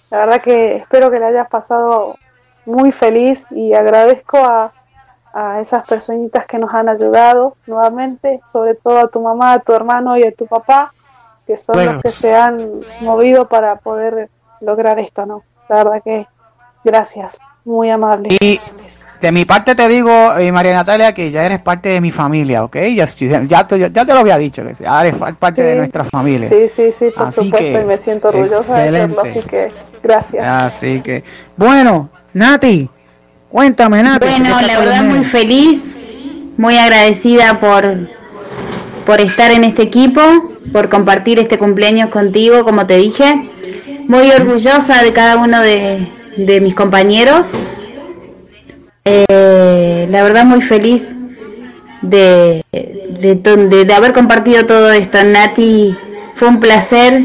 la verdad que espero que le hayas pasado muy feliz y agradezco a, a esas personitas que nos han ayudado nuevamente, sobre todo a tu mamá, a tu hermano y a tu papá, que son Bueno. los que se han movido para poder lograr esto, ¿no? La verdad que gracias, muy amable. y de mi parte te digo, eh, María Natalia, que ya eres parte de mi familia, ¿ok? Ya, ya, te, ya te lo había dicho, que ya eres parte de nuestra familia. Sí, sí, sí, por Así supuesto, que, y me siento orgullosa de hacerlo, así que gracias. Así que, bueno, Nati, cuéntame, Nati. Bueno, ¿qué la verdad muy feliz, muy agradecida por, por estar en este equipo, por compartir este cumpleaños contigo, como te dije. Muy orgullosa de cada uno de, de mis compañeros. Eh, la verdad muy feliz de, de, de haber compartido todo esto. Nati, fue un placer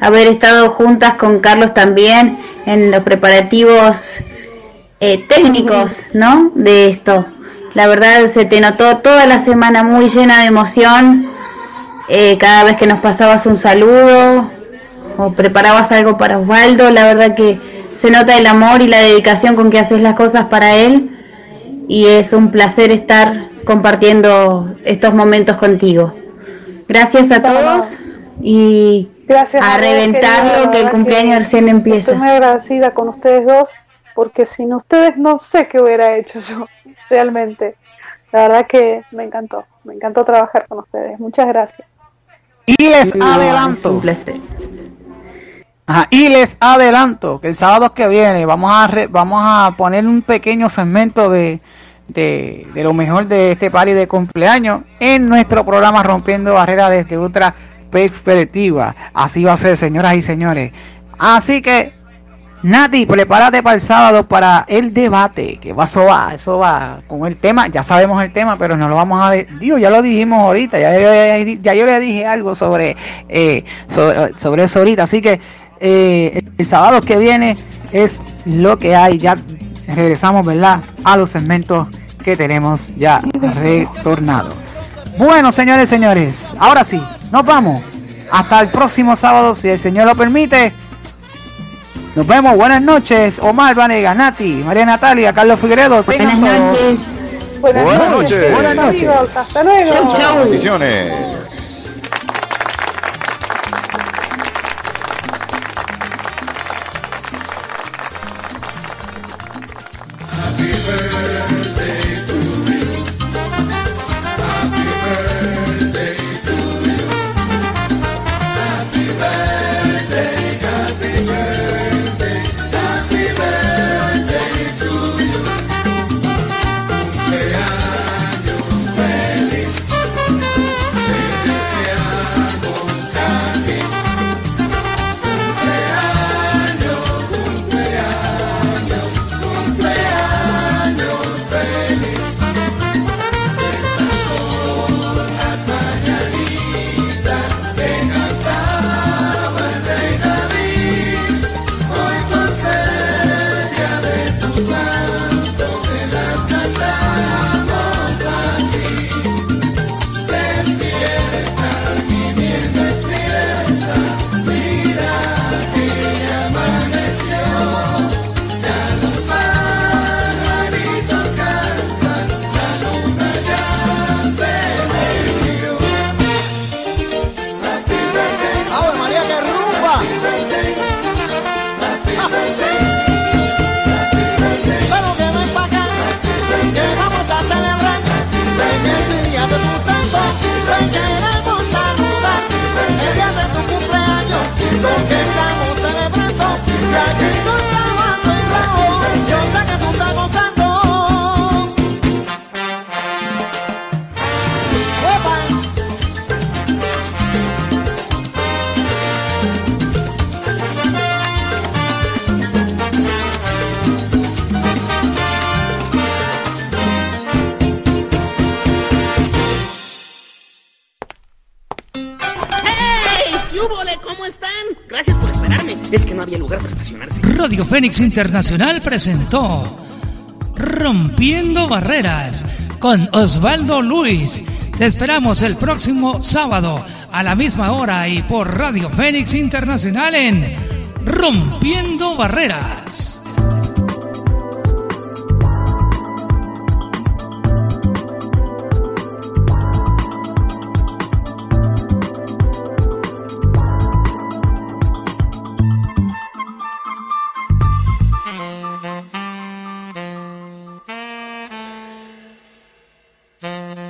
haber estado juntas con Carlos también en los preparativos eh, técnicos, ¿no? De esto. La verdad se te notó toda la semana muy llena de emoción. eh, cada vez que nos pasabas un saludo o preparabas algo para Osvaldo, la verdad que se nota el amor y la dedicación con que haces las cosas para él. Y es un placer estar compartiendo estos momentos contigo. Gracias a todos y Gracias a reventarlo que el cumpleaños recién empieza. Estoy muy agradecida con ustedes dos, porque sin ustedes no sé qué hubiera hecho yo, realmente. La verdad que me encantó, me encantó trabajar con ustedes. Muchas gracias. Y les adelanto. un placer. Ajá, y les adelanto que el sábado que viene vamos a vamos a poner un pequeño segmento de, de, de lo mejor de este party de cumpleaños en nuestro programa Rompiendo Barreras desde otra perspectiva. Así va a ser, señoras y señores. Así que, Nati, prepárate para el sábado para el debate, que va, eso va, eso va con el tema, ya sabemos el tema, pero no lo vamos a ver, digo, ya lo dijimos ahorita, ya- ya yo le dije algo sobre, eh, sobre, sobre eso ahorita, así que eh, el, sábado que viene es lo que hay, ya regresamos, ¿verdad? A los segmentos que tenemos ya retornado. Bueno, señores, señores, ahora sí, nos vamos. Hasta el próximo sábado, si el Señor lo permite. Nos vemos, buenas noches. Omar Vanegas, Nati, María Natalia, Carlos Figueredo. Buenas noches. Buenas, Buenas noches. Buenas noches. amigos. Hasta luego. Chau, chau. Bendiciones. Fénix Internacional presentó Rompiendo Barreras con Osvaldo Luis. Te esperamos el próximo sábado a la misma hora y por Radio Fénix Internacional en Rompiendo Barreras.